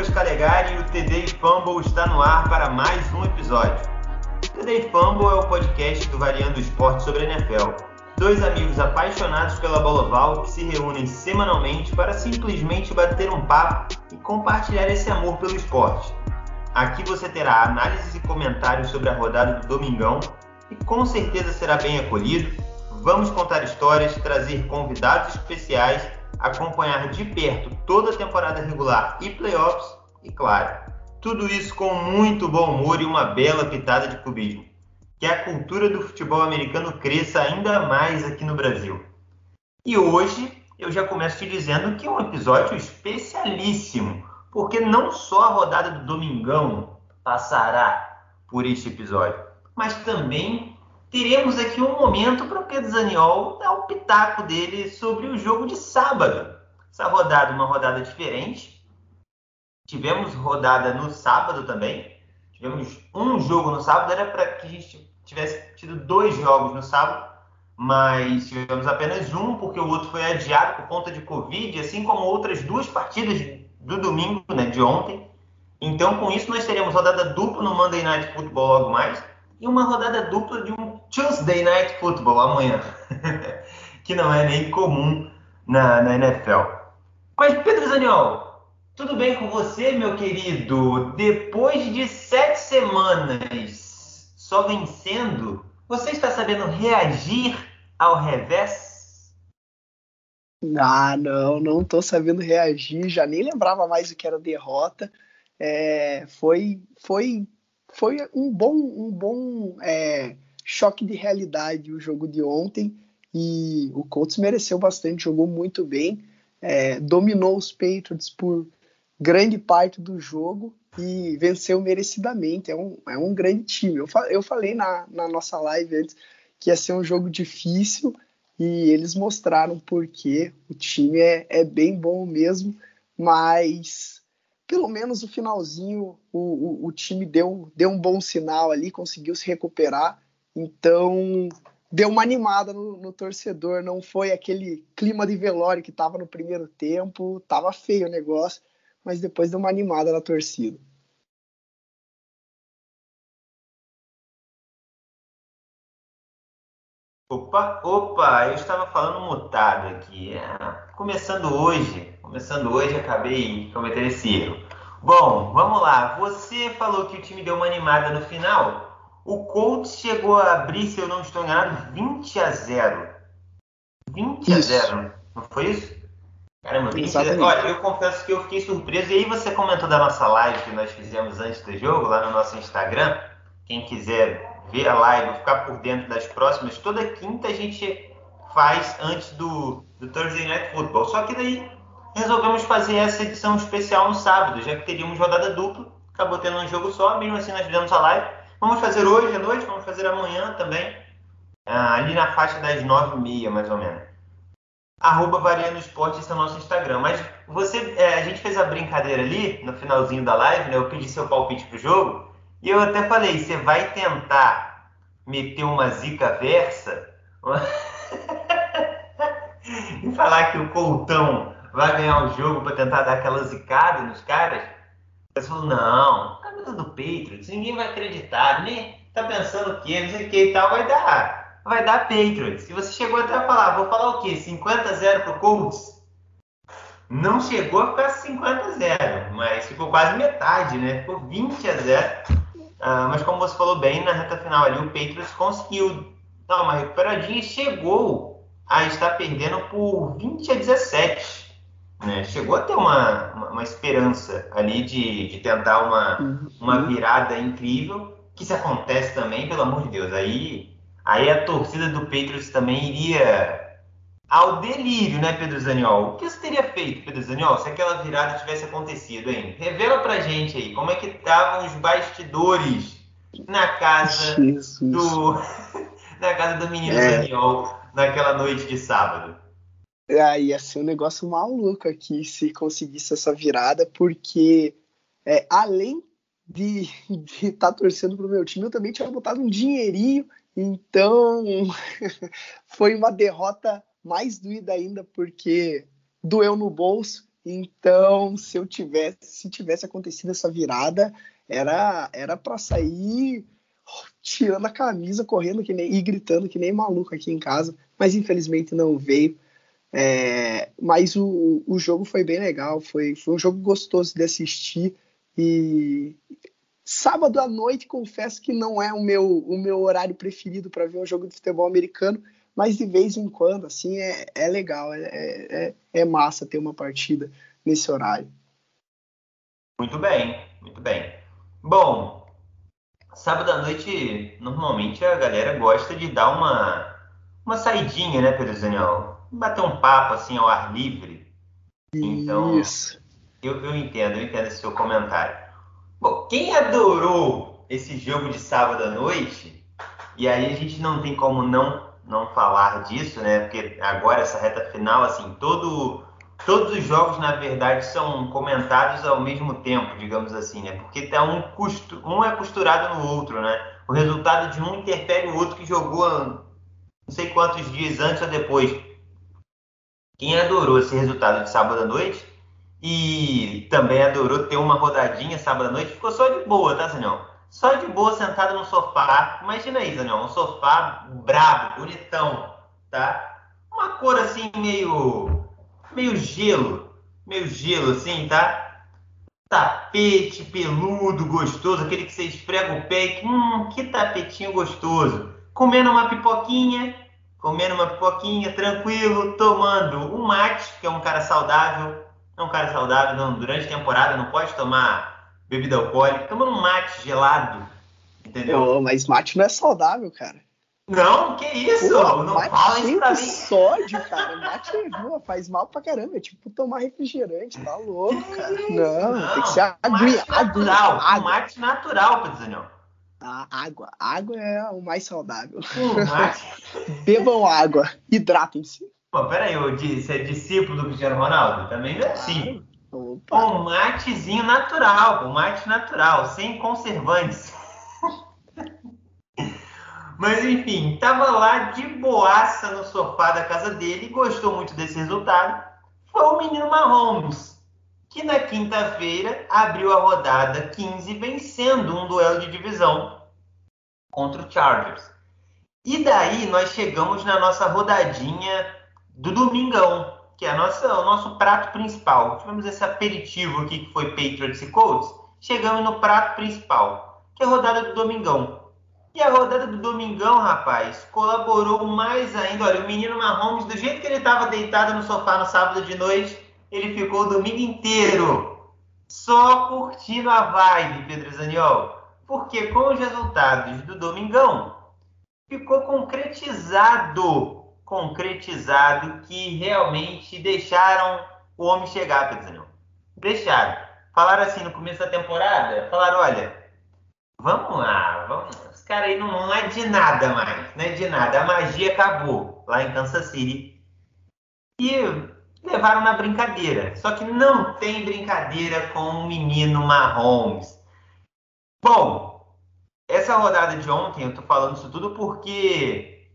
Lucas Calegari e o TD Fumble está no ar para mais um episódio. O TD Fumble é o podcast do Variando Esporte sobre a NFL. Dois amigos apaixonados pela bola oval que se reúnem semanalmente para simplesmente bater um papo e compartilhar esse amor pelo esporte. Aqui você terá análises e comentários sobre a rodada do Domingão e com certeza será bem acolhido. Vamos contar histórias, trazer convidados especiais acompanhar de perto toda a temporada regular e playoffs e, claro, tudo isso com muito bom humor e uma bela pitada de clubismo. Que a cultura do futebol americano cresça ainda mais aqui no Brasil. E hoje eu já começo te dizendo que é um episódio especialíssimo, porque não só a rodada do Domingão passará por este episódio, mas também teremos aqui um momento para o Pedro Zaniol dar o pitaco dele sobre o jogo de sábado. Essa rodada, uma rodada diferente. Tivemos rodada no sábado também. Tivemos um jogo no sábado, era para que a gente tivesse tido dois jogos no sábado, mas tivemos apenas um, porque o outro foi adiado por conta de Covid, assim como outras duas partidas do domingo, né, de ontem. Então, com isso, nós teremos rodada dupla no Monday Night Football logo mais e uma rodada dupla de um Tuesday Night Football amanhã, que não é nem comum na, na NFL. Mas, Pedro Zaniol, tudo bem com você, meu querido? Depois de sete semanas só vencendo, você está sabendo reagir ao revés? Ah, não, não estou sabendo reagir, já nem lembrava mais o que era derrota. É, foi, foi foi um bom, um bom é, choque de realidade o jogo de ontem e o Colts mereceu bastante, jogou muito bem, é, dominou os Patriots por grande parte do jogo e venceu merecidamente. É um, é um grande time. Eu, eu falei na, na nossa live antes que ia ser um jogo difícil e eles mostraram porque o time é, é bem bom mesmo, mas pelo menos o finalzinho o, o, o, time deu, deu um bom sinal ali, conseguiu se recuperar. Então deu uma animada no, no torcedor. Não foi aquele clima de velório que estava no primeiro tempo, tava feio o negócio, mas depois deu uma animada na torcida. Opa, opa, eu estava falando mutado aqui. É, começando hoje, começando hoje, acabei cometendo esse erro. Bom, vamos lá. Você falou que o time deu uma animada no final. O Colts chegou a abrir, se eu não estou enganado, 20 a 0. 20 isso. a 0, não foi isso? Caramba, 20 a 0. Olha, eu confesso que eu fiquei surpreso. E aí você comentou da nossa live que nós fizemos antes do jogo, lá no nosso Instagram. Quem quiser ver a live, ficar por dentro das próximas, toda quinta a gente faz antes do, do Thursday Night Football. Só que daí resolvemos fazer essa edição especial no sábado, já que teríamos rodada dupla, acabou tendo um jogo só, mesmo assim nós fizemos a live. Vamos fazer hoje à noite, vamos fazer amanhã também, ah, ali na faixa das nove e meia, mais ou menos. Arroba Variando Esporte, esse é o nosso Instagram. Mas você, é, a gente fez a brincadeira ali, no finalzinho da live, né? Eu pedi seu palpite pro jogo. E eu até falei, você vai tentar meter uma zica versa e falar que o Coltão vai ganhar o jogo para tentar dar aquela zicada nos caras? Você falou, não, camisa do Patriots, ninguém vai acreditar, nem tá pensando o quê, não sei o que e tal, vai dar. Vai dar Patriots. E você chegou até a falar, vou falar o quê? 50 a 0 pro Colts? Não chegou a ficar 50 a 0, mas ficou quase metade, né? Ficou 20 a 0 Uh, mas como você falou bem, na reta final ali, o Patriots conseguiu dar uma recuperadinha e chegou a estar perdendo por 20 a 17. Né? Chegou a ter uma, uma, uma esperança ali de, de tentar uma, uhum. uma virada incrível, que se acontece também, pelo amor de Deus, aí, aí a torcida do Patriots também iria ao delírio, né, Pedro Zaniol? O que você teria feito, Pedro Zaniol, se aquela virada tivesse acontecido, hein? Revela pra gente aí, como é que estavam os bastidores na casa Jesus. do na casa do menino é. Zaniol naquela noite de sábado? Ah, ia ser um negócio maluco aqui se conseguisse essa virada, porque é, além de estar tá torcendo pro meu time, eu também tinha botado um dinheirinho, então foi uma derrota mais doída ainda porque doeu no bolso Então, se eu tivesse, se tivesse acontecido essa virada, era era para sair tirando a camisa, correndo que nem, e gritando que nem maluco aqui em casa, mas infelizmente não veio. É, mas o, o jogo foi bem legal, foi, foi um jogo gostoso de assistir e sábado à noite confesso que não é o meu, o meu horário preferido para ver um jogo de futebol americano, mas de vez em quando assim é, é legal, é, é, é massa ter uma partida nesse horário. Muito bem, muito bem. Bom, sábado à noite normalmente a galera gosta de dar uma uma saidinha, né, Pedro Daniel? Bater um papo assim ao ar livre. Então, Isso. Eu, eu entendo, eu entendo esse seu comentário. Bom, quem adorou esse jogo de sábado à noite, e aí a gente não tem como não não falar disso, né? Porque agora essa reta final, assim, todo todos os jogos na verdade são comentados ao mesmo tempo, digamos assim, né? Porque tá um custo, um é costurado no outro, né? O resultado de um interfere o outro que jogou não sei quantos dias antes ou depois. Quem adorou esse resultado de sábado à noite e também adorou ter uma rodadinha sábado à noite, ficou só de boa, tá, Zanhão? Só de boa, sentado no sofá. Imagina aí, Zanhão, um sofá brabo, bonitão, tá? Uma cor assim meio meio gelo, meio gelo assim, tá? Tapete peludo, gostoso, aquele que você esfrega o pé e hum, que tapetinho gostoso. Comendo uma pipoquinha, comendo uma pipoquinha, tranquilo, tomando um mate, que é um cara saudável, é um cara saudável, não, durante a temporada não pode tomar bebida alcoólica, tomando um mate gelado, entendeu? Oh, mas mate não é saudável, cara. Não, que isso? Pô, não fala isso pra mim. sódio, cara. Mate é faz mal pra caramba. É tipo tomar refrigerante, tá louco, cara. Não, não tem que ser aguinha, natural, água. mate natural, Pedro a água. Água é o mais saudável. Bebam água. Hidratem-se. Pô, peraí, você é discípulo do Cristiano Ronaldo? Também não é assim. Opa. Um matezinho natural, um mate natural, sem conservantes. Mas enfim, tava lá de boaça no sofá da casa dele gostou muito desse resultado. Foi o menino Mahomes, que na quinta-feira abriu a rodada 15 vencendo um duelo de divisão contra o Chargers. E daí nós chegamos na nossa rodadinha do domingão, que é nossa, o nosso prato principal. Tivemos esse aperitivo aqui que foi Patriots e Colts. Chegamos no prato principal, que é a rodada do domingão. E a rodada do domingão, rapaz, colaborou mais ainda. Olha, o menino Mahomes, do jeito que ele estava deitado no sofá no sábado de noite, ele ficou o domingo inteiro só curtindo a vibe, Pedro Zaniol. Porque com os resultados do domingão, ficou concretizado, concretizado que realmente deixaram o homem chegar, Pedro Zaniol. Deixaram. Falaram assim no começo da temporada, falaram, olha, vamos lá, vamos. Os caras aí não, não é de nada mais, não é de nada. A magia acabou lá em Kansas City. E levaram na brincadeira. Só que não tem brincadeira com o menino Mahomes. Bom, essa rodada de ontem, eu tô falando isso tudo porque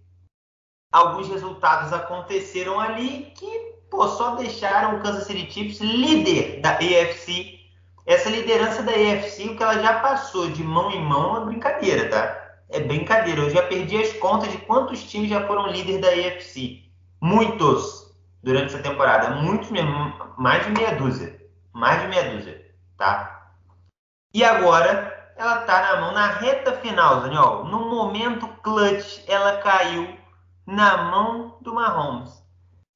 alguns resultados aconteceram ali que pô, só deixaram o Kansas City Chiefs líder da AFC. Essa liderança da AFC, o que ela já passou de mão em mão, é brincadeira, tá? É brincadeira. Eu já perdi as contas de quantos times já foram líder da AFC. Muitos durante essa temporada. Muitos mesmo, mais de meia dúzia. Mais de meia dúzia, tá? E agora ela tá na mão, na reta final, Daniel. No momento clutch, ela caiu na mão do Mahomes.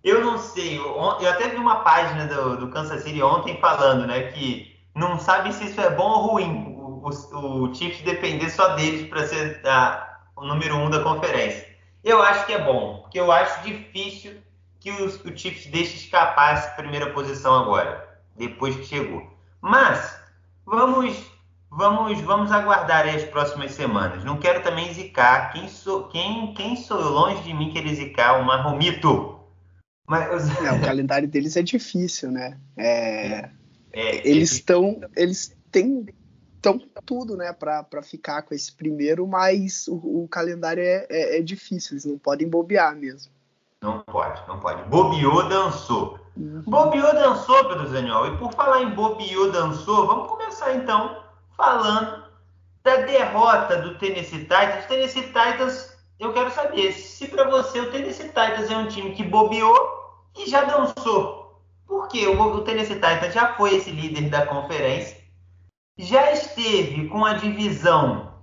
Eu não sei, eu, até vi uma página do, do Kansas City ontem falando, né, que não sabe se isso é bom ou ruim, o, o, o Chiefs depender só deles para ser a, o número um da conferência. Eu acho que é bom, porque eu acho difícil que o, o Chiefs deixe escapar essa primeira posição agora, depois que chegou. Mas vamos vamos vamos aguardar as próximas semanas. Não quero também zicar quem sou quem quem sou eu longe de mim querer zicar o Marromito. Mas é, o calendário deles é difícil, né? É, é, eles estão eles têm tão tudo, né, para ficar com esse primeiro, mas o, o calendário é, é, é difícil, eles não podem bobear mesmo. Não pode, não pode. Bobeou, dançou. Uhum. Bobiou dançou, Pedro Zaniol. E por falar em Bobiou dançou, vamos começar então falando da derrota do Tennessee Titans. Tennessee Titans, eu quero saber se para você o Tennessee Titans é um time que bobeou e já dançou. Porque o Tennessee Titans já foi esse líder da conferência, já esteve com a divisão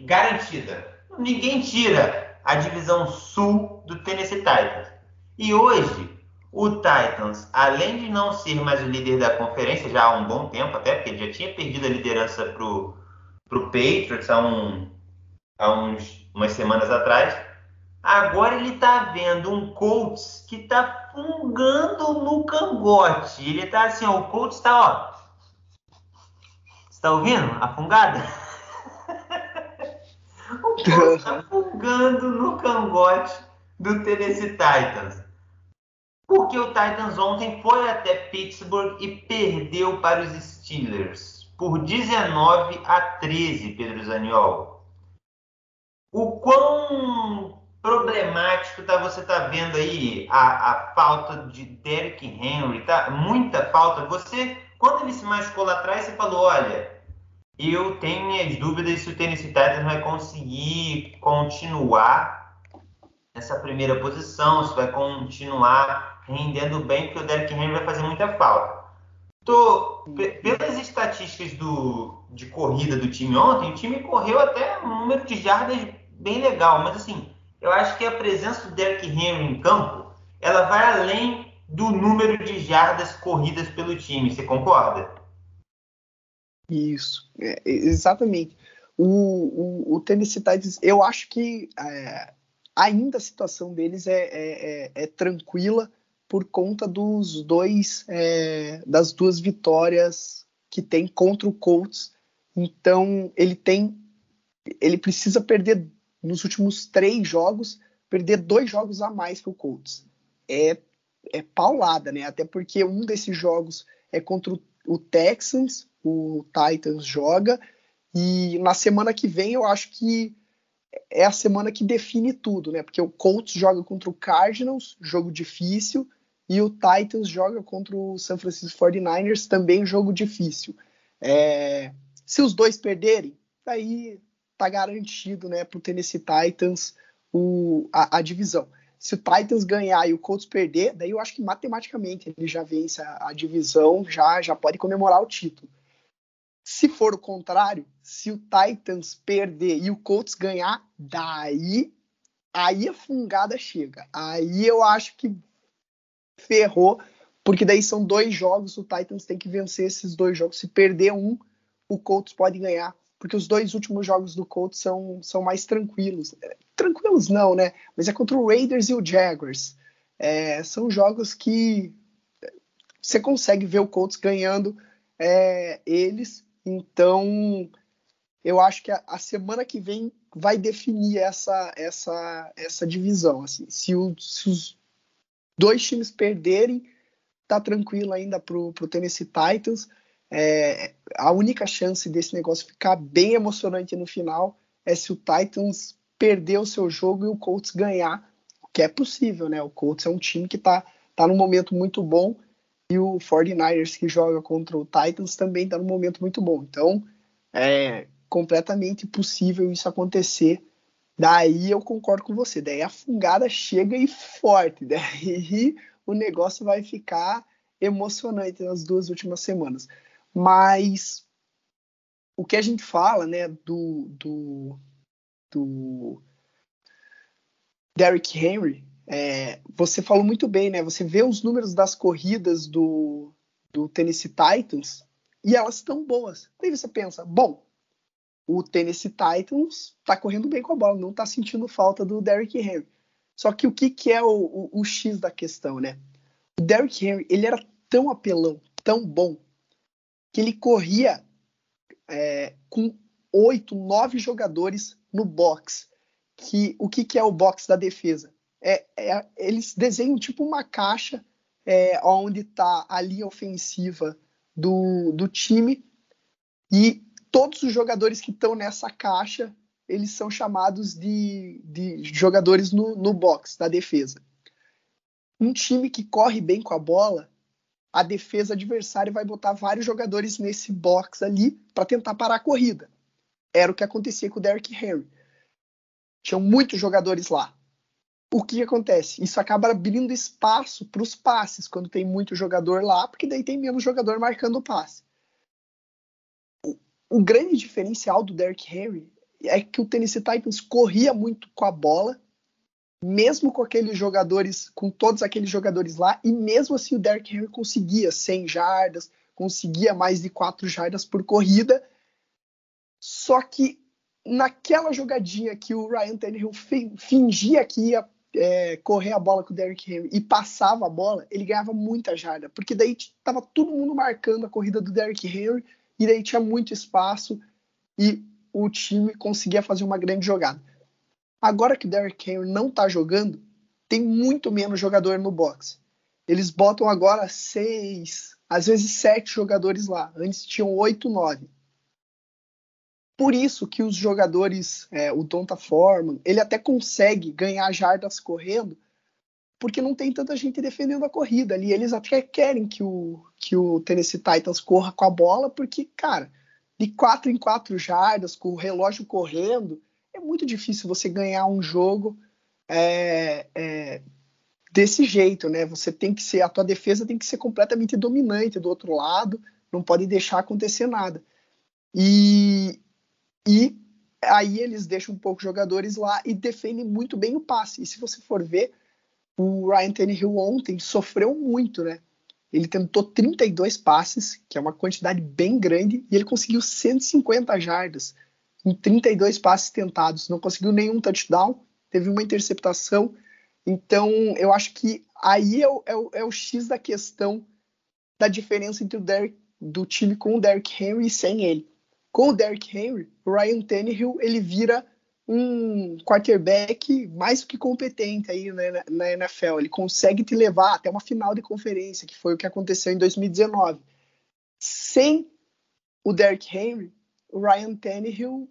garantida. Ninguém tira a divisão sul do Tennessee Titans. E hoje, o Titans, além de não ser mais o líder da conferência já há um bom tempo, até porque ele já tinha perdido a liderança para o Patriots há, um, há uns, umas semanas atrás, agora ele está vendo um Colts que está fungando no cangote. Ele está assim, ó, o Colts está, ó. Está ouvindo a fungada? o Colts está fungando no cangote do Tennessee Titans. Porque o Titans ontem foi até Pittsburgh e perdeu para os Steelers por 19 a 13, Pedro Zaniol. O quão problemático tá, você está vendo aí a, a, falta de Derrick Henry, tá? Muita falta. Você, quando ele se machucou lá atrás, você falou, olha, eu tenho minhas dúvidas se o Tennessee Titans vai conseguir continuar nessa primeira posição, se vai continuar rendendo bem, porque o Derrick Henry vai fazer muita falta. Tô, pelas estatísticas do, de corrida do time ontem, o time correu até um número de jardas bem legal, mas assim, eu acho que a presença do Derrick Henry em campo, ela vai além do número de jardas corridas pelo time, você concorda? Isso, é, exatamente. O, o, o Tennessee Titans, eu acho que é, ainda a situação deles é, é, é, é tranquila, por conta dos dois é, das duas vitórias que tem contra o Colts. Então ele tem ele precisa perder nos últimos três jogos perder dois jogos a mais que o Colts. É, é paulada, né? Até porque um desses jogos é contra o, o Texans, o Titans joga e na semana que vem eu acho que é a semana que define tudo, né? Porque o Colts joga contra o Cardinals, jogo difícil, e o Titans joga contra o San Francisco 49ers, também jogo difícil. É, se os dois perderem, daí tá garantido né, para o Tennessee Titans o, a, a, divisão. Se o Titans ganhar e o Colts perder, daí eu acho que matematicamente ele já vence a, a divisão, já, já pode comemorar o título. Se for o contrário, se o Titans perder e o Colts ganhar, daí aí a fungada chega. Aí eu acho que ferrou, porque daí são dois jogos, o Titans tem que vencer esses dois jogos. Se perder um, o Colts pode ganhar, porque os dois últimos jogos do Colts são, são mais tranquilos. É, tranquilos não, né? Mas é contra o Raiders e o Jaguars. É, são jogos que você consegue ver o Colts ganhando é, eles. Então, eu acho que a, a, semana que vem vai definir essa essa essa divisão. Assim, se, o, se os dois times perderem, tá tranquilo ainda pro, pro Tennessee Titans. É, a única chance desse negócio ficar bem emocionante no final é se o Titans perder o seu jogo e o Colts ganhar, que é possível, né? O Colts é um time que tá, tá num momento muito bom e o 49ers que joga contra o Titans também tá num momento muito bom. Então, é completamente possível isso acontecer Daí eu concordo com você. Daí a fungada chega e forte. Daí o negócio vai ficar emocionante nas duas últimas semanas. Mas o que a gente fala, né, do, do, do Derrick Henry, é, você falou muito bem, né? Você vê os números das corridas do, do Tennessee Titans e elas estão boas. Aí você pensa, bom, o Tennessee Titans está correndo bem com a bola, não está sentindo falta do Derrick Henry. Só que o que, que é o, o, o, X da questão, né? O Derrick Henry, ele era tão apelão, tão bom, que ele corria é, com oito, nove jogadores no box. Que, o que, que é o box da defesa? É, é eles desenham tipo uma caixa é, onde está a linha ofensiva do, do time e todos os jogadores que estão nessa caixa, eles são chamados de, de jogadores no, no box, da defesa. Um time que corre bem com a bola, a defesa adversária vai botar vários jogadores nesse box ali para tentar parar a corrida. Era o que acontecia com o Derrick Henry. Tinham muitos jogadores lá. O que acontece? Isso acaba abrindo espaço para os passes quando tem muito jogador lá, porque daí tem menos jogador marcando o passe. O, grande diferencial do Derrick Henry é que o Tennessee Titans corria muito com a bola, mesmo com aqueles jogadores, com todos aqueles jogadores lá, e mesmo assim o Derrick Henry conseguia 100 jardas, conseguia mais de 4 jardas por corrida. Só que naquela jogadinha que o Ryan Tannehill fingia que ia é, correr a bola com o Derrick Henry e passava a bola, ele ganhava muita jarda, porque daí tava todo mundo marcando a corrida do Derrick Henry e daí tinha muito espaço e o time conseguia fazer uma grande jogada. Agora que Derrick Henry não tá jogando, tem muito menos jogador no box. Eles botam agora seis, às vezes sete jogadores lá. Antes tinham oito, nove. Por isso que os jogadores, é, o Donta Foreman, ele até consegue ganhar jardas correndo, porque não tem tanta gente defendendo a corrida ali. Eles até querem que o, que o Tennessee Titans corra com a bola, porque, cara, de quatro em quatro jardas, com o relógio correndo, é muito difícil você ganhar um jogo é, é, desse jeito, né? Você tem que ser, a tua defesa tem que ser completamente dominante do outro lado, não pode deixar acontecer nada. E, e aí eles deixam um pouco jogadores lá e defendem muito bem o passe. E se você for ver, o Ryan Tannehill ontem sofreu muito, né? Ele tentou 32 passes, que é uma quantidade bem grande, e ele conseguiu 150 jardas em 32 passes tentados. Não conseguiu nenhum touchdown, teve uma interceptação. Então, eu acho que aí é o, é o, é o X da questão da diferença entre o Derrick, do time com o Derrick Henry e sem ele. Com o Derrick Henry, o Ryan Tannehill ele vira um quarterback mais do que competente aí né, na NFL. Ele consegue te levar até uma final de conferência, que foi o que aconteceu em 2019. Sem o Derrick Henry, o Ryan Tannehill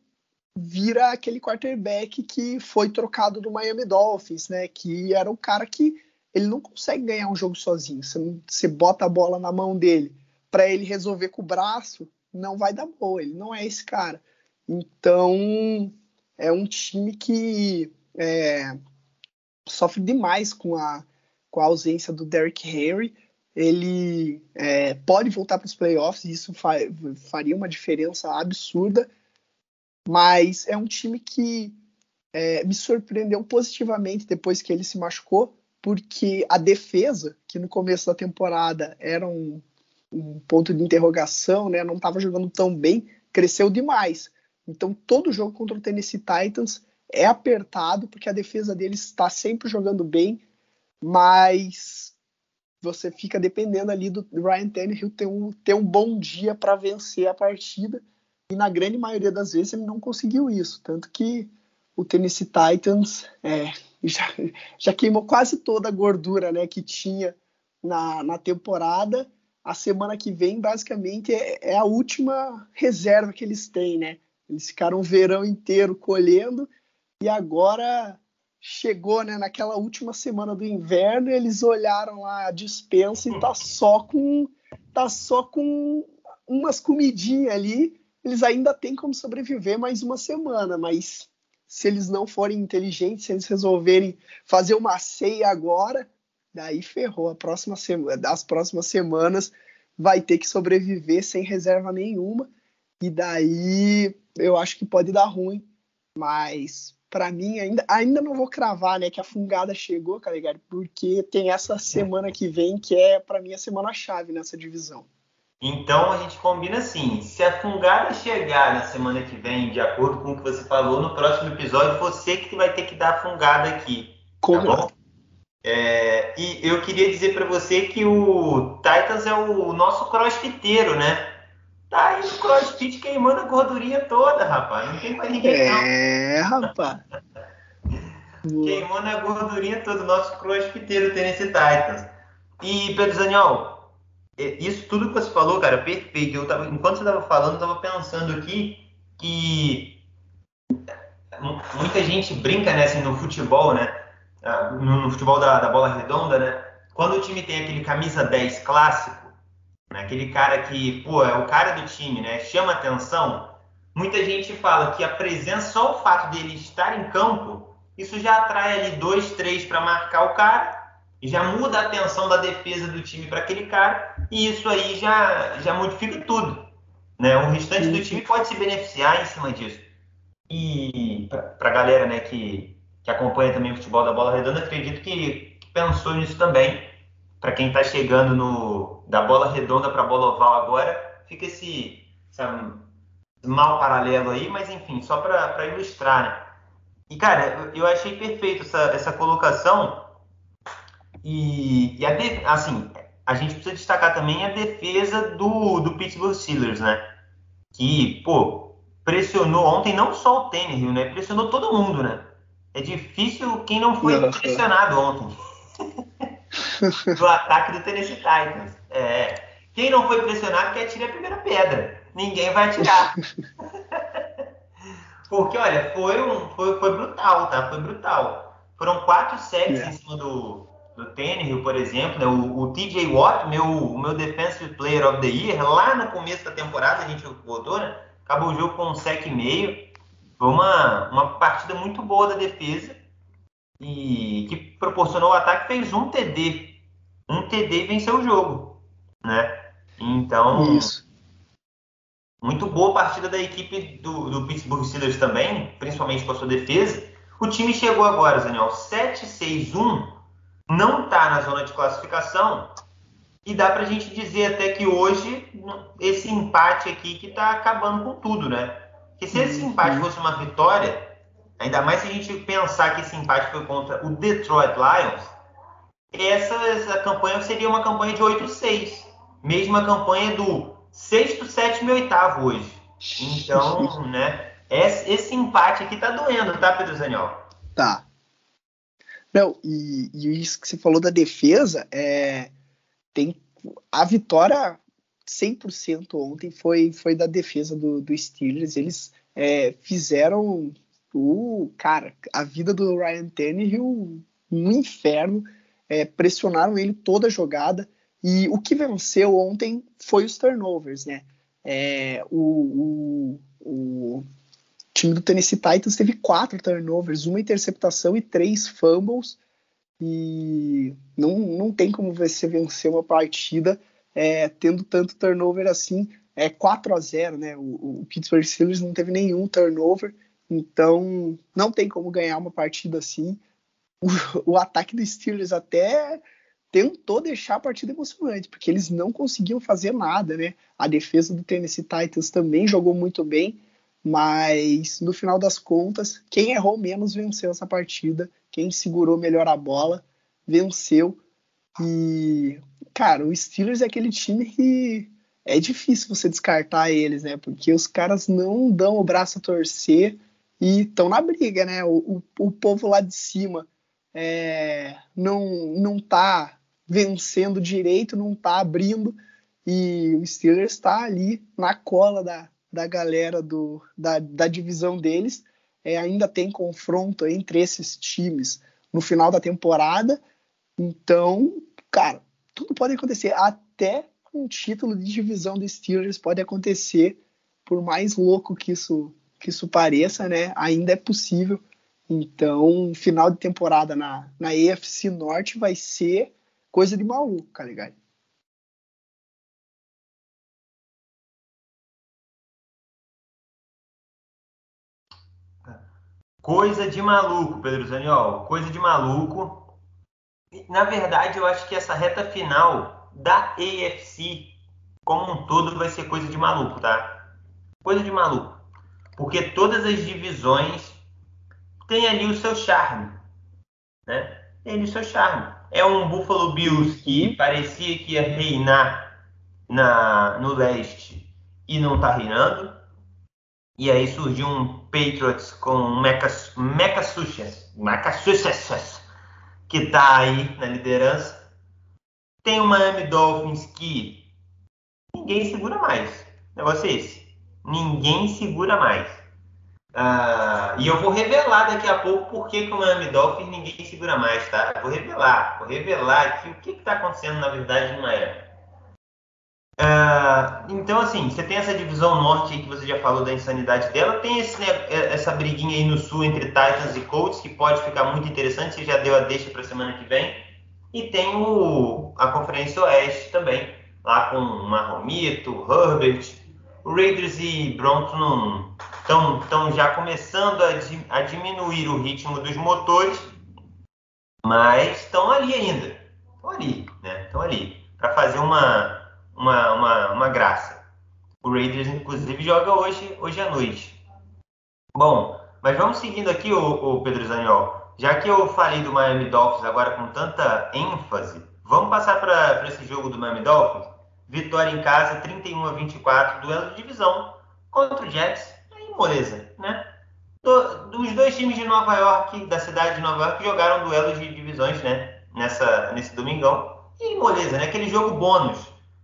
vira aquele quarterback que foi trocado do Miami Dolphins, né? Que era o cara que ele não consegue ganhar um jogo sozinho. Você, você bota a bola na mão dele para ele resolver com o braço, não vai dar boa. Ele não é esse cara. Então é um time que é, sofre demais com a, com a ausência do Derrick Henry. Ele é, pode voltar para os playoffs, e isso fa faria uma diferença absurda, mas é um time que é, me surpreendeu positivamente depois que ele se machucou, porque a defesa, que no começo da temporada era um, um ponto de interrogação, né, não estava jogando tão bem, cresceu demais. Então, todo jogo contra o Tennessee Titans é apertado, porque a defesa deles está sempre jogando bem, mas você fica dependendo ali do Ryan Tannehill ter um, ter um bom dia para vencer a partida, e na grande maioria das vezes ele não conseguiu isso, tanto que o Tennessee Titans é, já, já queimou quase toda a gordura né, que tinha na, na temporada. A semana que vem, basicamente, é, é a última reserva que eles têm, né? Eles ficaram o verão inteiro colhendo e agora chegou, né, naquela última semana do inverno, eles olharam lá a dispensa e tá só com tá só com umas comidinhas ali. Eles ainda têm como sobreviver mais uma semana, mas se eles não forem inteligentes, se eles resolverem fazer uma ceia agora, daí ferrou. A próxima semana, das próximas semanas vai ter que sobreviver sem reserva nenhuma. E daí eu acho que pode dar ruim, mas para mim ainda, ainda não vou cravar, né, que a fungada chegou, Calegari, porque tem essa semana que vem que é para mim a semana chave nessa divisão. Então a gente combina assim, se a fungada chegar na semana que vem, de acordo com o que você falou no próximo episódio, você que vai ter que dar a fungada aqui, Como tá bom? É, e eu queria dizer para você que o Titans é o nosso crossfiteiro, né? Tá aí no crossfit queimando a gordurinha toda, rapaz. Não tem mais ninguém, é, não. rapaz. queimando a gordurinha toda, o nosso crossfiteiro Tennessee Titans. E, Pedro Zaniol, isso tudo que você falou, cara, perfeito. Eu tava, enquanto você estava falando, eu estava pensando aqui que muita gente brinca né, assim, no futebol, né? Ah, no, futebol da, da bola redonda, né? Quando o time tem aquele camisa 10 clássico? Aquele cara que, pô, é o cara do time, né? Chama atenção. Muita gente fala que a presença, só o fato dele estar em campo, isso já atrai ali dois, três para marcar o cara já muda a atenção da defesa do time para aquele cara e isso aí já, já modifica tudo. Né? O restante do time pode se beneficiar em cima disso. E para a galera né, que, que acompanha também o futebol da bola redonda, acredito que pensou nisso também. Para quem está chegando no, da bola redonda para a bola oval agora, fica esse, esse mal paralelo aí, mas enfim, só para ilustrar. Né? E cara, eu, eu achei perfeito essa, essa colocação e, e a de, assim, a gente precisa destacar também a defesa do, do Pittsburgh Steelers, né? Que, pô, pressionou ontem não só o Tannehill, né? Pressionou todo mundo, né? É difícil quem não foi pressionado ontem. do ataque do Tennessee Titans. É, quem não foi pressionado que atire a primeira pedra. Ninguém vai atirar. Porque, olha, foi, um, foi, foi brutal, tá? Foi brutal. Foram quatro sets é. em cima do, do Tannehill, por exemplo, né? o, o TJ Watt, meu, o meu Defensive Player of the Year, lá no começo da temporada, a gente votou, né? Acabou o jogo com um sec e meio. Foi uma, uma partida muito boa da defesa e que proporcionou o ataque, fez um TD. Um TD e venceu o jogo, né? Então, Isso. muito boa partida da equipe do, do Pittsburgh Steelers também, principalmente com a sua defesa. O time chegou agora, Daniel, 7-6-1 não está na zona de classificação e dá para a gente dizer até que hoje esse empate aqui que está acabando com tudo, né? Que se esse empate uhum. fosse uma vitória, ainda mais se a gente pensar que esse empate foi contra o Detroit Lions, essa, essa campanha seria uma campanha de 8-6, mesma campanha do sexto, sétimo e oitavo hoje. Então, né? Esse, esse empate aqui tá doendo, tá, Pedro Zaniol? Tá, não, e, e, isso que você falou da defesa, é, tem a vitória 100% ontem foi, foi da defesa do, do Steelers. Eles é, fizeram o cara, a vida do Ryan Tannehill um inferno, é, pressionaram ele toda a jogada. E o que venceu ontem foi os turnovers, né? É, o, o, o time do Tennessee Titans teve quatro turnovers, uma interceptação e três fumbles. E não, não tem como você vencer uma partida é, tendo tanto turnover assim. É 4 a 0 né? O, o Pittsburgh Steelers não teve nenhum turnover, então não tem como ganhar uma partida assim. O, o ataque dos Steelers até tentou deixar a partida emocionante, porque eles não conseguiam fazer nada, né? A defesa do Tennessee Titans também jogou muito bem, mas no final das contas, quem errou menos venceu essa partida, quem segurou melhor a bola venceu. E, cara, o Steelers é aquele time que é difícil você descartar eles, né? Porque os caras não dão o braço a torcer e estão na briga, né? O, o, o, povo lá de cima é, não, não tá vencendo direito, não tá abrindo, e o Steelers está ali na cola da, da galera do, da, da divisão deles. É, ainda tem confronto entre esses times no final da temporada. Então, cara, tudo pode acontecer. Até um título de divisão dos Steelers pode acontecer, por mais louco que isso, que isso pareça, né? Ainda é possível. Então, final de temporada na, na EFC Norte vai ser coisa de maluco, tá ligado? Coisa de maluco, Pedro Zaniol. Coisa de maluco. Na verdade, eu acho que essa reta final da AFC como um todo vai ser coisa de maluco, tá? Coisa de maluco. Porque todas as divisões têm ali o seu charme, né? Tem ali o seu charme. É um Buffalo Bills que parecia que ia reinar na, no leste e não tá reinando. E aí surgiu um Patriots com Massachusetts, que está aí na liderança. Tem o Miami Dolphins que ninguém segura mais. O negócio é esse. Ninguém segura mais. Uh, e eu vou revelar daqui a pouco por que, o Miami Dolphins ninguém segura mais, tá? Vou revelar. Vou revelar aqui o que está acontecendo na verdade no Miami. Uh, então, assim, você tem essa divisão norte que você já falou da insanidade dela, tem esse, né, essa briguinha aí no sul entre Titans e Colts que pode ficar muito interessante, você já deu a deixa para semana que vem. E tem o, a Conferência Oeste também, lá com Marromito, Herbert. O Raiders e Broncos estão já começando a, a diminuir o ritmo dos motores, mas estão ali ainda. Estão ali, né? Estão ali. Para fazer uma, uma, uma, uma graça. O Raiders, inclusive, joga hoje, hoje à noite. Bom, mas vamos seguindo aqui, o Pedro Zaniol. Já que eu falei do Miami Dolphins agora com tanta ênfase, vamos passar para esse jogo do Miami Dolphins? Vitória em casa, 31 a 24, duelo de divisão contra o Jets. Moleza, né? Dos dois times de Nova York, da cidade de Nova York, jogaram duelos de divisões, né? Nessa, nesse domingão. E moleza, né? Aquele jogo bônus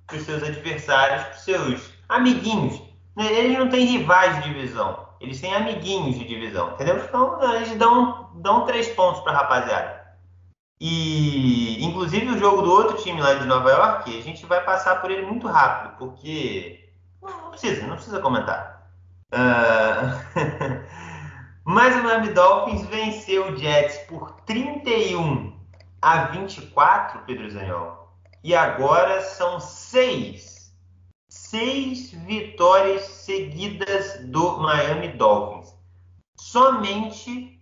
para os seus adversários, para os seus amiguinhos. Eles não têm rivais de divisão, eles têm amiguinhos de divisão, entendeu? Então eles dão, dão três pontos para a rapaziada. E inclusive o jogo do outro time lá de Nova York, a gente vai passar por ele muito rápido, porque não precisa, não precisa comentar. Uh... Mas o Miami Dolphins venceu o Jets por 31 a 24, Pedro Zaniol. E agora são seis, seis vitórias seguidas do Miami Dolphins. Somente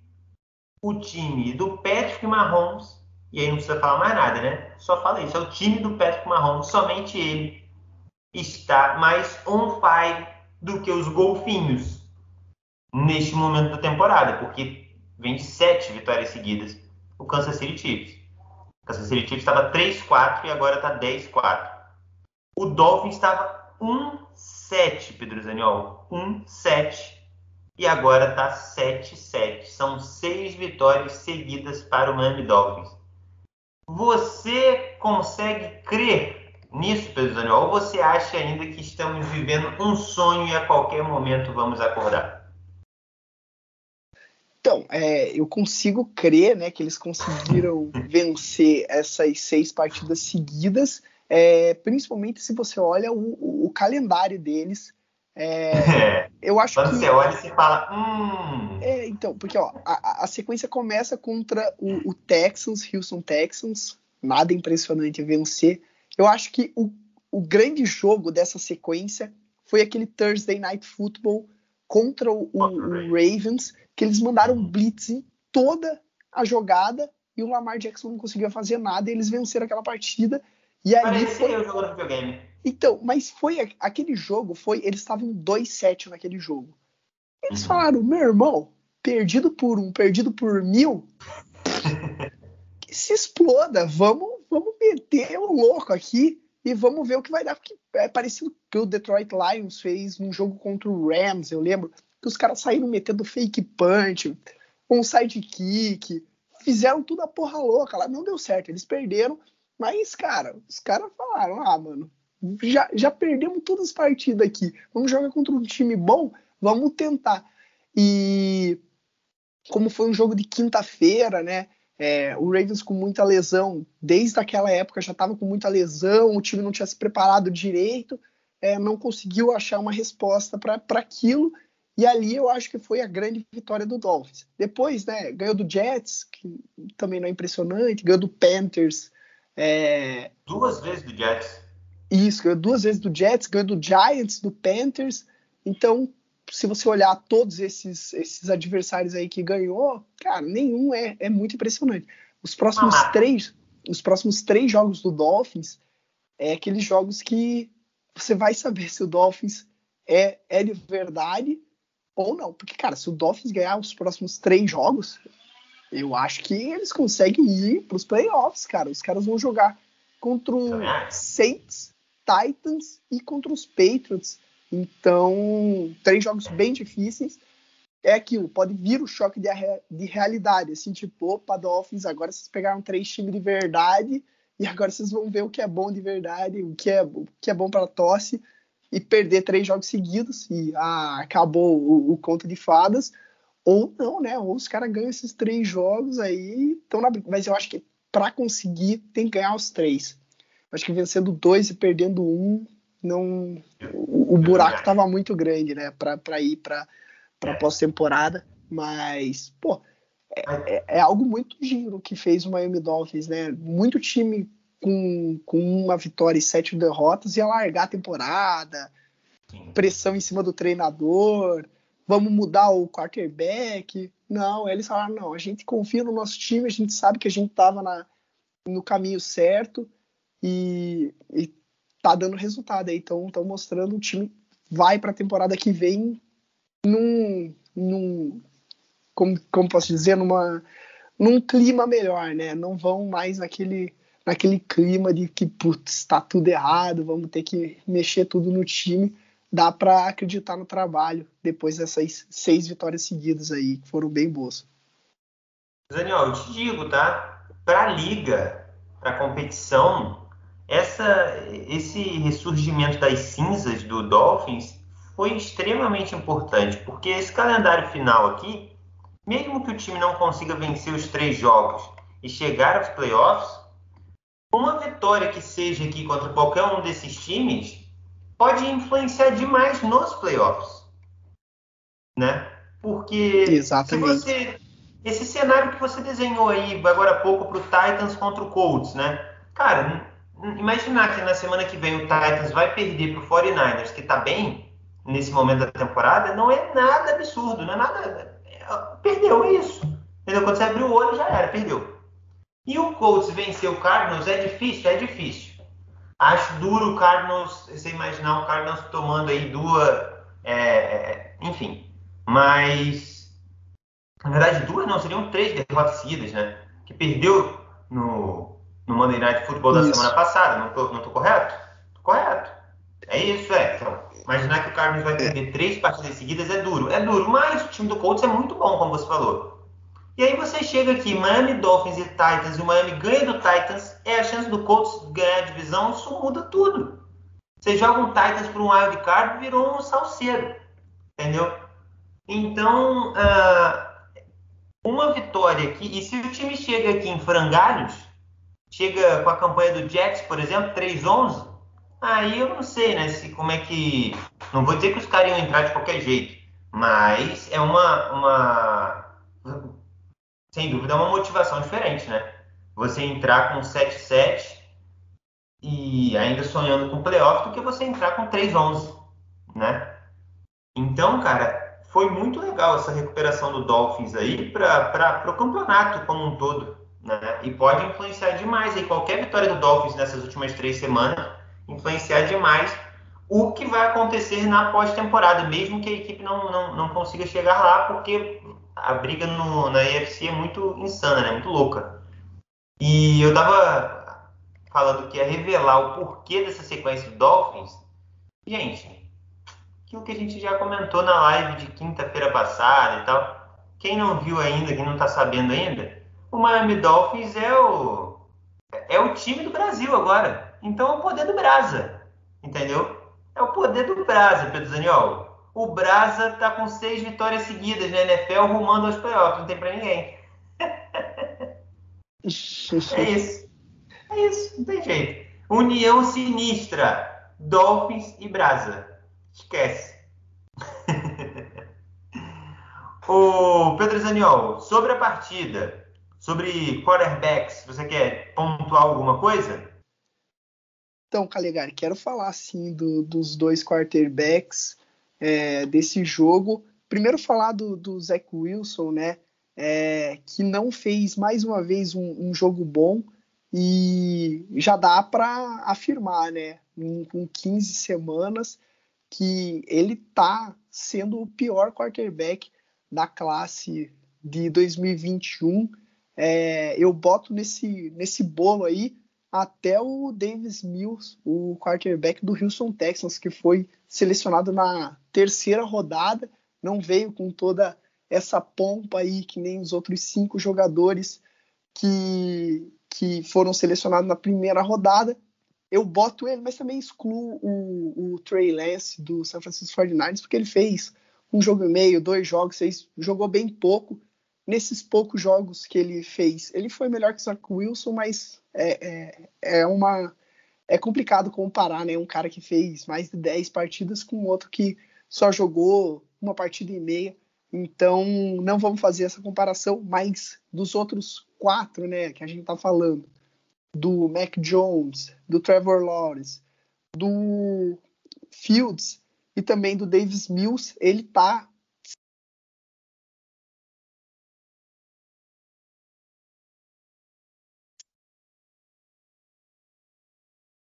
o time do Patrick Mahomes, e aí não precisa falar mais nada, né? Só fala isso, é o time do Patrick Mahomes, somente ele está mais on fire do que os golfinhos neste momento da temporada, porque vem de sete vitórias seguidas o Kansas City Chiefs. Kansas City Chiefs estava 3-4 e agora está 10-4. O Dolphins estava 1-7, Pedro Zaniol. 1-7. E agora está 7-7. São seis vitórias seguidas para o Miami Dolphins. Você consegue crer nisso, Pedro Zaniol? Ou você acha ainda que estamos vivendo um sonho e a qualquer momento vamos acordar? Então, é, eu consigo crer né, que eles conseguiram vencer essas seis partidas seguidas, é, principalmente se você olha o, o, calendário deles. É, eu acho Quando que, você olha, você fala. Hum. É, então, porque ó, a, a sequência começa contra o, o, Texans, Houston Texans. Nada impressionante vencer. Eu acho que o, o grande jogo dessa sequência foi aquele Thursday Night Football contra o, o, o Ravens, que eles mandaram um blitz em toda a jogada e o Lamar Jackson não conseguia fazer nada e eles venceram aquela partida. E aí Parecia foi... eu jogando videogame. Então, mas foi aquele jogo, foi eles estavam 2-7 naquele jogo. Eles uhum. falaram, meu irmão, perdido por um, perdido por mil, se exploda, vamos, vamos meter o louco aqui e vamos ver o que vai dar, porque é parecido que o Detroit Lions fez num jogo contra o Rams, eu lembro, que os caras saíram metendo fake punch, um sidekick, fizeram tudo a porra louca lá, não deu certo, eles perderam, mas, cara, os caras falaram, ah, mano, já, já perdemos todas as partidas aqui, vamos jogar contra um time bom, vamos tentar. E como foi um jogo de quinta-feira, né, é, o Ravens com muita lesão, desde aquela época já estava com muita lesão, o time não tinha se preparado direito, é, não conseguiu achar uma resposta para aquilo, e ali eu acho que foi a grande vitória do Dolphins. Depois, né, ganhou do Jets, que também não é impressionante, ganhou do Panthers. É... Duas vezes do Jets. Isso, ganhou duas vezes do Jets, ganhou do Giants, do Panthers. Então, se você olhar todos esses, esses adversários aí que ganhou, cara, nenhum é, é muito impressionante. Os próximos ah. três, os próximos três jogos do Dolphins é aqueles jogos que você vai saber se o Dolphins é, é de verdade ou não. Porque, cara, se o Dolphins ganhar os próximos três jogos, eu acho que eles conseguem ir para os playoffs, cara. Os caras vão jogar contra os Saints, Titans e contra os Patriots. Então, três jogos bem difíceis. É aquilo, pode vir o choque de, de realidade, assim, tipo, opa, Dolphins, agora vocês pegaram três times de verdade e agora vocês vão ver o que é bom de verdade, o que é, o que é bom para tosse e perder três jogos seguidos e ah, acabou o, o conto de fadas, ou não, né? Ou os caras ganham esses três jogos aí, estão na Mas eu acho que para conseguir tem que ganhar os três. Acho que vencendo dois e perdendo um não o, buraco estava muito grande, né, para ir para para pós-temporada, mas pô, é, é, é, algo muito giro que fez o Miami Dolphins, né? Muito time com, com uma vitória e sete derrotas ia largar a temporada, pressão em cima do treinador, vamos mudar o quarterback. Não, eles falaram, não, a gente confia no nosso time, a gente sabe que a gente estava no caminho certo e, e tá dando resultado aí. Então, estão mostrando o time vai para a temporada que vem num, num como, como posso dizer, numa, num clima melhor, né? Não vão mais naquele, naquele clima de que, putz, está tudo errado, vamos ter que mexer tudo no time dá para acreditar no trabalho depois dessas seis vitórias seguidas aí, que foram bem boas. Daniel, eu te digo, tá? Para a liga, para a competição, essa, esse ressurgimento das cinzas do Dolphins foi extremamente importante, porque esse calendário final aqui, mesmo que o time não consiga vencer os três jogos e chegar aos playoffs, uma vitória que seja aqui contra qualquer um desses times pode influenciar demais nos playoffs, né? Porque Exatamente. se você esse cenário que você desenhou aí agora há pouco para o Titans contra o Colts, né? Cara, imaginar que na semana que vem o Titans vai perder para o 49ers, que está bem nesse momento da temporada, não é nada absurdo, não é nada. Perdeu isso. Entendeu? Quando você abriu o olho, já era, perdeu. E o Colts vencer o Cardinals é difícil? É difícil. Acho duro o Cardinals, você imaginar o Cardinals tomando aí duas, é, é, enfim. Mas, na verdade, duas não, seriam três derrotas seguidas, né? Que perdeu no, no Monday Night Football da isso. semana passada, não tô, não tô correto? Tô correto. É isso, é. Então, imaginar que o Cardinals vai perder três partidas seguidas é duro. É duro, mas o time do Colts é muito bom, como você falou. E aí você chega aqui, Miami Dolphins e Titans, e o Miami ganha do Titans, é a chance do Colts ganhar a divisão, isso muda tudo. Você joga um Titans para um wild card, virou um salseiro, entendeu? Então, uh, uma vitória aqui, e se o time chega aqui em frangalhos, chega com a campanha do Jets, por exemplo, 3-11, aí eu não sei, né, se, como é que... Não vou dizer que os caras iam entrar de qualquer jeito, mas é uma... uma sem dúvida, é uma motivação diferente, né? Você entrar com 7-7 e ainda sonhando com playoff do que você entrar com 3-11, né? Então, cara, foi muito legal essa recuperação do Dolphins aí para o campeonato como um todo, né? E pode influenciar demais aí qualquer vitória do Dolphins nessas últimas três semanas influenciar demais o que vai acontecer na pós-temporada, mesmo que a equipe não, não, não consiga chegar lá, porque a briga no, na EFC é muito insana, né? Muito louca. E eu tava falando que ia revelar o porquê dessa sequência do Dolphins. Gente, aquilo que a gente já comentou na live de quinta-feira passada e tal. Quem não viu ainda, quem não tá sabendo ainda, o Miami Dolphins é o é o time do Brasil agora. Então é o poder do Brasa, entendeu? É o poder do Brasa, Pedro Zaniol o Brasa tá com seis vitórias seguidas na NFL rumando aos playoffs, não tem para ninguém. é isso. É isso, não tem jeito. União sinistra, Dolphins e Brasa. Esquece. o Pedro Zaniol, sobre a partida, sobre quarterbacks, você quer pontuar alguma coisa? Então, Calegari, quero falar assim do, dos dois quarterbacks é, desse jogo. Primeiro falar do, do Zach Wilson, né? É, que não fez mais uma vez um, um jogo bom e já dá para afirmar, né? Com 15 semanas que ele tá sendo o pior quarterback da classe de 2021. É, eu boto nesse, nesse bolo aí até o Davis Mills, o quarterback do Houston Texans, que foi selecionado na terceira rodada, não veio com toda essa pompa aí que nem os outros cinco jogadores que, que foram selecionados na primeira rodada. Eu boto ele, mas também excluo o, o Trey Lance do San Francisco 49ers, porque ele fez um jogo e meio, dois jogos, jogou bem pouco, nesses poucos jogos que ele fez, ele foi melhor que o Zach Wilson, mas é, é, é, uma, é complicado comparar, né? Um cara que fez mais de 10 partidas com outro que só jogou uma partida e meia. Então, não vamos fazer essa comparação, mas dos outros quatro, né, que a gente tá falando, do Mac Jones, do Trevor Lawrence, do Fields e também do Davis Mills, ele tá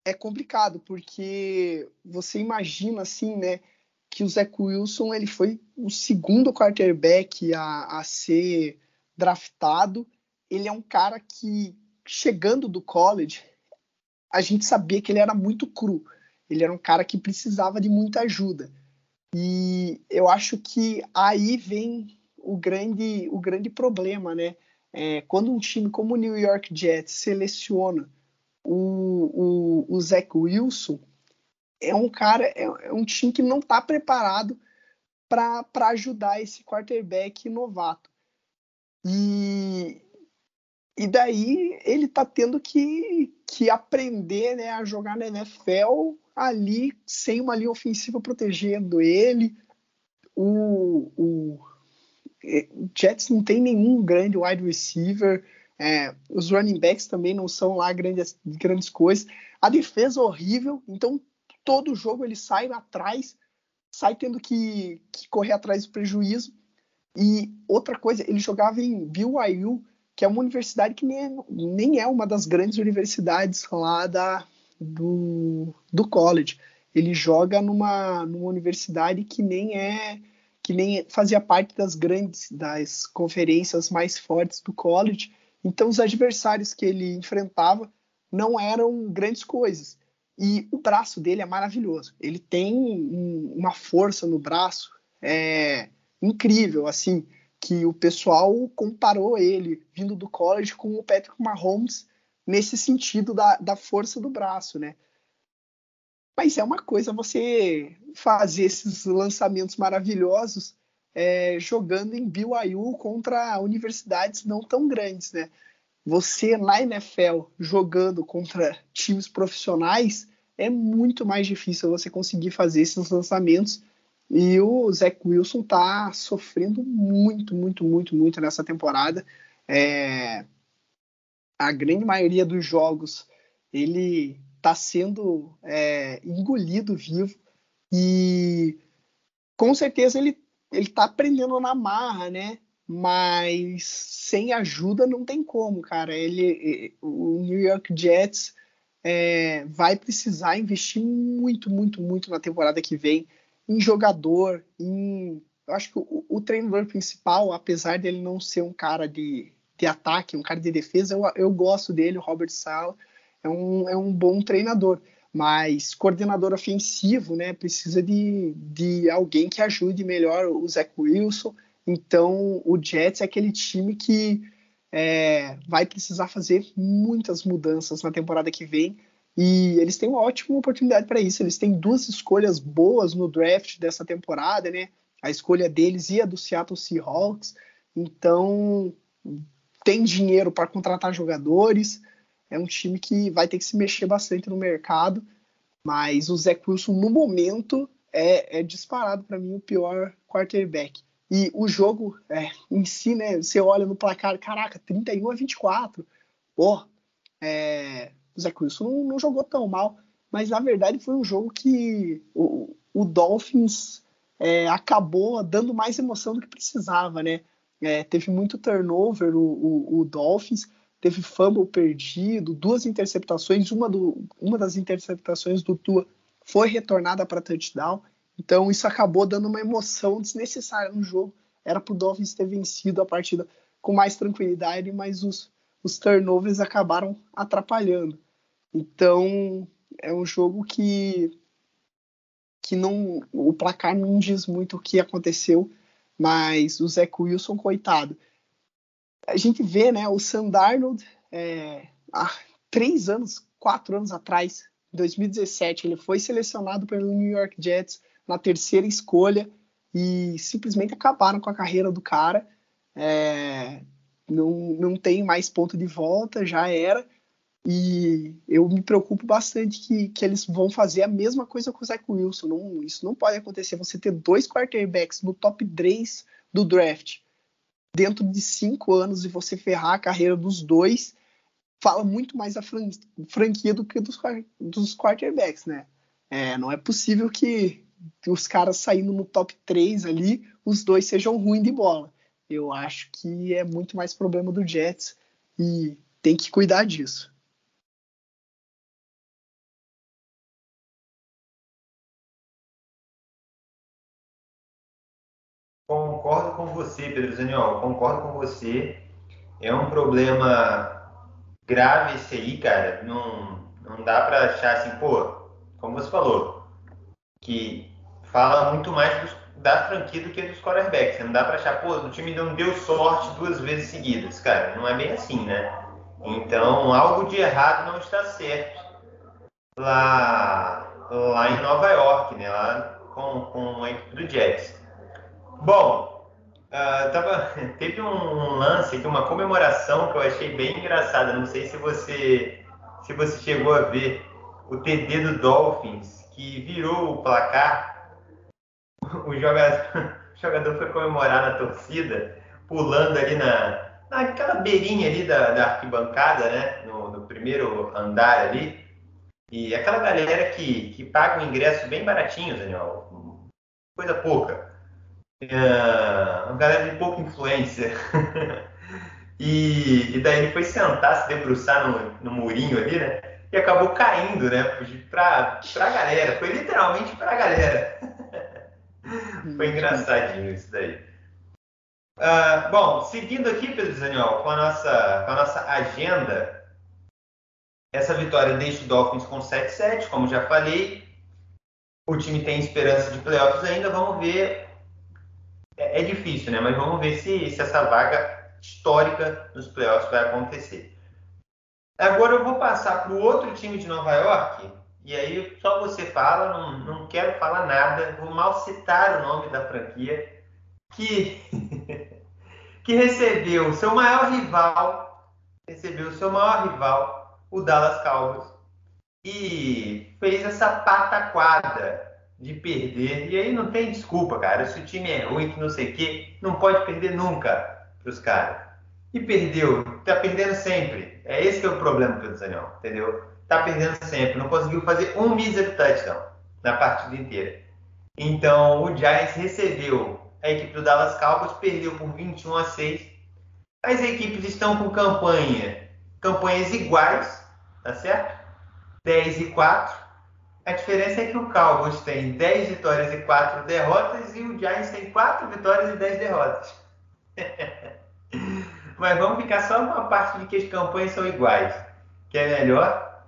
é complicado, porque você imagina assim, né, que o Zach Wilson ele foi o segundo quarterback a, a ser draftado. Ele é um cara que, chegando do college, a gente sabia que ele era muito cru. Ele era um cara que precisava de muita ajuda. E eu acho que aí vem o grande, o grande problema, né? É, quando um time como o New York Jets seleciona o, o, o Zach Wilson, é um cara, é, é um time que não está preparado para ajudar esse quarterback novato. E, e daí ele está tendo que, que aprender né, a jogar na NFL ali sem uma linha ofensiva protegendo ele. O, o, é, o Jets não tem nenhum grande wide receiver. É, os running backs também não são lá grandes, grandes coisas. A defesa horrível, então todo jogo ele sai atrás, sai tendo que, que correr atrás do prejuízo. E outra coisa, ele jogava em BYU, que é uma universidade que nem é, nem é uma das grandes universidades lá da, do, do college. Ele joga numa, numa universidade que nem é que nem fazia parte das grandes das conferências mais fortes do college. Então os adversários que ele enfrentava não eram grandes coisas. E o braço dele é maravilhoso. Ele tem um, uma força no braço é, incrível, assim, que o pessoal comparou ele, vindo do college, com o Patrick Mahomes nesse sentido da, da força do braço, né? Mas é uma coisa você fazer esses lançamentos maravilhosos é, jogando em BYU contra universidades não tão grandes, né? você na NFL jogando contra times profissionais é muito mais difícil você conseguir fazer esses lançamentos. E o Zach Wilson tá sofrendo muito, muito, muito, muito nessa temporada. É... A grande maioria dos jogos ele tá sendo é, engolido vivo e com certeza ele ele tá aprendendo na marra, né? mas sem ajuda não tem como, cara. Ele, o New York Jets é, vai precisar investir muito, muito, muito na temporada que vem em jogador, em eu acho que o, o treinador principal, apesar dele não ser um cara de, de ataque, um cara de defesa, eu, eu gosto dele, o Robert Sala, é um, é um bom treinador. Mas coordenador ofensivo, né? Precisa de, de alguém que ajude melhor o Zach Wilson então, o Jets é aquele time que é, vai precisar fazer muitas mudanças na temporada que vem. E eles têm uma ótima oportunidade para isso. Eles têm duas escolhas boas no draft dessa temporada, né? A escolha deles e a do Seattle Seahawks. Então, tem dinheiro para contratar jogadores. É um time que vai ter que se mexer bastante no mercado. Mas o Zach Wilson, no momento, é, é disparado para mim o pior quarterback. E o jogo é, em si, né? Você olha no placar, caraca, 31 a 24. Pô, é, o Zé Wilson não, não, jogou tão mal, mas na verdade foi um jogo que o, o Dolphins é, acabou dando mais emoção do que precisava, né? É, teve muito turnover o, o, o, Dolphins, teve fumble perdido, duas interceptações, uma, do, uma das interceptações do Tua foi retornada para touchdown. Então isso acabou dando uma emoção desnecessária no jogo. Era para o Dolphins ter vencido a partida com mais tranquilidade, mas os, os turnovers acabaram atrapalhando. Então é um jogo que que não o placar não diz muito o que aconteceu, mas o Zé Wilson coitado. A gente vê, né, o Sandarnold é, há três anos, quatro anos atrás, em 2017, ele foi selecionado pelo New York Jets na terceira escolha e simplesmente acabaram com a carreira do cara. É, não, não tem mais ponto de volta, já era. E eu me preocupo bastante que, que eles vão fazer a mesma coisa com o Zach Wilson. Não, isso não pode acontecer. Você ter dois quarterbacks no top 3 do draft dentro de cinco anos e você ferrar a carreira dos dois, fala muito mais da franquia do que dos, dos quarterbacks, né? É, não é possível que os caras saindo no top 3 ali, os dois sejam ruins de bola. Eu acho que é muito mais problema do Jets e tem que cuidar disso. Concordo com você, Pedro Zaniol, concordo com você. É um problema grave esse aí, cara. Não, não dá para achar assim, pô, como você falou, que fala muito mais dos, da franquia do que dos quarterbacks. Não dá para achar, pô, o time não deu sorte duas vezes seguidas. Cara, não é bem assim, né? Então, algo de errado não está certo lá, lá em Nova York, né? Lá com, com a equipe do Jets. Bom, uh, tava, teve um lance aqui, uma comemoração que eu achei bem engraçada. Não sei se você se você chegou a ver o TD do Dolphins que virou o placar. O jogador, o jogador foi comemorar na torcida, pulando ali na naquela beirinha ali da, da arquibancada, né? No, no, primeiro andar ali. E aquela galera que, que paga um ingresso bem baratinho, Daniel, coisa pouca uh, uma galera de pouca influência. e, e, daí ele foi sentar, se debruçar no, no murinho ali, né? E acabou caindo, né? Pra, pra galera. Foi literalmente pra galera. foi engraçadinho isso daí. Uh, bom, seguindo aqui, Pedro Zaniol, com a nossa, com a nossa agenda, essa vitória deixa o Dolphins com 7-7, como já falei. O time tem esperança de playoffs ainda. Vamos ver é, é, difícil, né? Mas vamos ver se, se essa vaga histórica nos playoffs vai acontecer. Agora eu vou passar para o outro time de Nova York, e aí só você fala, não, não quero falar nada, vou mal citar o nome da franquia, que, que recebeu seu maior rival, recebeu seu maior rival, o Dallas Cowboys, e fez essa pataquada de perder. E aí não tem desculpa, cara. Se o time é ruim, que não sei o quê, não pode perder nunca pros caras. E perdeu, tá perdendo sempre. É esse que é o problema, Pedro Daniel, entendeu? Tá perdendo sempre. Não conseguiu fazer um mísero touchdown na partida inteira. Então o Giants recebeu a equipe do Dallas Cowboys, perdeu por 21 a 6. As equipes estão com campanha, campanhas iguais, tá certo? 10 e 4 a diferença é que o Cowboys tem 10 vitórias e 4 derrotas e o Giants tem 4 vitórias e 10 derrotas. Mas vamos ficar só com a parte de que as campanhas são iguais, que é melhor.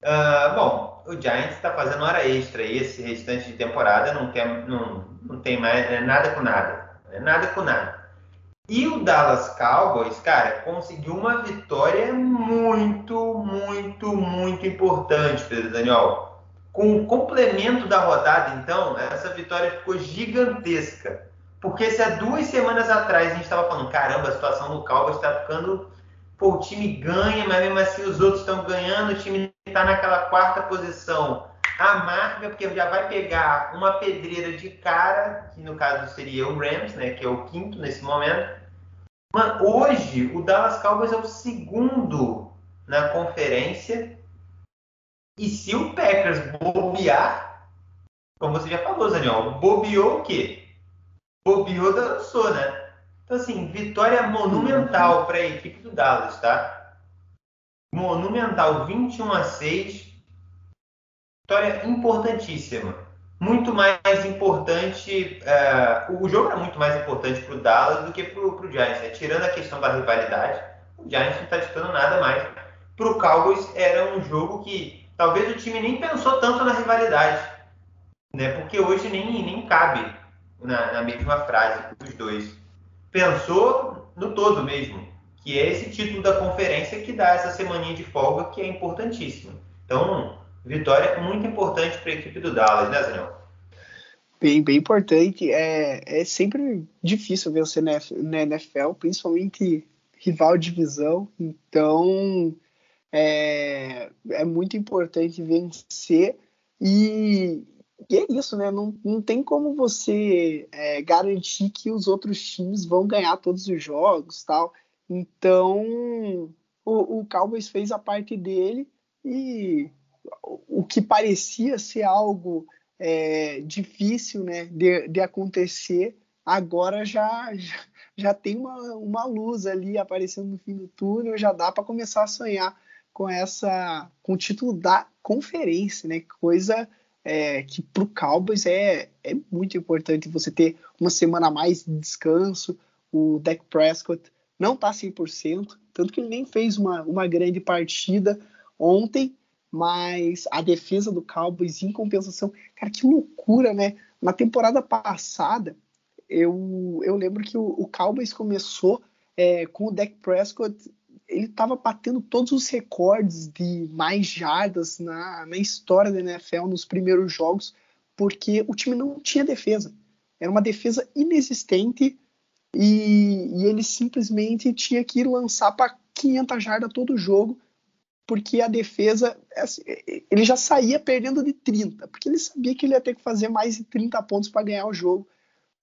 Uh, bom, o Giants está fazendo hora extra esse restante de temporada não, quer, não, não tem mais é nada com nada. É nada com nada. E o Dallas Cowboys, cara, conseguiu uma vitória muito, muito, muito importante, Pedro Daniel com o complemento da rodada, então, essa vitória ficou gigantesca. Porque se há duas semanas atrás a gente estava falando, caramba, a situação do Cowboys está ficando. Pô, o time ganha, mas mesmo assim os outros estão ganhando, o time está naquela quarta posição amarga, porque já vai pegar uma pedreira de cara, que no caso seria o Rams, né, que é o quinto nesse momento. Mas hoje o Dallas Cowboys é o segundo na conferência e se o Packers bobear, como você já falou, Daniel, bobeou o quê? Bobeou, dançou, né? Então, assim, vitória monumental para a equipe do Dallas, tá? Monumental, 21 a 6. Vitória importantíssima. Muito mais importante. Uh, o jogo era muito mais importante para o Dallas do que para o Giants. Né? Tirando a questão da rivalidade, o Giants não está disputando nada mais. Para o Cowboys era um jogo que talvez o time nem pensou tanto na rivalidade, né? Porque hoje nem, nem cabe na, na mesma frase os dois. Pensou no todo mesmo, que é esse título da conferência que dá essa semaninha de folga que é importantíssimo. Então, vitória muito importante para a equipe do Dallas, né, Zanel? Bem, bem importante. É, é sempre difícil vencer na NFL, principalmente rival de divisão. Então, É, é muito importante vencer e, e é isso, né? Não, não tem como você é, garantir que os outros times vão ganhar todos os jogos, tal. Então, o, o Cowboys fez a parte dele e o que parecia ser algo é, difícil, né, de, de acontecer, agora já, já, já tem uma, uma luz ali aparecendo no fim do túnel, já dá para começar a sonhar com essa com o título da conferência, né? Coisa é, que para o Cowboys é, é muito importante você ter uma semana a mais de descanso. O Dak Prescott não está 100%, tanto que ele nem fez uma, uma grande partida ontem, mas a defesa do Cowboys em compensação, cara, que loucura, né? Na temporada passada, eu, eu lembro que o, o Cowboys começou é, com o Dak Prescott ele estava batendo todos os recordes de mais jardas na, na história da NFL nos primeiros jogos, porque o time não tinha defesa. Era uma defesa inexistente e, e ele simplesmente tinha que lançar para 500 jardas todo jogo, porque a defesa, assim, ele já saía perdendo de 30, porque ele sabia que ele ia ter que fazer mais de 30 pontos para ganhar o jogo,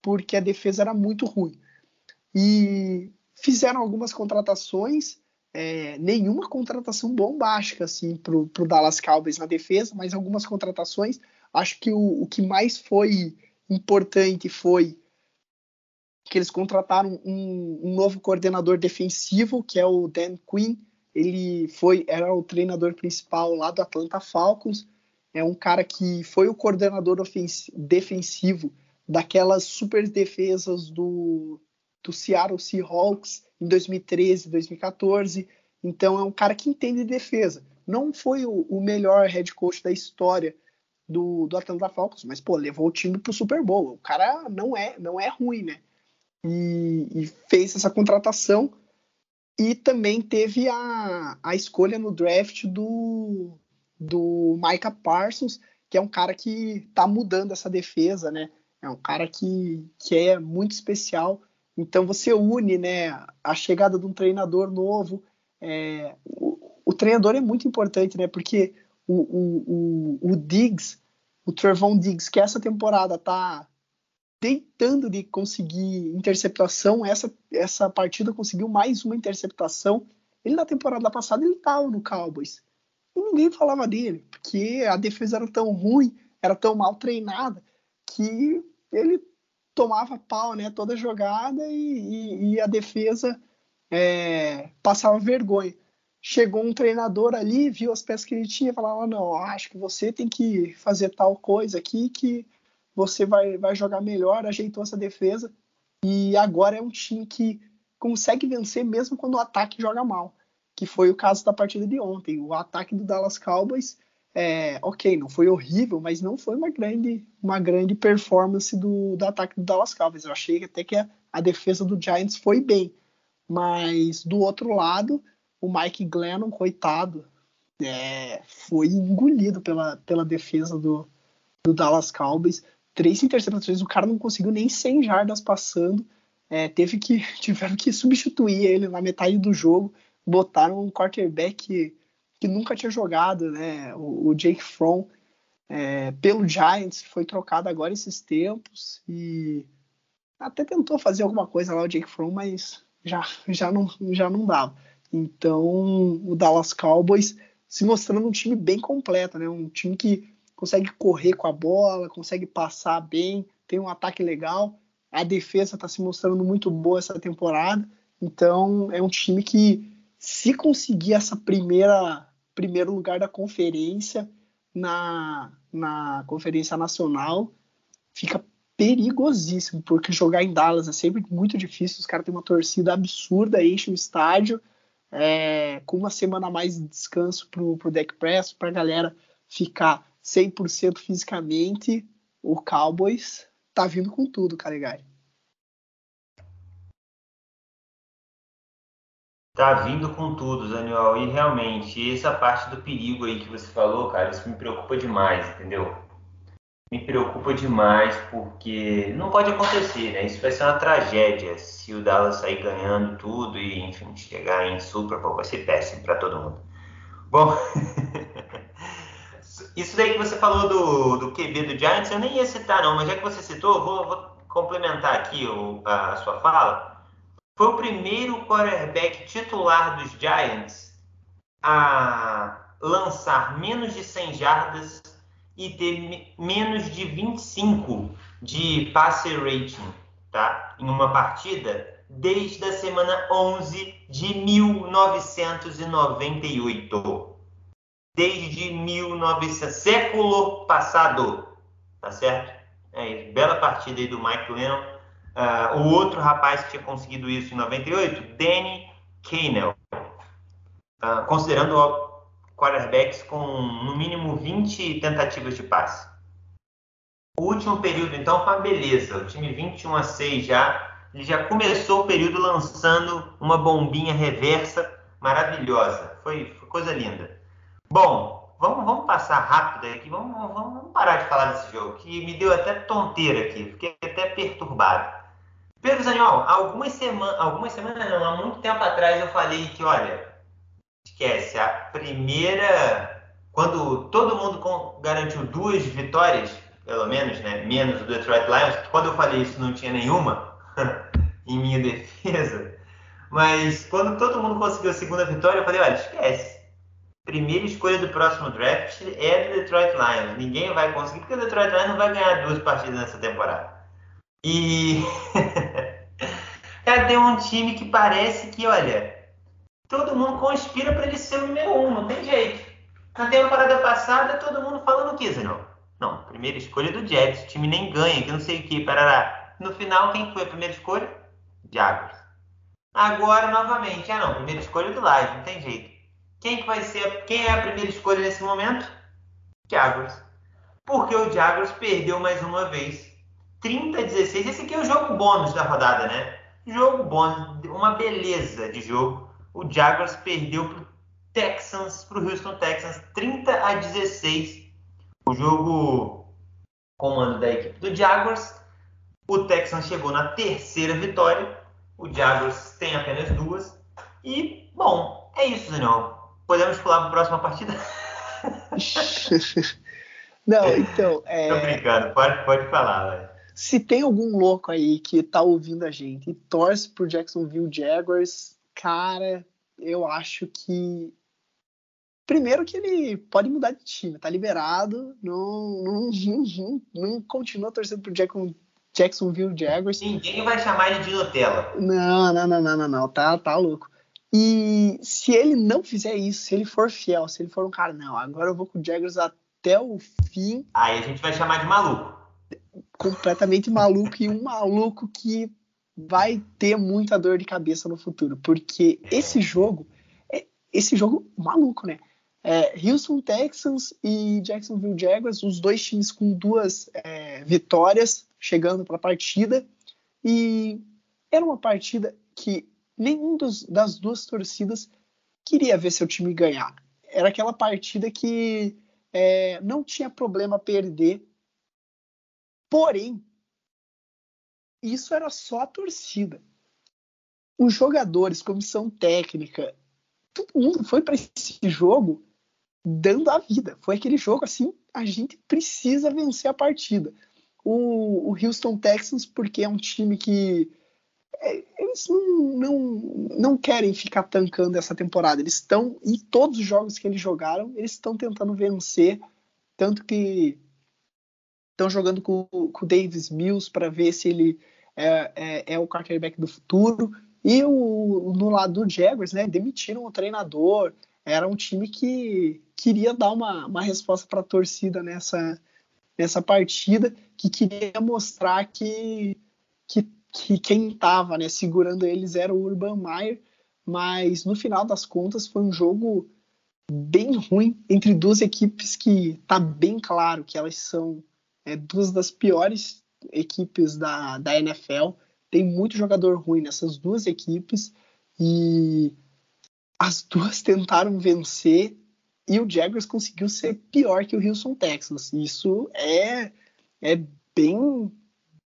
porque a defesa era muito ruim. E fizeram algumas contratações, é, nenhuma contratação bombástica assim para o Dallas Cowboys na defesa, mas algumas contratações. Acho que o, o, que mais foi importante foi que eles contrataram um, um, novo coordenador defensivo, que é o Dan Quinn. Ele foi era o treinador principal lá do Atlanta Falcons. É um cara que foi o coordenador defensivo daquelas super defesas do, do Seattle Seahawks em 2013, 2014. Então é um cara que entende de defesa. Não foi o, o melhor head coach da história do, do Atlanta Falcons, mas pô, levou o time pro Super Bowl. O cara não é, não é ruim, né? E, e fez essa contratação e também teve a, a escolha no draft do, do Micah Parsons, que é um cara que tá mudando essa defesa, né? É um cara que, que é muito especial então você une né, a chegada de um treinador novo. É, o, o, treinador é muito importante, né? Porque o, o, o, o Diggs, o Trevon Diggs, que essa temporada tá tentando de conseguir interceptação, essa, essa partida conseguiu mais uma interceptação. Ele na temporada passada ele estava no Cowboys. E ninguém falava dele, porque a defesa era tão ruim, era tão mal treinada, que ele tomava pau, né, toda jogada e, e, e a defesa é, passava vergonha. Chegou um treinador ali, viu as peças que ele tinha, falava: não, acho que você tem que fazer tal coisa aqui que você vai, vai jogar melhor. Ajeitou essa defesa e agora é um time que consegue vencer mesmo quando o ataque joga mal, que foi o caso da partida de ontem. O ataque do Dallas Cowboys é, ok, não foi horrível, mas não foi uma grande, uma grande performance do, do ataque do Dallas Cowboys. Eu achei até que a, a defesa do Giants foi bem, mas do outro lado, o Mike Glennon, coitado, é, foi engolido pela, pela defesa do, do Dallas Cowboys. Três interceptações, o cara não conseguiu nem 100 jardas passando. É, teve que tiveram que substituir ele na metade do jogo, botaram um quarterback que nunca tinha jogado, né? O, o Jake Fromm é, pelo Giants foi trocado agora esses tempos e até tentou fazer alguma coisa lá o Jake Fromm, mas já, já, não, já não dava. Então o Dallas Cowboys se mostrando um time bem completo, né? Um time que consegue correr com a bola, consegue passar bem, tem um ataque legal. A defesa está se mostrando muito boa essa temporada. Então é um time que se conseguir essa primeira primeiro lugar da conferência na, na conferência nacional fica perigosíssimo, porque jogar em Dallas é sempre muito difícil, os caras têm uma torcida absurda, enchem o estádio, é, com uma semana a mais de descanso pro, pro deck press, pra galera ficar 100% fisicamente, o Cowboys tá vindo com tudo, Calegari. Tá vindo com tudo, Daniel. E realmente, essa parte do perigo aí que você falou, cara, isso me preocupa demais, entendeu? Me preocupa demais porque não pode acontecer, né? Isso vai ser uma tragédia se o Dallas sair ganhando tudo e, enfim, chegar em Super Bowl. Vai ser péssimo para todo mundo. Bom, isso daí que você falou do, do QB do Giants, eu nem ia citar não, mas já que você citou, vou, vou complementar aqui o, a sua fala. Foi o primeiro quarterback titular dos Giants a lançar menos de 100 jardas e ter menos de 25 de passe rating, tá? Em uma partida desde a semana 11 de 1998. Desde 1900, século passado, tá certo? É isso. Bela partida aí do Mike Lennon. Uh, o outro rapaz que tinha conseguido isso em 98, Danny Canel. Uh, considerando quarterbacks com no mínimo 20 tentativas de passe. O último período, então, foi uma beleza. O time 21 a 6 já. Ele já começou o período lançando uma bombinha reversa maravilhosa. Foi, foi coisa linda. Bom, vamos, vamos passar rápido aqui. Vamos, vamos, parar de falar desse jogo, que me deu até tonteira aqui. Fiquei até perturbado. Pedro Zaniol, algumas semanas, algumas semanas não, há muito tempo atrás eu falei que, olha, esquece. A primeira, quando todo mundo garantiu duas vitórias, pelo menos, né? Menos o Detroit Lions, quando eu falei isso não tinha nenhuma em minha defesa. Mas quando todo mundo conseguiu a segunda vitória, eu falei, olha, esquece. Primeira escolha do próximo draft é do Detroit Lions. Ninguém vai conseguir, porque o Detroit Lions não vai ganhar duas partidas nessa temporada. E. Cara, tem um time que parece que, olha, todo mundo conspira para ele ser o número um, não tem jeito. Na temporada passada, todo mundo falando que, Zenão? Não, primeira escolha do Jets, o time nem ganha, que não sei o que, parará. No final, quem foi a primeira escolha? Jaguars. Agora, novamente, ah não, primeira escolha do Lions, não tem jeito. Quem que vai ser, quem é a primeira escolha nesse momento? Jaguars. Porque o Jaguars perdeu mais uma vez. 30 a 16. Esse aqui é o jogo bônus da rodada, né? Jogo bônus, uma beleza de jogo o Jaguars perdeu para Texans, para o Houston Texans, 30 a 16. O jogo comando da equipe do Jaguars. O Texans chegou na terceira vitória. O Jaguars tem apenas duas. E, bom, é isso, Daniel. Podemos pular para a próxima partida? Não, então. É... Tô brincando, pode, pode falar, velho. Se tem algum louco aí que tá ouvindo a gente e torce pro Jacksonville Jaguars, Cara, eu acho que. Primeiro que ele pode mudar de time, tá liberado, não, não, não, não continua torcendo pro Jackson, Jacksonville Jaguars. Ninguém vai chamar ele de Nutella. Não, não, não, não, não, não, tá, tá louco. E se ele não fizer isso, se ele for fiel, se ele for um cara, não, agora eu vou com o Jaguars até o fim. Aí a gente vai chamar de maluco. Completamente maluco e um maluco que vai ter muita dor de cabeça no futuro, porque esse jogo, é, esse jogo maluco, né? É, Houston Texans e Jacksonville Jaguars, os dois times com duas é, vitórias chegando para a partida, e era uma partida que nenhum dos, das duas torcidas queria ver seu time ganhar. Era aquela partida que é, não tinha problema perder, porém isso era só a torcida. Os jogadores, comissão técnica, todo mundo foi para esse jogo dando a vida. Foi aquele jogo assim, a gente precisa vencer a partida. O, o Houston Texans, porque é um time que é, eles não, não, não querem ficar tancando essa temporada. Eles estão, em todos os jogos que eles jogaram, eles estão tentando vencer. Tanto que estão jogando com, com o Davis Mills para ver se ele é, é, é o quarterback do futuro. E o, no lado do Jaguars, né, demitiram o treinador. Era um time que queria dar uma, uma resposta para a torcida nessa, nessa partida, que queria mostrar que, que, que quem estava né, segurando eles era o Urban Meyer. Mas no final das contas foi um jogo bem ruim entre duas equipes que tá bem claro que elas são é, duas das piores equipes da, da NFL. Tem muito jogador ruim nessas duas equipes e as duas tentaram vencer e o Jaguars conseguiu ser pior que o Houston Texans. Isso é, é bem.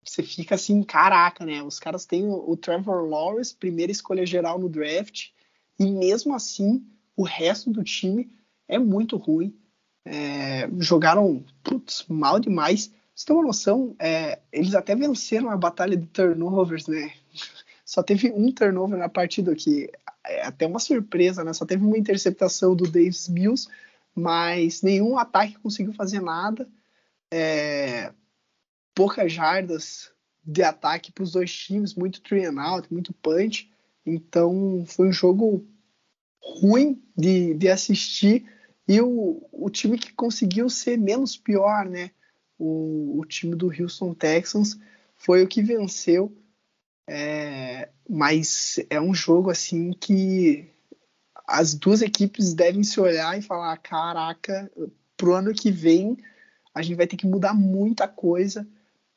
Você fica assim, caraca, né? Os caras têm o, o Trevor Lawrence, primeira escolha geral no draft, e mesmo assim o resto do time é muito ruim. É, jogaram putz, mal demais. Você tem uma noção, é, eles até venceram a batalha de turnovers, né? Só teve um turnover na partida, que é até uma surpresa, né? Só teve uma interceptação do Davis Mills, mas nenhum ataque conseguiu fazer nada. É, poucas jardas de ataque para os dois times, muito three and out, muito punch. Então foi um jogo ruim de, de assistir e o, o time que conseguiu ser menos pior, né? O, o time do Houston Texans foi o que venceu. É, mas é um jogo assim que as duas equipes devem se olhar e falar: caraca, pro ano que vem a gente vai ter que mudar muita coisa,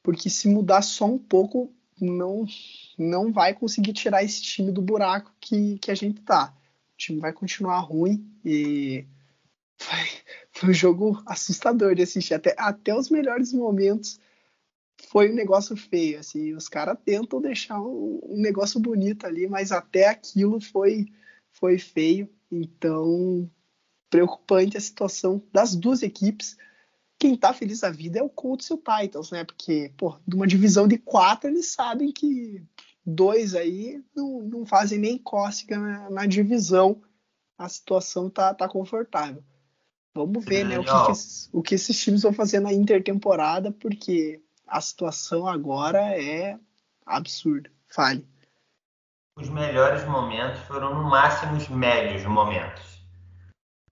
porque se mudar só um pouco, não, não vai conseguir tirar esse time do buraco que, que a gente tá. O time vai continuar ruim e foi, foi um jogo assustador de assistir. Até, até os melhores momentos foi um negócio feio. Assim, os caras tentam deixar um, um, negócio bonito ali, mas até aquilo foi, foi feio. Então, preocupante a situação das duas equipes. Quem tá feliz da vida é o Colts e o Titans, né? Porque, pô, de uma divisão de quatro, eles sabem que dois aí não, não fazem nem cócega na, na divisão. A situação tá, tá confortável. Vamos ver, né, o que, que esses, o que esses times vão fazer na intertemporada, porque a situação agora é absurda. Fale. Os melhores momentos foram no máximo os médios momentos.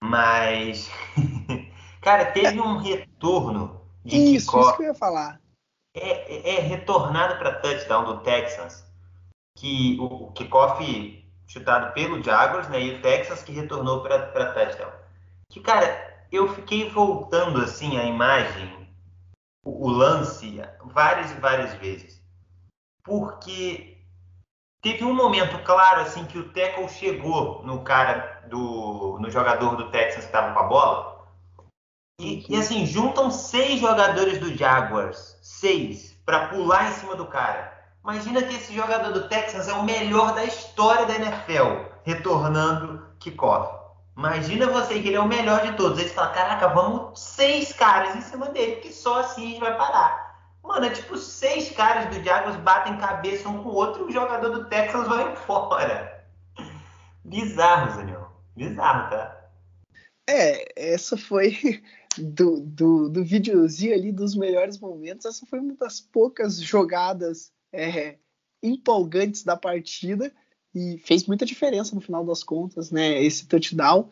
Mas, cara, teve um retorno de isso, kickoff. Isso que eu ia falar. É, é, é retornado para touchdown do Texans, que o, o kickoff chutado pelo Jaguars, né, e o Texans que retornou para touchdown. Que, cara, eu fiquei voltando assim a imagem, o, o lance, várias e várias vezes. Porque teve um momento claro assim que o tackle chegou no cara do no jogador do Texas que estava com a bola. E, e, assim, juntam seis jogadores do Jaguars, seis, para pular em cima do cara. Imagina que esse jogador do Texas é o melhor da história da NFL, retornando kickoff. Imagina você que ele é o melhor de todos. Aí você fala, caraca, vamos seis caras em cima dele, que só assim a gente vai parar. Mano, é tipo seis caras do Jaguars batem cabeça um com o outro e o jogador do Texas vai embora. Bizarro, Zaniel. Bizarro, tá? É, essa foi do, do, do videozinho ali dos melhores momentos. Essa foi uma das poucas jogadas é, empolgantes da partida e fez muita diferença no final das contas, né? Esse touchdown,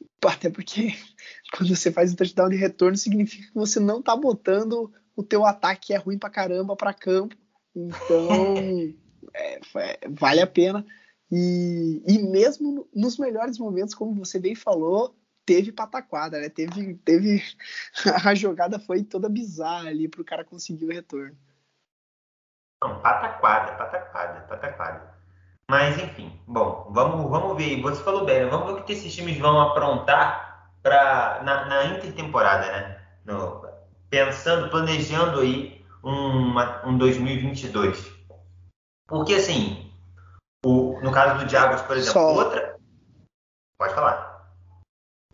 até porque quando você faz um touchdown de retorno significa que você não tá botando o teu ataque que é ruim pra caramba para campo, então é, vale a pena. E, e mesmo nos melhores momentos, como você bem falou, teve pataquada, né? Teve, teve a jogada foi toda bizarra ali pro cara conseguir o retorno. Não, pataquada, pataquada, pataquada. Mas enfim, bom, vamos, vamos ver. Você falou bem, né? vamos ver o que esses times vão aprontar pra, na, na intertemporada, né? No, pensando, planejando aí uma, um 2022. Porque assim, o, no caso do Diabos, por exemplo, Só... outra. Pode falar.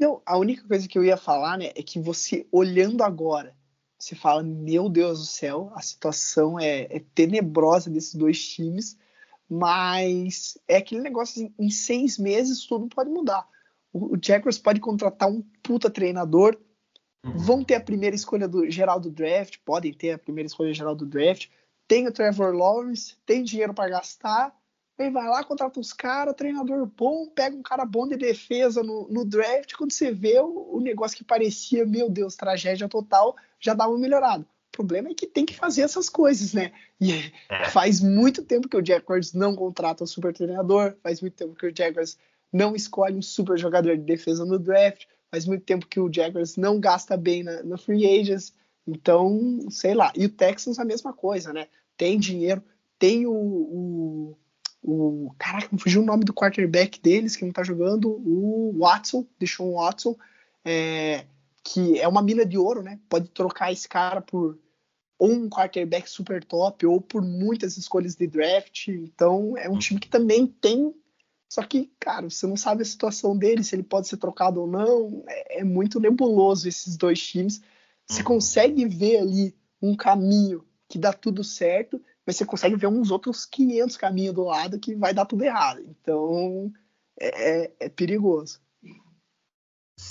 Não, a única coisa que eu ia falar, né, é que você olhando agora, você fala, meu Deus do céu, a situação é, é tenebrosa desses dois times mas é aquele negócio assim, em seis meses tudo pode mudar. O, o Jaguars pode contratar um puta treinador, uhum. vão ter a primeira escolha do geral do draft, podem ter a primeira escolha geral do draft, tem o Trevor Lawrence, tem dinheiro para gastar, aí vai lá, contrata os caras, treinador bom, pega um cara bom de defesa no, no draft, quando você vê o, o, negócio que parecia, meu Deus, tragédia total, já dá uma melhorada. O problema é que tem que fazer essas coisas, né? E é. faz muito tempo que o Jaguars não contrata um super treinador, faz muito tempo que o Jaguars não escolhe um super jogador de defesa no draft, faz muito tempo que o Jaguars não gasta bem na, na free agents. Então, sei lá. E o Texans a mesma coisa, né? Tem dinheiro, tem o, o, o caraca, me fugiu o nome do quarterback deles que não tá jogando, o Watson, Deshaun Watson, é, que é uma mina de ouro, né? Pode trocar esse cara por ou um quarterback super top ou por muitas escolhas de draft. Então é um time que também tem Só que, cara, você não sabe a situação dele, se ele pode ser trocado ou não. É, é muito nebuloso esses dois times. Você uhum. consegue ver ali um caminho que dá tudo certo, mas você consegue ver uns outros 500 caminhos do lado que vai dar tudo errado. Então, é, é, é perigoso.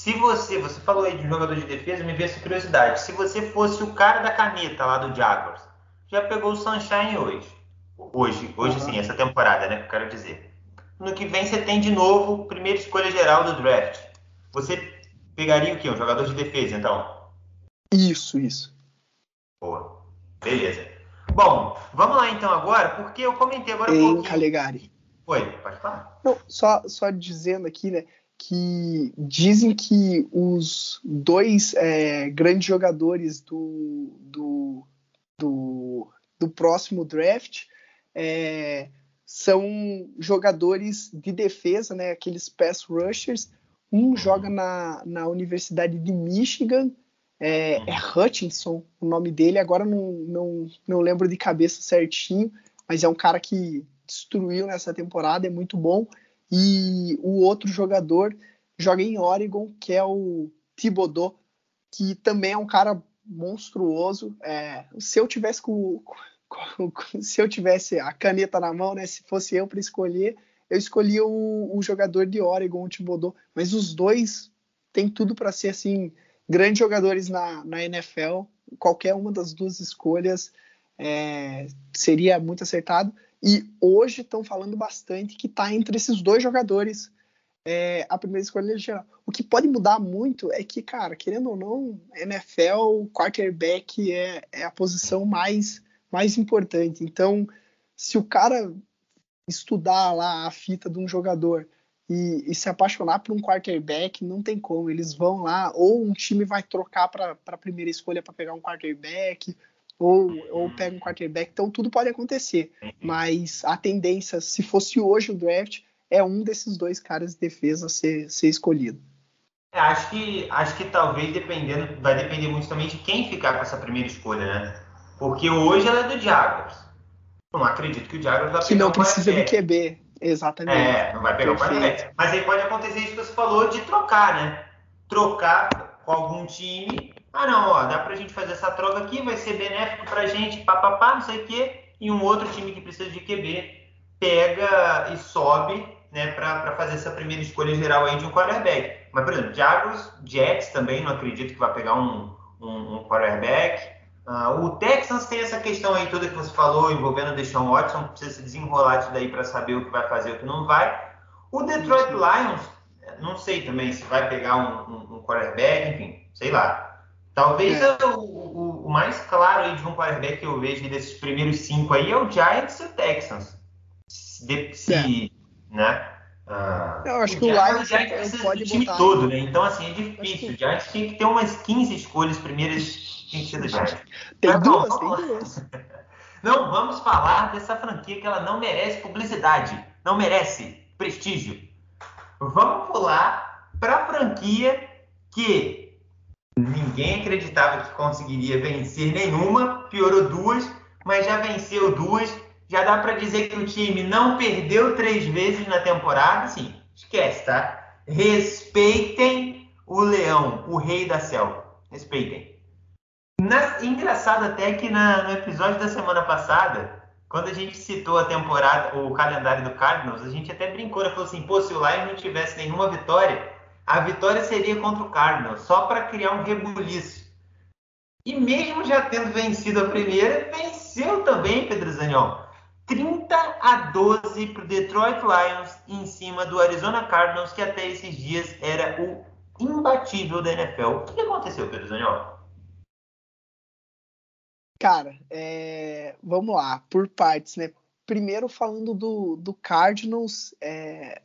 Se você, você falou aí de jogador de defesa, me veio essa curiosidade. Se você fosse o cara da caneta lá do Jaguars, já pegou o Sunshine hoje. Hoje, hoje uhum. sim, essa temporada, né? Que eu quero dizer. No que vem você tem de novo primeira escolha geral do draft. Você pegaria o quê? Um jogador de defesa, então? Isso, isso. Boa. Beleza. Bom, vamos lá então agora, porque eu comentei agora um pouquinho. Calegari. Oi, pode falar. Não, só, só dizendo aqui, né? Que dizem que os dois é, grandes jogadores do, do, do, do próximo draft é, são jogadores de defesa, né, aqueles pass rushers. Um joga na, na Universidade de Michigan, é, é Hutchinson o nome dele, agora não, não, não lembro de cabeça certinho, mas é um cara que destruiu nessa temporada, é muito bom e o outro jogador joga em Oregon, que é o Thibodeau, que também é um cara monstruoso. É, se eu tivesse com, com, com, se eu tivesse a caneta na mão, né, se fosse eu para escolher, eu escolhia o, o, jogador de Oregon, o Thibodeau, mas os dois têm tudo para ser assim grandes jogadores na, na NFL. Qualquer uma das duas escolhas é, seria muito acertado. E hoje estão falando bastante que está entre esses dois jogadores é, a primeira escolha geral. O que pode mudar muito é que, cara, querendo ou não, NFL, quarterback é, é a posição mais, mais importante. Então, se o cara estudar lá a fita de um jogador e, e, se apaixonar por um quarterback, não tem como. Eles vão lá, ou um time vai trocar para a primeira escolha para pegar um quarterback, ou, ou pega um quarterback, então tudo pode acontecer. Mas a tendência, se fosse hoje o draft, é um desses dois caras de defesa ser, ser escolhido. É, acho que acho que talvez dependendo, vai depender muito também de quem ficar com essa primeira escolha, né? Porque hoje ela é do Jaguars. Não acredito que o Jaguars vai que pegar não precisa de QB, exatamente. É, não vai pegar Perfeito. o quarterback. Mas aí pode acontecer isso que você falou de trocar, né? Trocar com algum time ah, não, ó, dá pra gente fazer essa troca aqui, vai ser benéfico pra gente, papapá, não sei o quê, e um outro time que precisa de QB pega e sobe, né, para fazer essa primeira escolha geral aí de um quarterback. Mas, por exemplo, Jaguars, Jets também, não acredito que vai pegar um, um, um quarterback. Uh, o Texans tem essa questão aí toda que você falou envolvendo o Deshaun Watson, precisa se desenrolar disso daí para saber o que vai fazer e o que não vai. O Detroit Lions, não sei também se vai pegar um, um, um quarterback, enfim, sei lá. Talvez é. o, o, o, mais claro aí de um quarterback que eu vejo desses primeiros cinco aí é o Giants e o Texans. De, se, é. né? Uh, eu acho o que o Lions Giants pode time botar todo, né? Então, assim, é difícil. Que... O Giants tinha que ter umas 15 escolhas primeiras, tinha que ser do Giants. Tem Mas, duas, bom, tem duas. Não, vamos falar dessa franquia que ela não merece publicidade, não merece prestígio. Vamos pular para a franquia que Ninguém acreditava que conseguiria vencer nenhuma, piorou duas, mas já venceu duas. Já dá para dizer que o time não perdeu três vezes na temporada. Sim, esquece, tá? Respeitem o leão, o rei da selva. Respeitem. Na, engraçado até que na, no episódio da semana passada, quando a gente citou a temporada, o calendário do Cardinals, a gente até brincou, né? Falou assim, pô, se o Lions não tivesse nenhuma vitória, a vitória seria contra o Cardinals, só para criar um rebuliço. E mesmo já tendo vencido a primeira, venceu também, Pedro Zaniol. 30 a 12 para o Detroit Lions em cima do Arizona Cardinals, que até esses dias era o imbatível da NFL. O que aconteceu, Pedro Zaniol? Cara, é... vamos lá, por partes, né? Primeiro falando do, do Cardinals, é...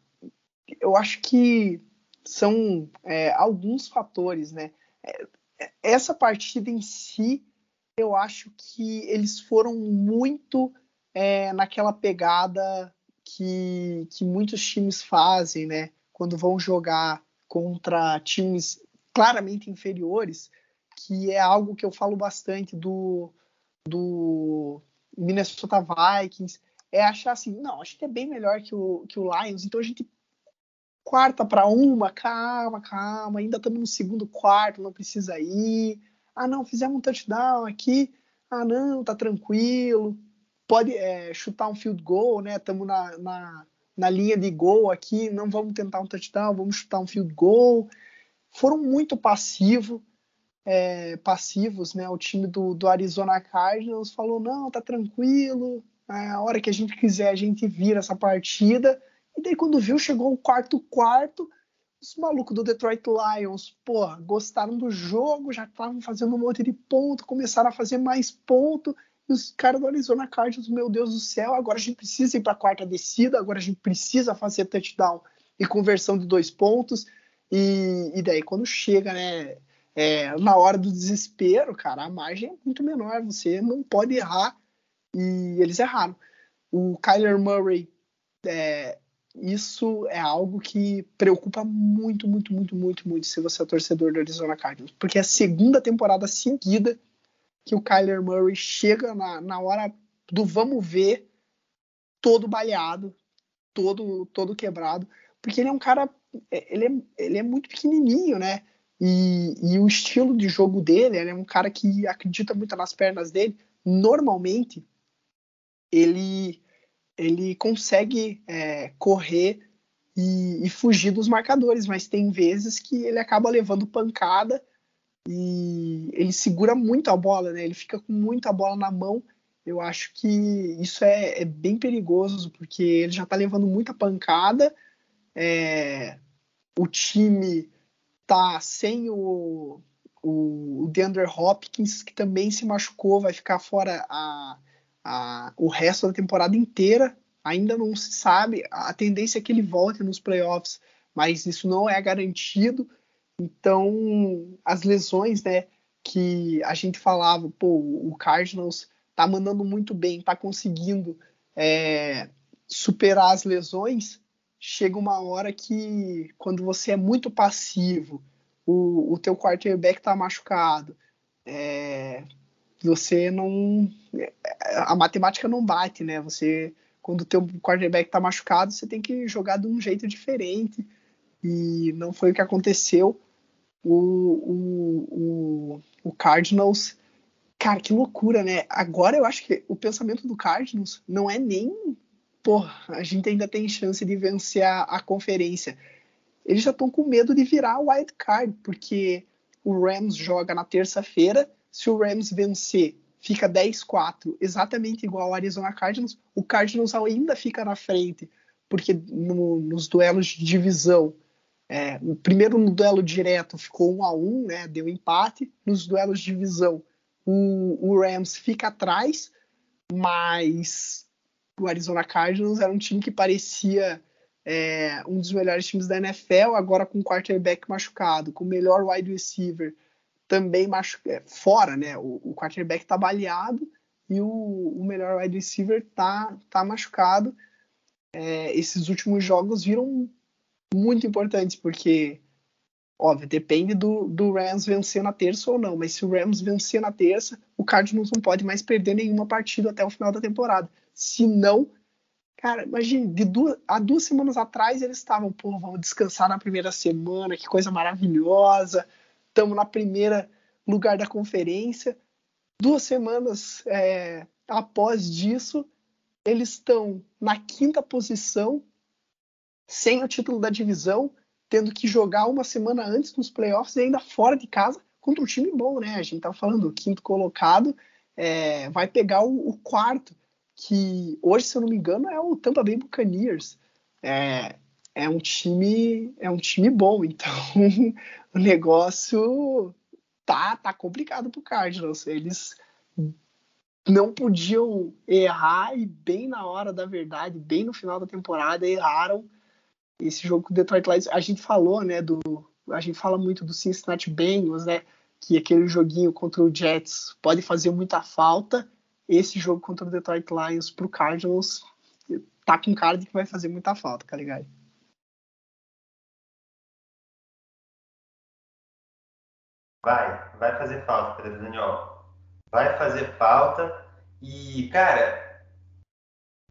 eu acho que são é, alguns fatores, né? É, essa partida em si, eu acho que eles foram muito é, naquela pegada que, que muitos times fazem, né? Quando vão jogar contra times claramente inferiores, que é algo que eu falo bastante do, do Minnesota Vikings, é achar assim, não, a gente é bem melhor que o, que o Lions, então a gente quarta para uma, calma, calma, ainda estamos no segundo quarto, não precisa ir. Ah, não, fizemos um touchdown aqui. Ah, não, tá tranquilo. Pode é, chutar um field goal, né? Estamos na, na, na linha de gol aqui, não vamos tentar um touchdown, vamos chutar um field goal. Foram muito passivo, é, passivos, né? O time do, do Arizona Cardinals falou, não, tá tranquilo, é, a hora que a gente quiser a gente vira essa partida. E daí quando viu, chegou o quarto quarto, os malucos do Detroit Lions, pô, gostaram do jogo, já estavam fazendo um monte de ponto, começaram a fazer mais ponto, e os caras do Arizona Cardinals, meu Deus do céu, agora a gente precisa ir para a quarta descida, agora a gente precisa fazer touchdown e conversão de dois pontos. E, e daí, quando chega, né, é, na hora do desespero, cara, a margem é muito menor, você não pode errar, e eles erraram. O Kyler Murray, é, isso é algo que preocupa muito, muito, muito, muito, muito se você é torcedor do Arizona Cardinals, porque é a segunda temporada seguida que o Kyler Murray chega na, na hora do vamos ver, todo baleado, todo, todo quebrado, porque ele é um cara, é, ele é, ele é muito pequenininho, né? E, e o estilo de jogo dele, ele é um cara que acredita muito nas pernas dele. Normalmente, ele, ele consegue é, correr e, e, fugir dos marcadores, mas tem vezes que ele acaba levando pancada e ele segura muito a bola, né? Ele fica com muita bola na mão. Eu acho que isso é, é bem perigoso, porque ele já está levando muita pancada. É, o time tá sem o, o, o DeAndre Hopkins, que também se machucou, vai ficar fora a, a, o resto da temporada inteira. Ainda não se sabe. A tendência é que ele volte nos playoffs, mas isso não é garantido. Então, as lesões, né, que a gente falava, pô, o Cardinals tá mandando muito bem, tá conseguindo é, superar as lesões. Chega uma hora que, quando você é muito passivo, o, o teu quarterback tá machucado, é, você não. A matemática não bate, né? Você, quando o teu quarterback tá machucado, você tem que jogar de um jeito diferente. E não foi o que aconteceu o, o, o, o Cardinals. Cara, que loucura, né? Agora eu acho que o pensamento do Cardinals não é nem. Porra, a gente ainda tem chance de vencer a, a conferência. Eles já estão com medo de virar wild card, porque o Rams joga na terça-feira. Se o Rams vencer, fica 10-4, exatamente igual ao Arizona Cardinals. O Cardinals ainda fica na frente, porque no, nos duelos de divisão é, o primeiro no duelo direto ficou um a um, né, deu empate. Nos duelos de divisão, o, o Rams fica atrás, mas o Arizona Cardinals era um time que parecia é, um dos melhores times da NFL, agora com o quarterback machucado, com o melhor wide receiver também machu é, fora, né? O, o quarterback tá baleado e o, o melhor wide receiver tá, tá machucado. É, esses últimos jogos viram muito importantes, porque, óbvio, depende do, do Rams vencer na terça ou não, mas se o Rams vencer na terça, o Cardinals não pode mais perder nenhuma partida até o final da temporada. Se não, cara, imagine, de duas, há duas semanas atrás eles estavam, pô, vamos descansar na primeira semana, que coisa maravilhosa, estamos na primeira lugar da conferência. Duas semanas é, após disso, eles estão na quinta posição sem o título da divisão, tendo que jogar uma semana antes dos playoffs e ainda fora de casa contra um time bom, né? A gente tá falando, o quinto colocado é, vai pegar o, o, quarto, que hoje, se eu não me engano, é o Tampa Bay Buccaneers. É, é um time é um time bom, então o negócio tá tá complicado pro Cardinals. Eles não podiam errar e bem na hora da verdade, bem no final da temporada erraram esse jogo com o Detroit Lions, a gente falou, né, do a gente fala muito do Cincinnati Bengals, né, que aquele joguinho contra o Jets pode fazer muita falta. Esse jogo contra o Detroit Lions pro Cardinals tá com cara de que vai fazer muita falta, tá Vai, vai fazer falta, Pedro Daniel. Vai fazer falta. E, cara,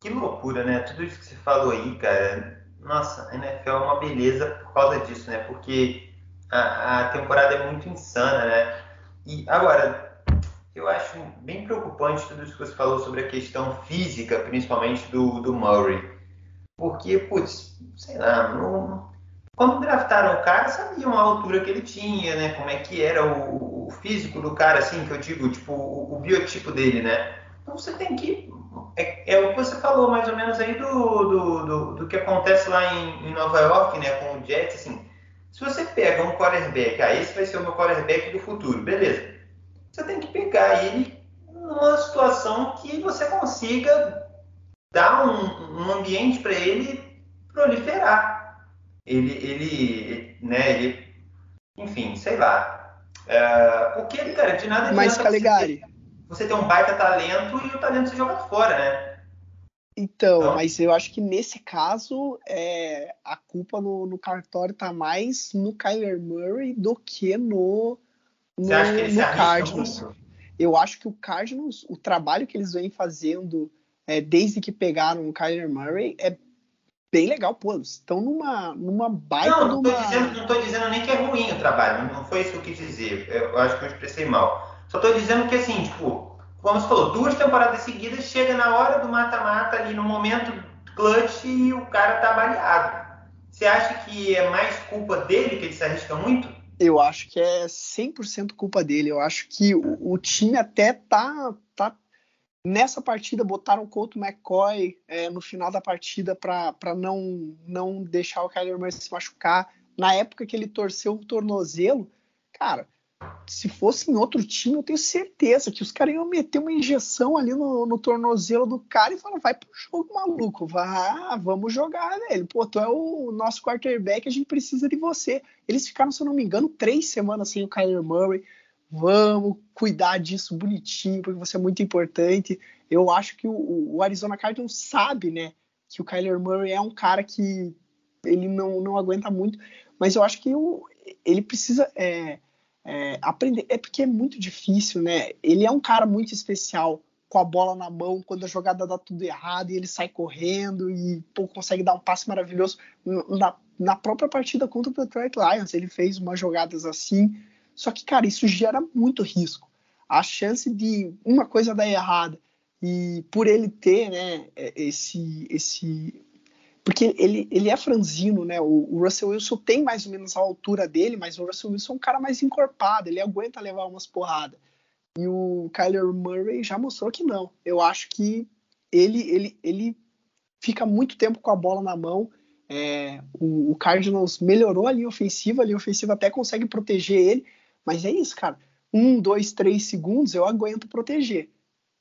Que loucura, né? Tudo isso que você falou aí, cara. Nossa, a NFL é uma beleza por causa disso, né? Porque a, a temporada é muito insana, né? E agora, eu acho bem preocupante tudo isso que você falou sobre a questão física, principalmente do, do Murray. Porque, putz, sei lá, não, quando draftaram o cara, sabiam a altura que ele tinha, né? Como é que era o, o físico do cara, assim, que eu digo, tipo, o, o, biotipo dele, né? Então você tem que. É, é, o que você falou mais ou menos aí do, do, do, do que acontece lá em, em, Nova York, né? Com o Jets, assim. Se você pega um quarterback, ah, esse vai ser o meu quarterback do futuro, beleza. Você tem que pegar ele numa situação que você consiga dar um, um ambiente para ele proliferar ele, ele, né, ele, enfim, sei lá. É, porque, cara, de nada Mas, Caligari... Você, você tem um baita talento e o talento se joga fora, né? Então, então, mas eu acho que nesse caso é, a culpa no, no cartório tá mais no Kyler Murray do que no, no, que no Cardinals. Muito? Eu acho que o Cardinals, o trabalho que eles vêm fazendo é, desde que pegaram o Kyler Murray é bem legal, pô, estão numa, numa baita não, não tô numa... Dizendo, não tô dizendo nem que é ruim o trabalho, não foi isso que eu quis dizer, eu acho que eu expressei mal. Só tô dizendo que assim, tipo, como você falou, duas temporadas seguidas, chega na hora do mata-mata ali, no momento clutch e o cara tá baleado. Você acha que é mais culpa dele que ele se arrisca muito? Eu acho que é 100% culpa dele. Eu acho que o, o time até tá, tá Nessa partida botaram o Couto McCoy é, no final da partida para não, não deixar o Kyler Murray se machucar. Na época que ele torceu o tornozelo, cara, se fosse em outro time, eu tenho certeza que os caras iam meter uma injeção ali no, no tornozelo do cara e falar: vai pro jogo, maluco, vá, vamos jogar, velho. Pô, tu é o nosso quarterback, a gente precisa de você. Eles ficaram, se eu não me engano, três semanas sem o Kyler Murray vamos cuidar disso bonitinho, porque você é muito importante. Eu acho que o, o Arizona Cardinals sabe, né, que o Kyler Murray é um cara que ele não, não aguenta muito, mas eu acho que o, ele precisa é, é, aprender. É porque é muito difícil, né? Ele é um cara muito especial com a bola na mão, quando a jogada dá tudo errado e ele sai correndo e pô, consegue dar um passe maravilhoso. Na, na própria partida contra o Detroit Lions, ele fez umas jogadas assim só que, cara, isso gera muito risco. A chance de uma coisa dar errada e por ele ter, né, é, esse, esse, porque ele, ele é franzino, né? O, o, Russell Wilson tem mais ou menos a altura dele, mas o Russell Wilson é um cara mais encorpado, ele aguenta levar umas porradas. E o Kyler Murray já mostrou que não. Eu acho que ele, ele, ele fica muito tempo com a bola na mão. É, o, o Cardinals melhorou a linha ofensiva, a linha ofensiva até consegue proteger ele, mas é isso, cara. Um, dois, três segundos eu aguento proteger.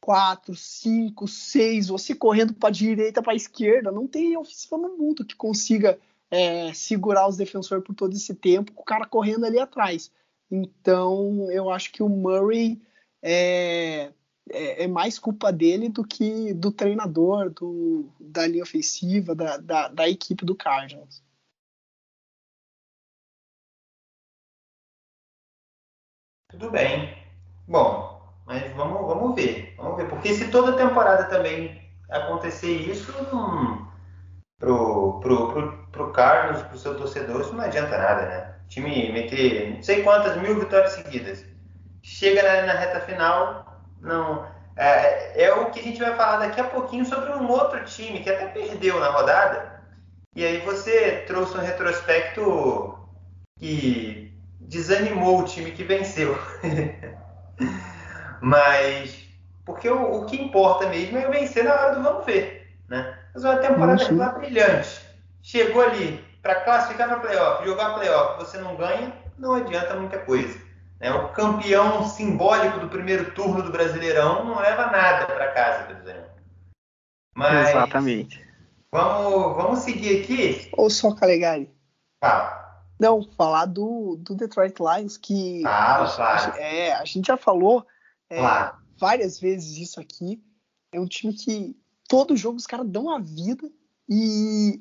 Quatro, cinco, seis, você correndo para direita, para esquerda, não tem ofensiva no mundo que consiga é, segurar os defensores por todo esse tempo, com o cara correndo ali atrás. Então, eu acho que o Murray é, é, é, mais culpa dele do que do treinador, do, da linha ofensiva, da, da, da equipe do Cardinals. Tudo bem. Bom, mas vamos, vamos ver. Vamos ver. Porque se toda temporada também acontecer isso, hum, pro, pro, pro, pro Carlos, pro seu torcedor, isso não adianta nada, né? O time meter não sei quantas mil vitórias seguidas. Chega na, na reta final, não. É, é, o que a gente vai falar daqui a pouquinho sobre um outro time que até perdeu na rodada. E aí você trouxe um retrospecto que desanimou o time que venceu. Mas, porque o, o, que importa mesmo é vencer na hora do vamos ver. Né? Mas uma temporada uhum. brilhante. Chegou ali para classificar para playoff, jogar playoff, você não ganha, não adianta muita coisa. Né? O campeão simbólico do primeiro turno do Brasileirão não leva nada para casa, por exemplo. Mas, Exatamente. Vamos, vamos seguir aqui. Ou só Calegari? Fala. Não, falar do, do Detroit Lions, que ah, a, é, a gente já falou é, várias vezes isso aqui. É um time que todo jogo os caras dão a vida e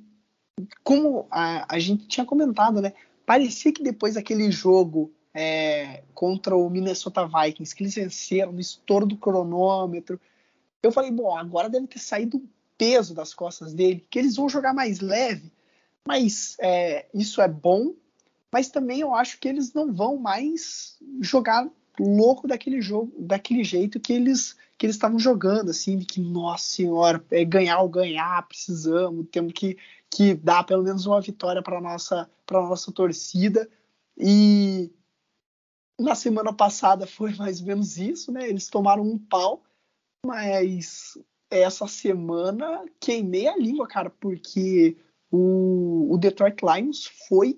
como a, a gente tinha comentado, né? Parecia que depois daquele jogo é, contra o Minnesota Vikings, que eles venceram no estouro do cronômetro, eu falei, bom, agora deve ter saído peso das costas dele, que eles vão jogar mais leve, mas é, isso é bom, mas também eu acho que eles não vão mais jogar louco daquele jogo, daquele jeito que eles que eles estavam jogando, assim, de que, nossa senhora, é ganhar ou ganhar, precisamos, temos que, que dar pelo menos uma vitória para nossa para nossa torcida. E na semana passada foi mais ou menos isso, né? Eles tomaram um pau, mas essa semana queimei a língua, cara, porque o, o Detroit Lions foi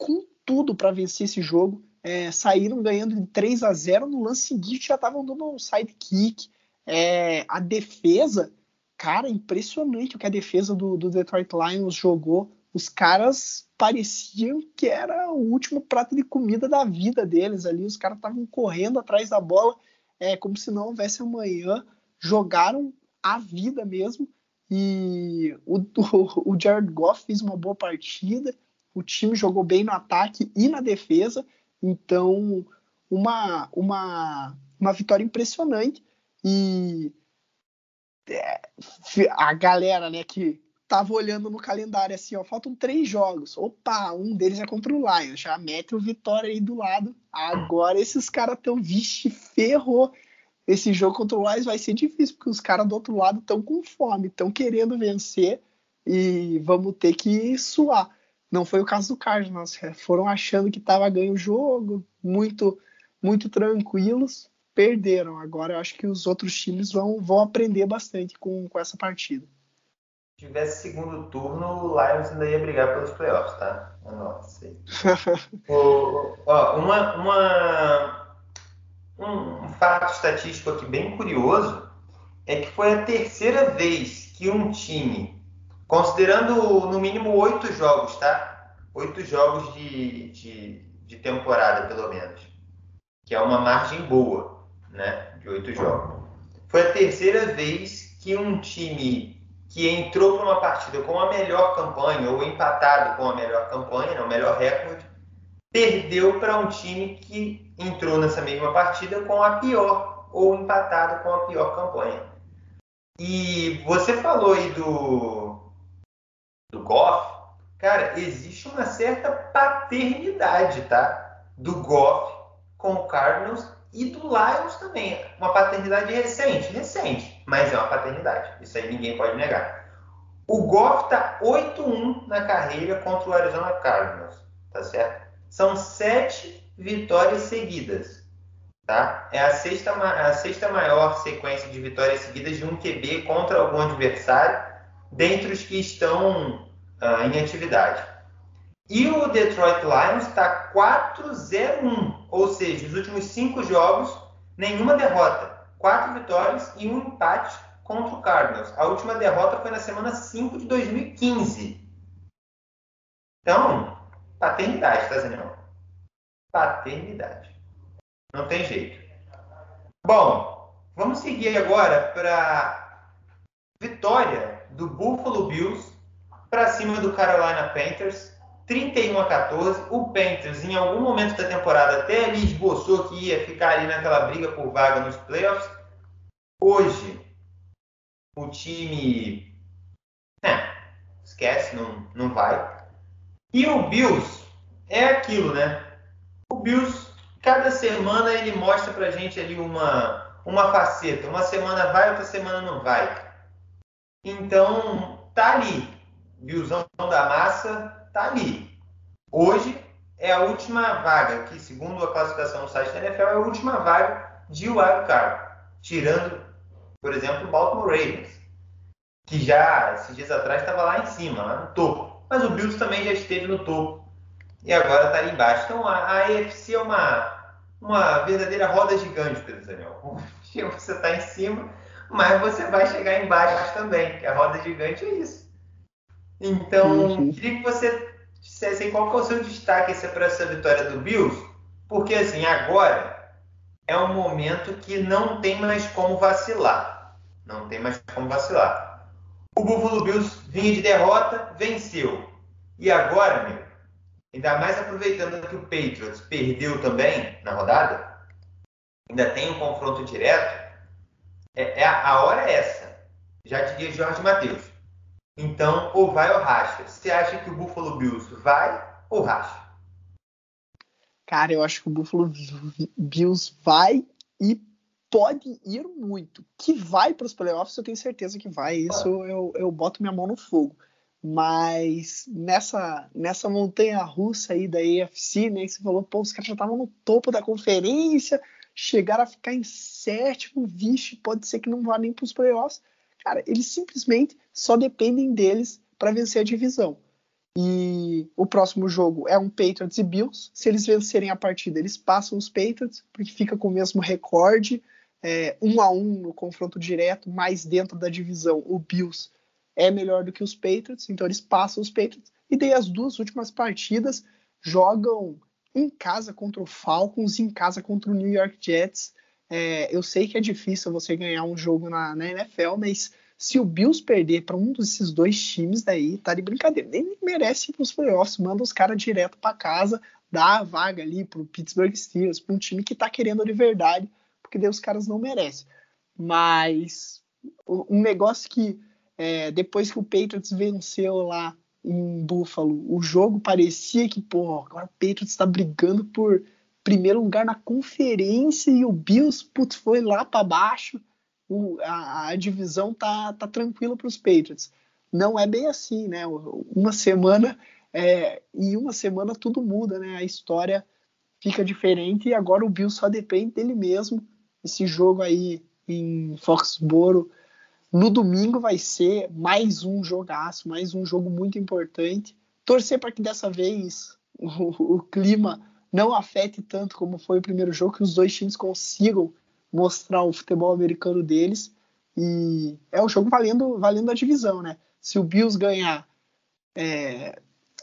com tudo para vencer esse jogo. É, saíram ganhando de 3 a 0 no lance seguinte já estavam dando um sidekick. É, a defesa, cara, impressionante o que a defesa do, do Detroit Lions jogou. Os caras pareciam que era o último prato de comida da vida deles ali. Os caras estavam correndo atrás da bola, é, como se não houvesse amanhã. Jogaram a vida mesmo. E o, o, o Jared Goff fez uma boa partida. O time jogou bem no ataque e na defesa. Então, uma, uma, uma vitória impressionante. E é, a galera né, que tava olhando no calendário assim, ó, faltam três jogos. Opa, um deles é contra o Lions. Já mete o Vitória aí do lado. Agora esses caras tão, vixe, ferrou esse jogo contra o Lions vai ser difícil, porque os caras do outro lado estão com fome, estão querendo vencer e vamos ter que suar. Não foi o caso do Cardinals, é, foram achando que estava ganho o jogo, muito, muito tranquilos, perderam. Agora eu acho que os outros times vão, vão aprender bastante com, com essa partida. Se tivesse segundo turno, o Lions ainda ia brigar pelos playoffs, tá? Nossa. o, ó, uma, uma um fato estatístico aqui bem curioso é que foi a terceira vez que um time, considerando no mínimo oito jogos, tá? Oito jogos de, de, de, temporada, pelo menos, que é uma margem boa, né? De oito jogos. Foi a terceira vez que um time que entrou para uma partida com a melhor campanha ou empatado com a melhor campanha, né, o melhor recorde, perdeu para um time que entrou nessa mesma partida com a pior ou empatado com a pior campanha. E você falou aí do do Goff, cara, existe uma certa paternidade, tá? Do Goff com o Cardinals e do Lions também. Uma paternidade recente, recente, mas é uma paternidade. Isso aí ninguém pode negar. O Goff tá 8-1 na carreira contra o Arizona Cardinals, tá certo? São sete vitórias seguidas. Tá? É a sexta, a sexta maior sequência de vitórias seguidas de um QB contra algum adversário, dentre os que estão uh, em atividade. E o Detroit Lions está 4-0-1, ou seja, os últimos cinco jogos, nenhuma derrota. Quatro vitórias e um empate contra o Cardinals. A última derrota foi na semana 5 de 2015. Então, Paternidade, tá, Zenão? Paternidade. Não tem jeito. Bom, vamos seguir agora para vitória do Buffalo Bills para cima do Carolina Panthers, 31 a 14. O Panthers, em algum momento da temporada, até ali esboçou que ia ficar ali naquela briga por vaga nos playoffs. Hoje, o time. É, esquece, não, não vai. E o Bills é aquilo, né? O Bills, cada semana ele mostra pra gente ali uma, uma faceta. Uma semana vai, outra semana não vai. Então, tá ali. Billzão da massa, tá ali. Hoje é a última vaga, que segundo a classificação do site da NFL, é a última vaga de wildcard. Tirando, por exemplo, o Baltimore Ravens, que já, esses dias atrás, estava lá em cima, lá no topo mas o Bills também já esteve no topo e agora está ali embaixo. Então a, a AFC é uma, uma verdadeira roda gigante, Pedro Daniel. Você está em cima, mas você vai chegar embaixo também, que a roda gigante é isso. Então, uhum. queria que você dissesse qual que é o seu destaque para essa vitória do Bills, porque assim, agora é um momento que não tem mais como vacilar. Não tem mais como vacilar. O Buffalo Bills vinha de derrota, venceu. E agora, meu, ainda mais aproveitando que o Patriots perdeu também na rodada, ainda tem um confronto direto, é, é a, a, hora é essa. Já diria Jorge Matheus. Então, ou vai ou racha. Você acha que o Buffalo Bills vai ou racha? Cara, eu acho que o Buffalo Bills vai e pode ir muito. Que vai para os playoffs, eu tenho certeza que vai. Isso eu, eu boto minha mão no fogo. Mas nessa, nessa montanha russa aí da AFC, né? Você falou, pô, os caras já estavam no topo da conferência, chegaram a ficar em sétimo, vixe, pode ser que não vá nem para os playoffs. Cara, eles simplesmente só dependem deles para vencer a divisão. E o próximo jogo é um Patriots e Bills. Se eles vencerem a partida, eles passam os Patriots, porque fica com o mesmo recorde, é, um a um no confronto direto, mas dentro da divisão o Bills é melhor do que os Patriots, então eles passam os Patriots. E daí as duas últimas partidas jogam em casa contra o Falcons, em casa contra o New York Jets. É, eu sei que é difícil você ganhar um jogo na, na NFL, mas se o Bills perder para um desses dois times, daí tá de brincadeira. Nem merece ir para os playoffs, manda os caras direto para casa, dá a vaga ali para o Pittsburgh Steelers, para um time que tá querendo de verdade, porque daí os caras não merecem. Mas um negócio que é, depois que o Patriots venceu lá em Buffalo, o jogo parecia que, pô, agora o Patriots está brigando por primeiro lugar na conferência e o Bills, putz, foi lá para baixo. O, a, a, divisão tá, tá tranquila para os Patriots. Não é bem assim, né? Uma semana é, em uma semana tudo muda, né? A história fica diferente e agora o Bills só depende dele mesmo. Esse jogo aí em Foxboro no domingo vai ser mais um jogaço, mais um jogo muito importante. Torcer para que dessa vez o, o, clima não afete tanto como foi o primeiro jogo, que os dois times consigam mostrar o futebol americano deles. E é o jogo valendo, valendo a divisão, né? Se o Bills ganhar, é,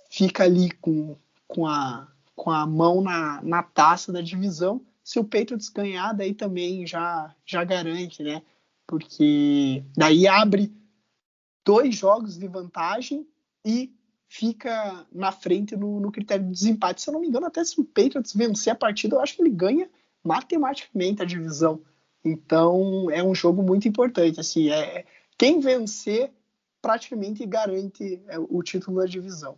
fica ali com, com, a, com a mão na, na taça da divisão. Se o Patriots ganhar, daí também já, já garante, né? Porque daí abre dois jogos de vantagem e fica na frente no, no, critério de desempate. Se eu não me engano, até se o Patriots vencer a partida, eu acho que ele ganha matematicamente a divisão. Então é um jogo muito importante. Assim, é, quem vencer praticamente garante é, o título da divisão.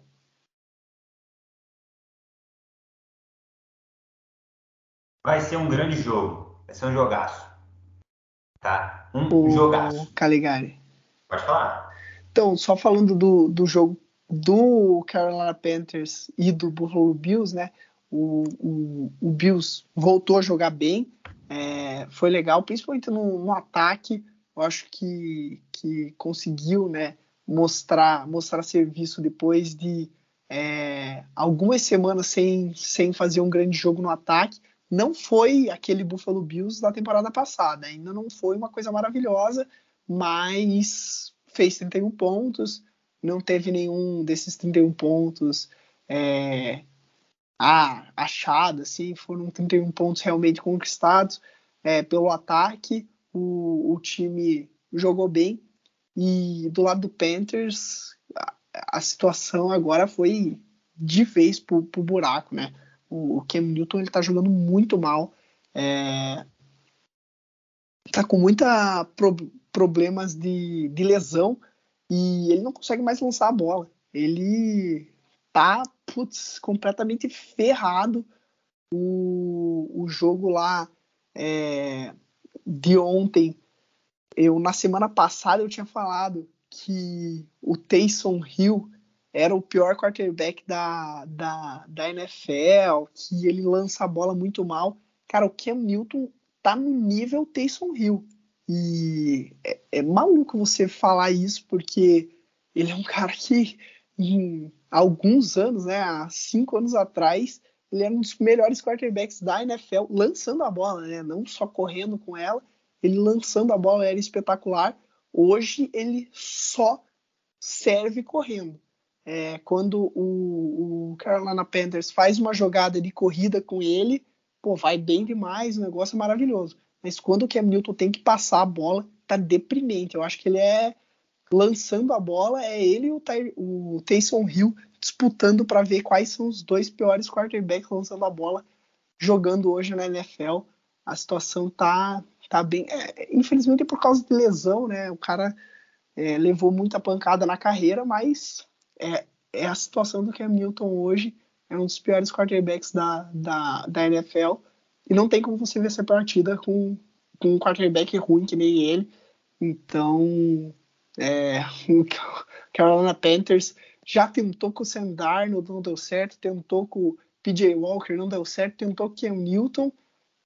Vai ser um grande jogo. Vai ser um jogaço. Tá? Um o jogaço. Caligari. Pode falar. Então, só falando do, do jogo do Carolina Panthers e do Buffalo Bills, né? O, o, o Bills voltou a jogar bem, é, foi legal, principalmente no, no, ataque. Eu acho que, que conseguiu, né? Mostrar, mostrar serviço depois de é, algumas semanas sem, sem fazer um grande jogo no ataque não foi aquele Buffalo Bills da temporada passada. Ainda não foi uma coisa maravilhosa, mas fez 31 pontos. Não teve nenhum desses 31 pontos é, ah, achado, assim, foram 31 pontos realmente conquistados é, pelo ataque. O, o, time jogou bem. E do lado do Panthers, a, a situação agora foi de vez pro, pro buraco, né? O, Cam Newton ele tá jogando muito mal. É, tá com muita pro, problemas de, de lesão e ele não consegue mais lançar a bola. Ele tá putz, completamente ferrado. O, o jogo lá é, de ontem, eu na semana passada eu tinha falado que o Taysom Hill era o pior quarterback da, da, da NFL, que ele lança a bola muito mal. Cara, o Cam Newton tá no nível Taysom Hill. E é, é maluco você falar isso, porque ele é um cara que, em alguns anos, né, há cinco anos atrás, ele era um dos melhores quarterbacks da NFL, lançando a bola, né, não só correndo com ela, ele lançando a bola era espetacular. Hoje ele só serve correndo é, quando o, o, Carolina Panthers faz uma jogada de corrida com ele, pô, vai bem demais, o negócio é maravilhoso. Mas quando o Cam Newton tem que passar a bola, tá deprimente. Eu acho que ele é lançando a bola, é ele e o, Ty, o Taysom Hill disputando para ver quais são os dois piores quarterbacks lançando a bola jogando hoje na NFL. A situação tá, tá bem. É, infelizmente é por causa de lesão, né? O cara é, levou muita pancada na carreira, mas é, é a situação do Cam Newton hoje. É um dos piores quarterbacks da, da, da NFL. E não tem como você ver essa partida com, com um quarterback ruim que nem ele. Então, é, o Carolina Panthers já tentou com o Sam Darnold, não deu certo. Tentou com o PJ Walker, não deu certo. Tentou com o Cam Newton.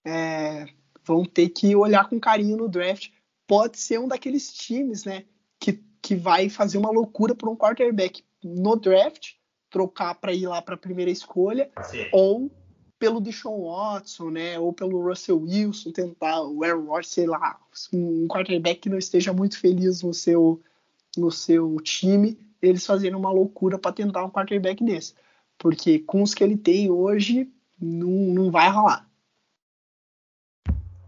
É, vão ter que olhar com carinho no draft. Pode ser um daqueles times, né? Que, que vai fazer uma loucura por um quarterback no draft, trocar para ir lá para a primeira escolha, Sim. ou pelo Deshaun Watson, né, ou pelo Russell Wilson, tentar o Aaron Rodgers, sei lá, um quarterback que não esteja muito feliz no seu no seu time, eles fazendo uma loucura para tentar um quarterback desse, porque com os que ele tem hoje não, não vai rolar.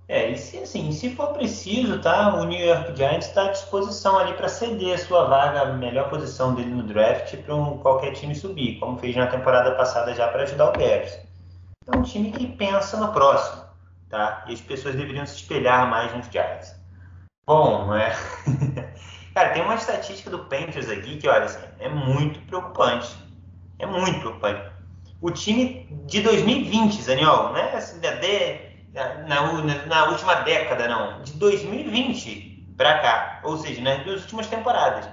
É, e se, assim, se for preciso, tá? O New York Giants está à disposição ali para ceder a sua vaga, a melhor posição dele no draft para um, qualquer time subir, como fez na temporada passada já para ajudar o Bears. É um time que pensa no próximo, tá? E as pessoas deveriam se espelhar mais nos Giants. Bom, é... Cara, tem uma estatística do Panthers aqui que, olha, assim, é muito preocupante. É muito preocupante. O time de 2020, Zaniol, né? Assim, de, na, na, na última década, não, de 2020 para cá, ou seja, nas duas últimas temporadas,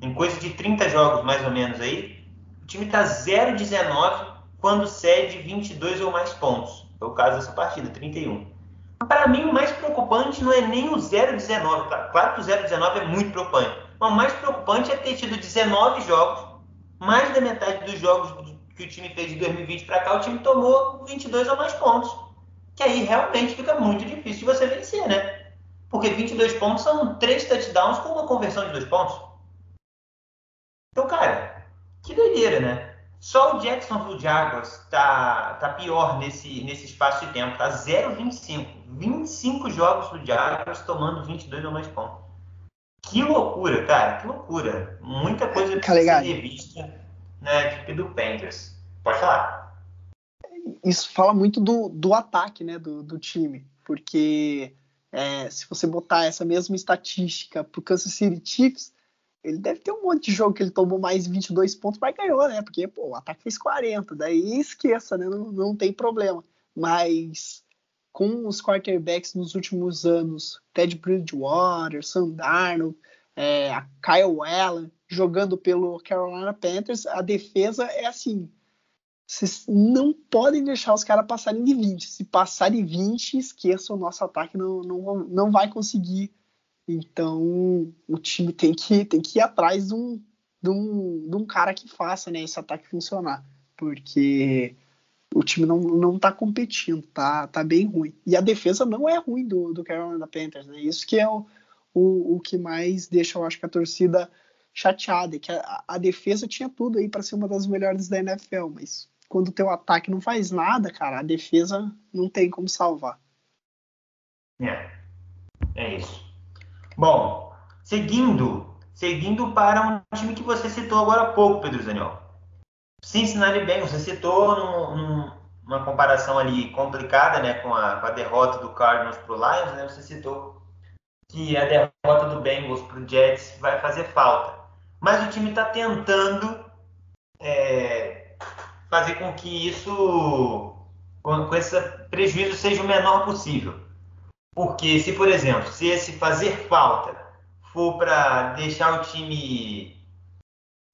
em coisa de 30 jogos mais ou menos aí, o time está 0-19 quando cede 22 ou mais pontos. Foi o caso dessa partida, 31. Para mim, o mais preocupante não é nem o 0-19. Claro que o 0-19 é muito preocupante. Mas o mais preocupante é ter tido 19 jogos, mais da metade dos jogos que o time fez de 2020 para cá, o time tomou 22 ou mais pontos que aí realmente fica muito difícil de você vencer, né? Porque 22 pontos são três touchdowns com uma conversão de dois pontos. Então, cara, que doideira, né? Só o Jacksonville Jaguars tá, tá pior nesse, nesse espaço de tempo, tá 0,25. 25 jogos do Jaguars tomando 22 ou mais pontos. Que loucura, cara, que loucura. Muita coisa tá precisa ser revista na equipe do Panthers. Pode falar isso fala muito do, do ataque né, do, do time, porque é, se você botar essa mesma estatística para o Kansas City Chiefs, ele deve ter um monte de jogo que ele tomou mais 22 pontos, mas ganhou, né? Porque pô, o ataque fez 40, daí esqueça, né? Não, não tem problema. Mas com os quarterbacks nos últimos anos, Ted Bridgewater, Sam Darnold, é, Kyle Allen, jogando pelo Carolina Panthers, a defesa é assim, vocês não podem deixar os caras passarem de 20. Se passarem 20, esqueça o nosso ataque, não, não, não vai conseguir. Então, o time tem que, tem que ir atrás de um, de um, de um cara que faça né, esse ataque funcionar. Porque o time não, não tá competindo, tá, tá bem ruim. E a defesa não é ruim do, do Carolina Panthers, né? Isso que é o, o, o que mais deixa, eu acho, que a torcida chateada, que a, a defesa tinha tudo aí para ser uma das melhores da NFL, mas quando o teu ataque não faz nada, cara, a defesa não tem como salvar. É, é isso. Bom, seguindo, seguindo para um time que você citou agora há pouco, Pedro Zaniol. Cincinnati Bengals, você citou num, num, uma comparação ali complicada, né, com a, com a derrota do Cardinals para o Lions, né, você citou que a derrota do Bengals para o Jets vai fazer falta. Mas o time está tentando é, fazer com que isso, com, esse prejuízo, seja o menor possível. Porque se, por exemplo, se esse fazer falta for para deixar o time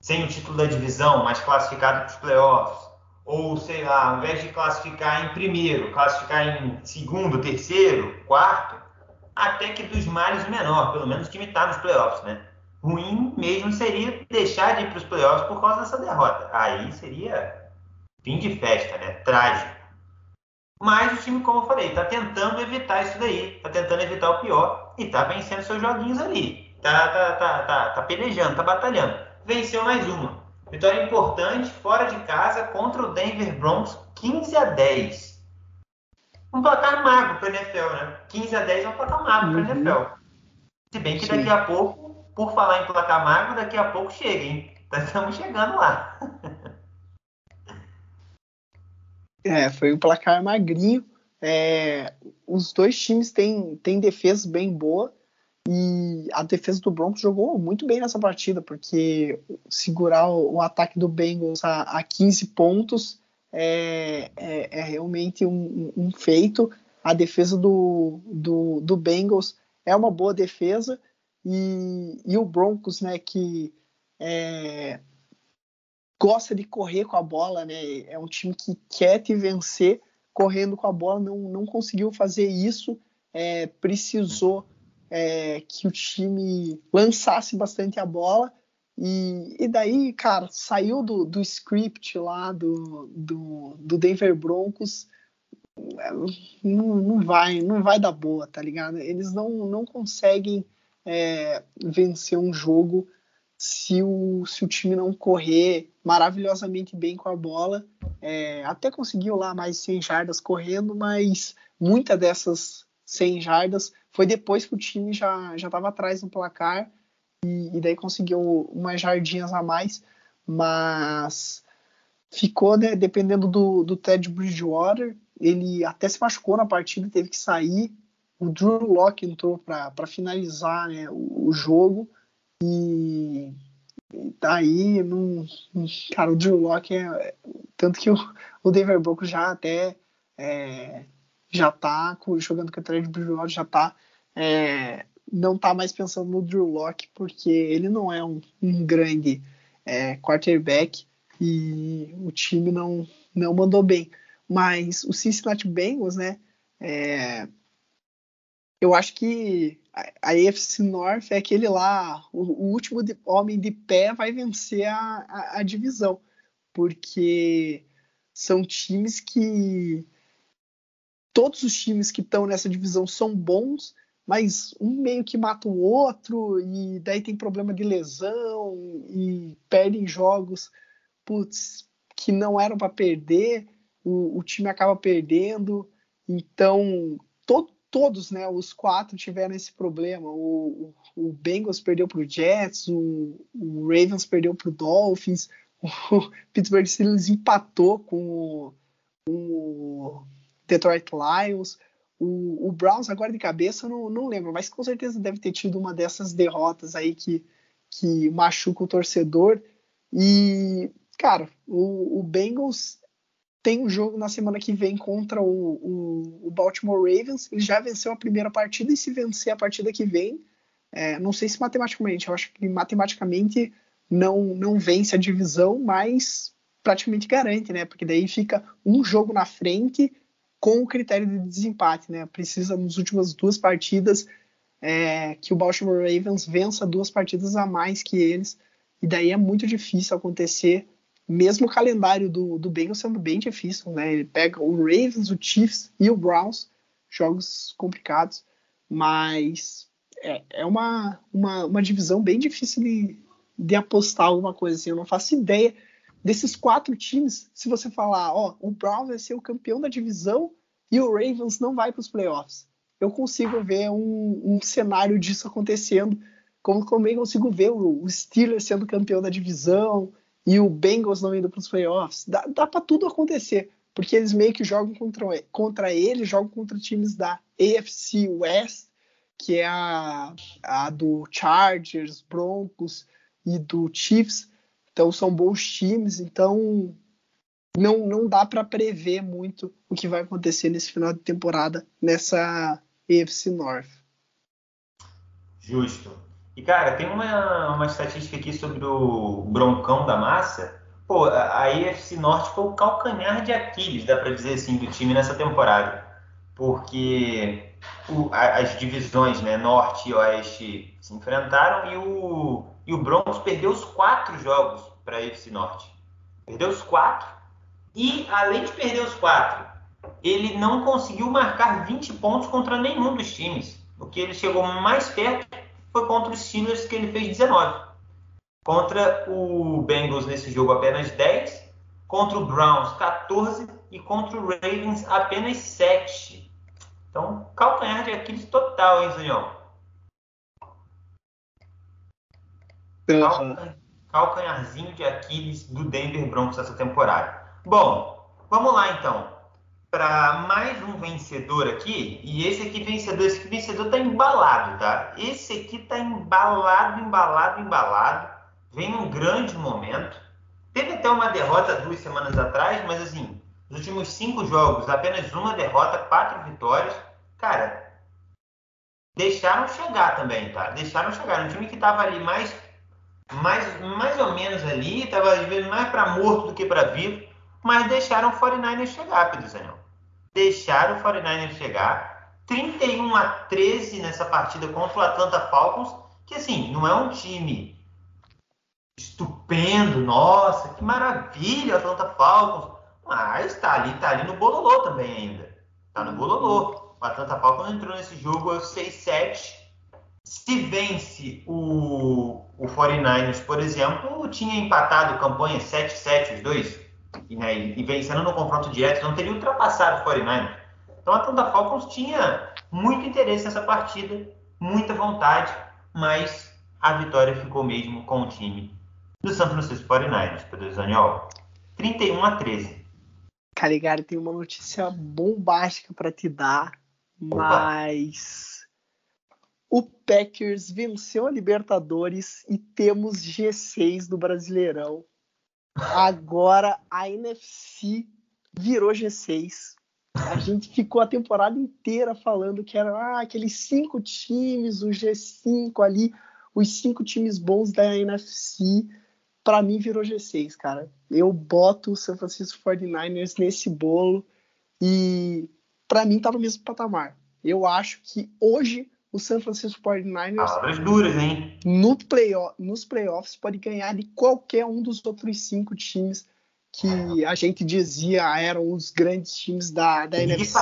sem o título da divisão, mas classificado para os playoffs, ou sei lá, ao invés de classificar em primeiro, classificar em segundo, terceiro, quarto, até que dos males o menor, pelo menos o time está nos playoffs, né? Ruim mesmo seria deixar de ir para os playoffs por causa dessa derrota. Aí seria fim de festa, né? Trágico. Mas o time, como eu falei, está tentando evitar isso daí, está tentando evitar o pior e está vencendo seus joguinhos ali. Tá, tá, tá, tá, tá pelejando, tá batalhando. Venceu mais uma. Vitória importante fora de casa contra o Denver Broncos, 15 a 10. Um placar magro para NFL, né? 15 a 10 é um placar magro para uhum. NFL. Se bem que Sim. daqui a pouco, por falar em placar magro, daqui a pouco chega, hein? Estamos chegando lá. É, foi um placar magrinho. É, os dois times têm, têm defesa bem boa E a defesa do Broncos jogou muito bem nessa partida, porque segurar o, o ataque do Bengals a, a 15 pontos é, é, é realmente um, um, feito. A defesa do, do, do, Bengals é uma boa defesa. E, e o Broncos, né, que é, gosta de correr com a bola, né, é um time que quer te vencer correndo com a bola, não, não conseguiu fazer isso, é, precisou é, que o time lançasse bastante a bola. E, e daí, cara, saiu do, do script lá do, do, do Denver Broncos. Não, não, vai, não vai dar boa, tá ligado? Eles não, não conseguem é, vencer um jogo se o, se o time não correr maravilhosamente bem com a bola. É, até conseguiu lá mais 100 jardas correndo, mas muitas dessas 100 jardas foi depois que o time já estava atrás no placar e, e, daí conseguiu umas jardinhas a mais, mas ficou, né, dependendo do, do Ted Bridgewater, ele até se machucou na partida, teve que sair. O Drew Locke entrou para finalizar né, o, o, jogo e, e daí, não, cara, o Drew Locke é, tanto que o, o Denver Broncos já até é, já tá jogando com o Ted Bridgewater, já tá é, não tá mais pensando no Drew Locke, porque ele não é um, um grande é, quarterback e o time não, não mandou bem. Mas o Cincinnati Bengals, né? É, eu acho que a, a AFC North é aquele lá, o, o último de, homem de pé vai vencer a, a, a divisão, porque são times que todos os times que estão nessa divisão são bons, mas um meio que mata o outro, e daí tem problema de lesão, e perdem jogos putz, que não eram para perder, o, o, time acaba perdendo. Então, to, todos, né, os quatro tiveram esse problema. O, o, Bengals perdeu para o Jets, o, Ravens perdeu para o Dolphins, o Pittsburgh Steelers empatou com o, Detroit Lions. O, o, Browns, agora de cabeça, não, não lembro, mas com certeza deve ter tido uma dessas derrotas aí que, que machuca o torcedor. E, cara, o, o Bengals tem um jogo na semana que vem contra o, o, o, Baltimore Ravens. Ele já venceu a primeira partida e se vencer a partida que vem, é, não sei se matematicamente, eu acho que matematicamente não, não vence a divisão, mas praticamente garante, né? Porque daí fica um jogo na frente com o critério de desempate, né? Precisa nas últimas duas partidas é, que o Baltimore Ravens vença duas partidas a mais que eles, e daí é muito difícil acontecer, mesmo o calendário do, do Bengals sendo bem difícil, né? Ele pega o Ravens, o Chiefs e o Browns, jogos complicados, mas é, é uma, uma, uma divisão bem difícil de, de apostar alguma coisa assim. Eu não faço ideia desses quatro times, se você falar, ó, o Browns vai ser o campeão da divisão e o Ravens não vai para os playoffs. Eu consigo ver um, um, cenário disso acontecendo, como também consigo ver o, o Steelers sendo campeão da divisão e o Bengals não indo para os playoffs. Dá, dá para tudo acontecer, porque eles meio que jogam contra, contra eles, jogam contra times da AFC West, que é a, a do Chargers, Broncos e do Chiefs então são bons times, então não, não dá para prever muito o que vai acontecer nesse final de temporada nessa EFC North. Justo. E cara, tem uma, uma estatística aqui sobre o Broncão da Massa. Pô, a, a EFC Norte foi o calcanhar de Aquiles, dá para dizer assim, do time nessa temporada. Porque o, a, as divisões, né, Norte e Oeste se enfrentaram e o e o Broncos perdeu os quatro jogos para a FC Norte. Perdeu os quatro. E, além de perder os quatro, ele não conseguiu marcar 20 pontos contra nenhum dos times. O que ele chegou mais perto foi contra os Steelers, que ele fez 19. Contra o Bengals nesse jogo apenas 10. Contra o Browns 14. E contra o Ravens apenas 7. Então, calcanhar de Aquiles total, hein, Zunião? Uhum. Calcanharzinho de Aquiles do Denver Broncos essa temporada. Bom, vamos lá então. Para mais um vencedor aqui. E esse aqui vencedor, esse aqui vencedor tá embalado, tá? Esse aqui tá embalado, embalado, embalado. Vem um grande momento. Teve até uma derrota duas semanas atrás, mas assim, nos últimos cinco jogos, apenas uma derrota, quatro vitórias. Cara, deixaram chegar também, tá? Deixaram chegar. Um time que tava ali mais, mais, mais ou menos ali, tava às vezes mais para morto do que para vivo, mas deixaram o 49ers chegar, Pedro Zanel deixaram o 49ers chegar. 31 a 13 nessa partida contra o Atlanta Falcons, que assim, não é um time estupendo, nossa, que maravilha, Atlanta Falcons, mas tá ali, tá ali no bololô também ainda. Tá no bololô. O Atlanta Falcons entrou nesse jogo 6-7. Se vence o, o 49ers, por exemplo, tinha empatado campanha 7-7 os dois e, né, e vencendo no confronto direto, não teria ultrapassado o 49 Então a Atlanta Falcons tinha muito interesse nessa partida, muita vontade, mas a vitória ficou mesmo com o time do San Francisco 49ers, Pedro Zaniol. 31 a 13. Caligari tem uma notícia bombástica para te dar, mas o Packers venceu a Libertadores e temos G6 do Brasileirão. Agora a NFC virou G6. A gente ficou a temporada inteira falando que eram ah, aqueles cinco times, o G5 ali, os cinco times bons da NFC. Para mim virou G6, cara. Eu boto o San Francisco 49ers nesse bolo e para mim tá no mesmo patamar. Eu acho que hoje o San Francisco 49ers. Palavras duras, hein? No playoff, nos playoffs pode ganhar de qualquer um dos outros cinco times que a gente dizia eram os grandes times da, da NFC.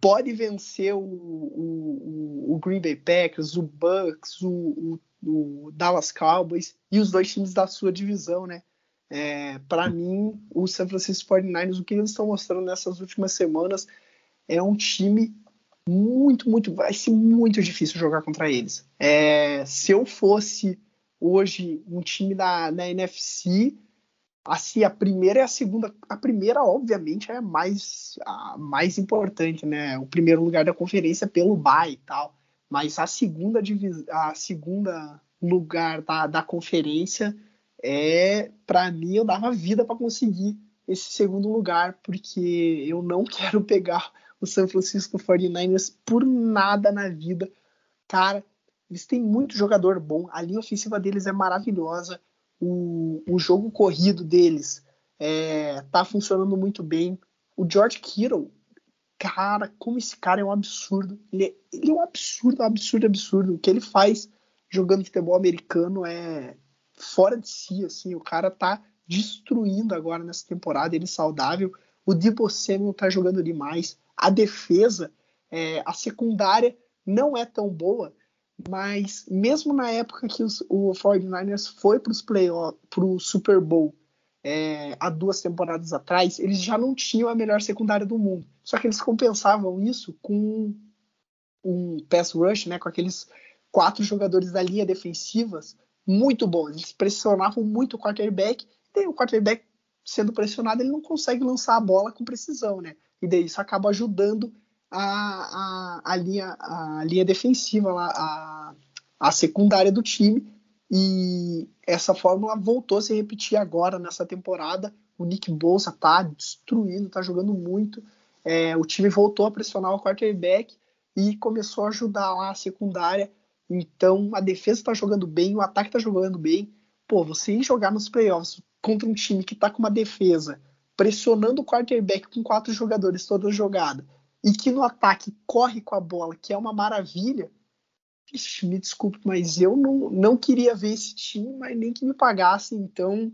Pode vencer o, o, o, Green Bay Packers, o Bucks, o, o, Dallas Cowboys e os dois times da sua divisão, né? É, Para mim, o San Francisco 49ers, o que eles estão mostrando nessas últimas semanas é um time muito, muito, vai ser muito difícil jogar contra eles. É, se eu fosse hoje um time da, da NFC, assim, a primeira e a segunda, a primeira, obviamente, é mais, a mais importante, né? O primeiro lugar da conferência pelo bye e tal. Mas a segunda, a segunda lugar da, da conferência é, para mim, eu dava vida para conseguir esse segundo lugar, porque eu não quero pegar o San Francisco 49ers por nada na vida. Cara, eles têm muito jogador bom, a linha ofensiva deles é maravilhosa, o, o jogo corrido deles é, tá funcionando muito bem. O George Kittle, cara, como esse cara é um absurdo. Ele é, ele é um absurdo, absurdo, absurdo. O que ele faz jogando futebol americano é fora de si, assim. O cara tá destruindo agora nessa temporada, ele saudável. O Debo Samuel tá jogando demais a defesa, é, a secundária não é tão boa, mas mesmo na época que os, o 49ers foi para os playoffs, para o Super Bowl, é, há duas temporadas atrás, eles já não tinham a melhor secundária do mundo. Só que eles compensavam isso com um pass rush, né, com aqueles quatro jogadores da linha defensivas muito bons. Eles pressionavam muito o quarterback, e o quarterback sendo pressionado, ele não consegue lançar a bola com precisão, né? e daí isso acaba ajudando a, a, a, linha, a linha defensiva, a, a secundária do time. E essa fórmula voltou a se repetir agora nessa temporada. O Nick Bolsa tá destruindo, tá jogando muito. É, o time voltou a pressionar o quarterback e começou a ajudar lá a secundária. Então a defesa está jogando bem, o ataque está jogando bem. Pô, você ir jogar nos playoffs contra um time que está com uma defesa pressionando o quarterback com quatro jogadores toda jogada, e que no ataque corre com a bola, que é uma maravilha, Ixi, me desculpe, mas eu não, não queria ver esse time, mas nem que me pagasse. Então,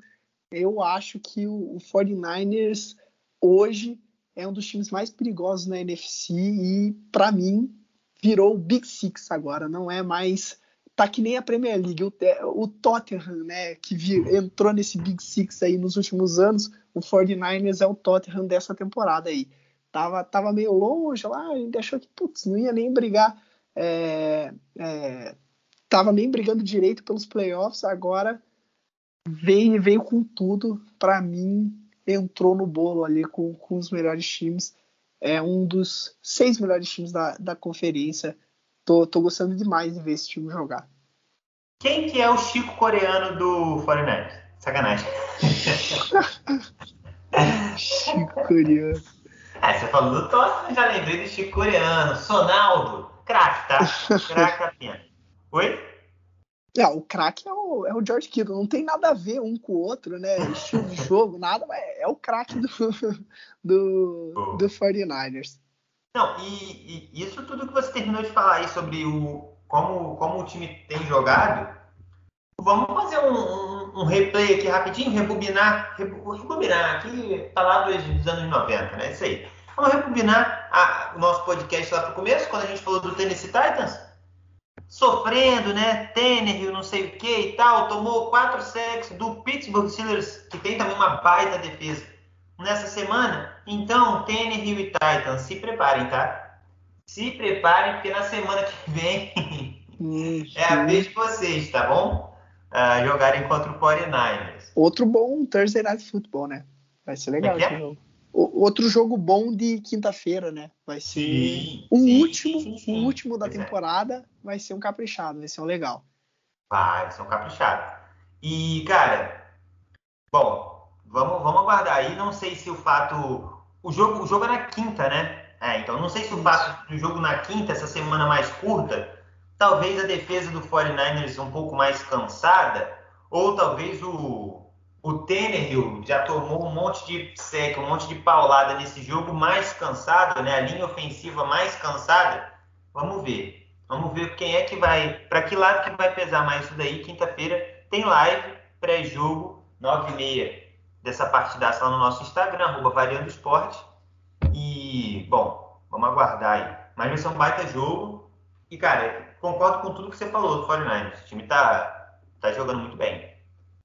eu acho que o, o 49ers hoje é um dos times mais perigosos na NFC e, para mim, virou o Big Six agora. Não é mais. Tá que nem a Premier League. O, o Tottenham, né, que entrou nesse Big Six aí nos últimos anos, o 49ers é o Tottenham dessa temporada aí. Tava, tava meio longe lá, a gente achou que, putz, não ia nem brigar. É, é, tava nem brigando direito pelos playoffs, agora veio, veio com tudo. Para mim, entrou no bolo ali com, com os melhores times. É um dos seis melhores times da, da conferência. Tô, tô gostando demais de ver esse time jogar. Quem que é o Chico coreano do 49ers? Sacanagem. Chico coreano. É, você falou do Tottenham, já lembrei do Chico coreano. Sonaldo, craque, tá? Craque. Oi? É, o craque é o, é o George Kittle, não tem nada a ver um com o outro, né? Estilo de jogo, nada, mas é o craque do, do, do 49ers. Não, e, e, isso tudo que você terminou de falar aí sobre o, como, como o time tem jogado, vamos fazer um, um, um replay aqui rapidinho, rebobinar, rebobinar aqui, palavras dos anos 90, né? Isso aí. Vamos rebobinar a, o nosso podcast lá para o começo, quando a gente falou do Tennessee Titans sofrendo, né? Tannehill, não sei o que e tal, tomou quatro sacks do Pittsburgh Steelers, que tem também uma baita defesa nessa semana. Então, Tannehill e Titans, se preparem, tá? Se preparem, porque na semana que vem é a vez de vocês, tá bom? Uh, jogarem contra o 49ers. Outro bom Thursday Night Football, né? Vai ser legal é esse jogo outro jogo bom de quinta-feira, né? Vai ser sim, o sim, último, sim, sim, o último da pois é. temporada. É. Vai ser um caprichado, vai ser um legal. Vai, vai ser um caprichado. E cara, bom, vamos, vamos aguardar aí. Não sei se o fato, o jogo, o jogo é na quinta, né? É, então não sei se o fato do jogo na quinta, essa semana mais curta, talvez a defesa do 49ers um pouco mais cansada, ou talvez o o Tenerhill já tomou um monte de sec, um monte de paulada nesse jogo, mais cansado, né? A linha ofensiva mais cansada. Vamos ver. Vamos ver quem é que vai, para que lado que vai pesar mais isso daí. Quinta-feira tem live, pré-jogo, 9h30 dessa partidaça lá no nosso Instagram, arroba Variando Esporte. E, bom, vamos aguardar aí. Mas vai ser um baita jogo. E, cara, concordo com tudo que você falou do 49ers. O time tá, tá jogando muito bem.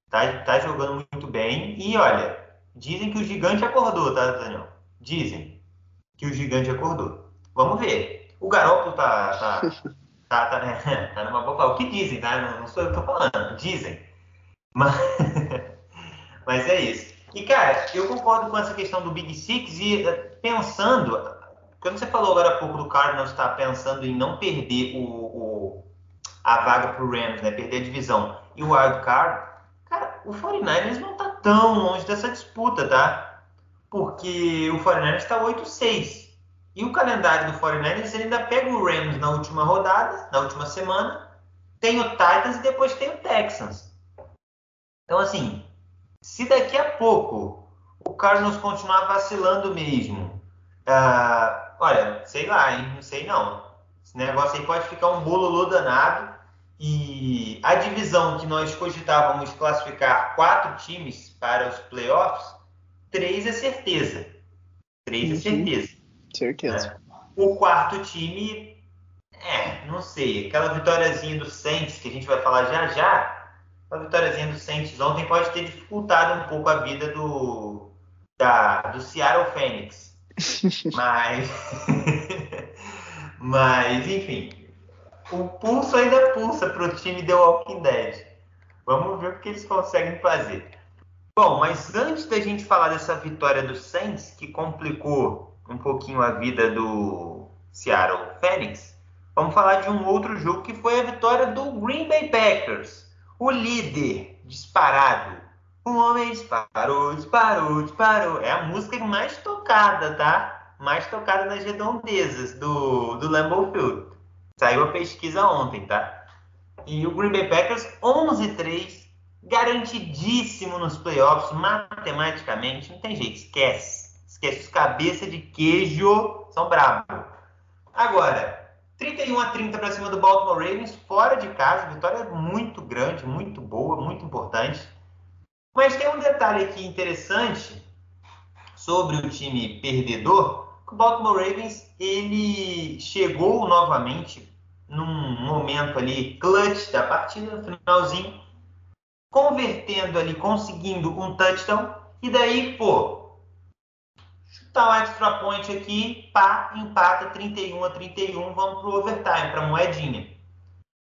Tá, tá jogando muito bem. E olha, dizem que o gigante acordou, tá, Daniel? Dizem que o gigante acordou. Vamos ver. O Garoppolo tá. tá, tá, tá, né? tá numa boa. O que dizem, tá? Não, não sou eu que tô falando. Dizem. Mas, mas é isso. E, cara, eu concordo com essa questão do Big Six e eh, pensando. Quando você falou agora há pouco do Cardinals estar pensando em não perder o, o a vaga para o Rams, né? Perder a divisão e o wild card, o 49ers não está tão longe dessa disputa, tá? Porque o 49ers está 8-6. E o calendário do 49ers ele ainda pega o Rams na última rodada, na última semana, tem o Titans e depois tem o Texans. Então, assim, se daqui a pouco o Cardinals continuar vacilando mesmo, uh, olha, sei lá, hein? Não sei não. Esse negócio aí pode ficar um bolo danado e a divisão que nós cogitávamos classificar quatro times para os playoffs, três é certeza. Três é uhum. certeza. Certeza. É. O quarto time, é, não sei. Aquela vitóriazinha do Saints, que a gente vai falar já já, a vitóriazinha do Saints ontem pode ter dificultado um pouco a vida do, da, do Seattle Phoenix. mas, mas, enfim, o pulso ainda pulsa para o time The Walking Dead. Vamos ver o que eles conseguem fazer. Bom, mas antes da gente falar dessa vitória do Saints, que complicou um pouquinho a vida do Seattle Phoenix, vamos falar de um outro jogo que foi a vitória do Green Bay Packers. O líder disparado. O homem disparou, disparou, disparou. É a música mais tocada, tá? Mais tocada nas redondezas do, do Lambeau Field. Saiu a pesquisa ontem, tá? E o Green Bay Packers 11-3, garantidíssimo nos playoffs, matematicamente. Não tem jeito, esquece. Esquece. Os cabeça de queijo são bravos. Agora, 31 a 30 para cima do Baltimore Ravens, fora de casa. Vitória muito grande, muito boa, muito importante. Mas tem um detalhe aqui interessante sobre o time perdedor. O Baltimore Ravens ele chegou novamente num momento ali clutch da partida, no finalzinho, convertendo ali, conseguindo um touchdown, e daí, pô, chutar um extra point aqui, pá, empata 31 a 31, vamos pro overtime, pra moedinha.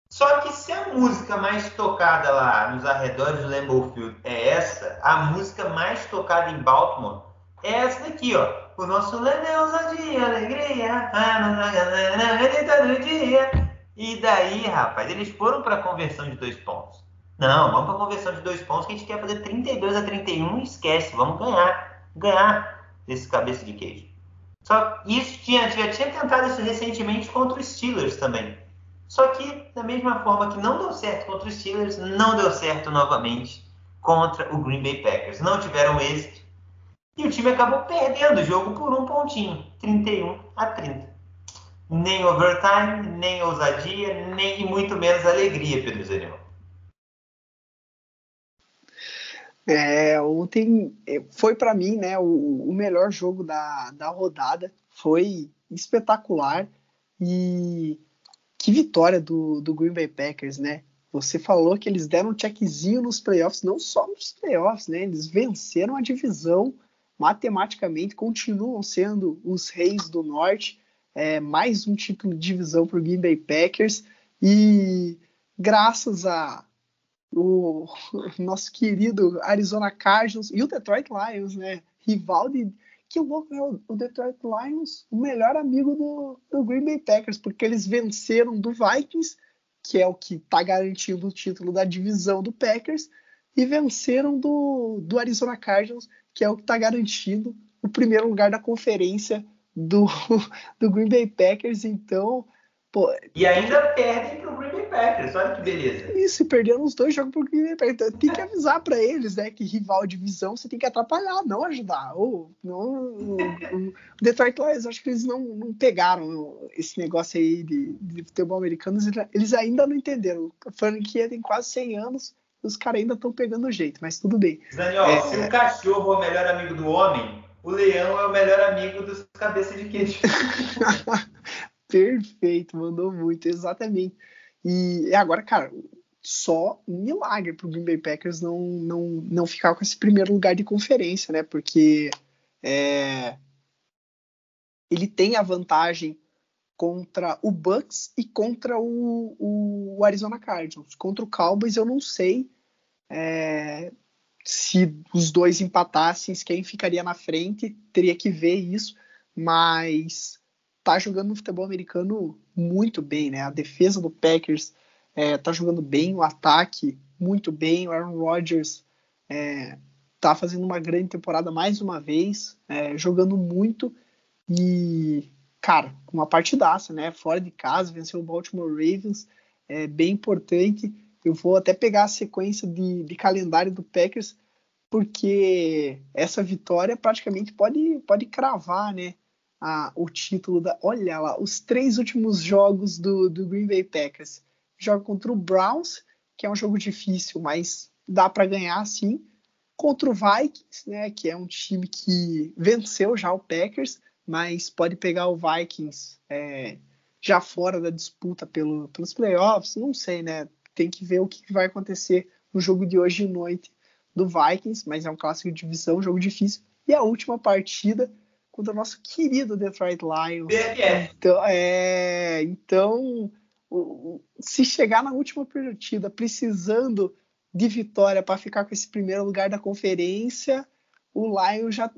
Só que se a música mais tocada lá nos arredores do Lambeau Field é essa, a música mais tocada em Baltimore é essa daqui, ó. O nosso lema é ousadia, alegria, a galera de dia. E daí, rapaz, eles foram para conversão de dois pontos. Não, vamos para conversão de dois pontos que a gente quer fazer 32 a 31 e esquece, vamos ganhar, ganhar esse cabeça de queijo. Só isso tinha, já tinha tentado isso recentemente contra os Steelers também. Só que, da mesma forma que não deu certo contra os Steelers, não deu certo novamente contra o Green Bay Packers. Não tiveram êxito. E o time acabou perdendo o jogo por um pontinho, 31 a 30. Nem overtime, nem ousadia, nem muito menos alegria, Pedro Zaniel. É, ontem é, foi para mim né, o, o, melhor jogo da, da rodada. Foi espetacular e que vitória do, do Green Bay Packers, né? Você falou que eles deram um checkzinho nos playoffs, não só nos playoffs, né? Eles venceram a divisão matematicamente, continuam sendo os reis do norte. É, mais um título de divisão para o Green Bay Packers e graças a o nosso querido Arizona Cardinals e o Detroit Lions, né? Rival de que louco é o Detroit Lions, o melhor amigo do, do Green Bay Packers, porque eles venceram do Vikings, que é o que está garantindo o título da divisão do Packers, e venceram do, do Arizona Cardinals, que é o que está garantindo o primeiro lugar da conferência do, do Green Bay Packers. Então, Pô, e ainda perdem pro Green Bay Packers, olha que beleza. Isso, e perderam os dois jogos pro Green Bay Packers. Tem que avisar para eles, né, que rival de divisão você tem que atrapalhar, não ajudar. Ou, não, o, Detroit Lions, acho que eles não, não pegaram esse negócio aí de, de futebol americano, eles ainda não entenderam. A franquia tem quase 100 anos, os caras ainda estão pegando o jeito, mas tudo bem. Daniel, é, se o cachorro é o melhor amigo do homem, o leão é o melhor amigo dos cabeças de queijo. Perfeito, mandou muito, exatamente. E agora, cara, só um milagre para o Green Bay Packers não, não, não ficar com esse primeiro lugar de conferência, né? Porque é, ele tem a vantagem contra o Bucks e contra o, o Arizona Cardinals. Contra o Cowboys eu não sei é, se os dois empatassem, quem ficaria na frente, teria que ver isso, mas tá jogando no futebol americano muito bem, né? A defesa do Packers é, tá jogando bem, o ataque muito bem, o Aaron Rodgers é, tá fazendo uma grande temporada mais uma vez, é, jogando muito e, cara, uma partidaça, né? Fora de casa, venceu o Baltimore Ravens, é bem importante. Eu vou até pegar a sequência de, de calendário do Packers, porque essa vitória praticamente pode, pode cravar, né? A, o título da. Olha lá, os três últimos jogos do, do Green Bay Packers. Joga contra o Browns, que é um jogo difícil, mas dá para ganhar sim. Contra o Vikings, né, que é um time que venceu já o Packers, mas pode pegar o Vikings é, já fora da disputa pelo, pelos playoffs. Não sei, né? Tem que ver o que vai acontecer no jogo de hoje de noite do Vikings, mas é um clássico de divisão, jogo difícil. E a última partida contra o nosso querido Detroit Lions. Então, é, então se chegar na última partida precisando de vitória para ficar com esse primeiro lugar da conferência, o Lions já,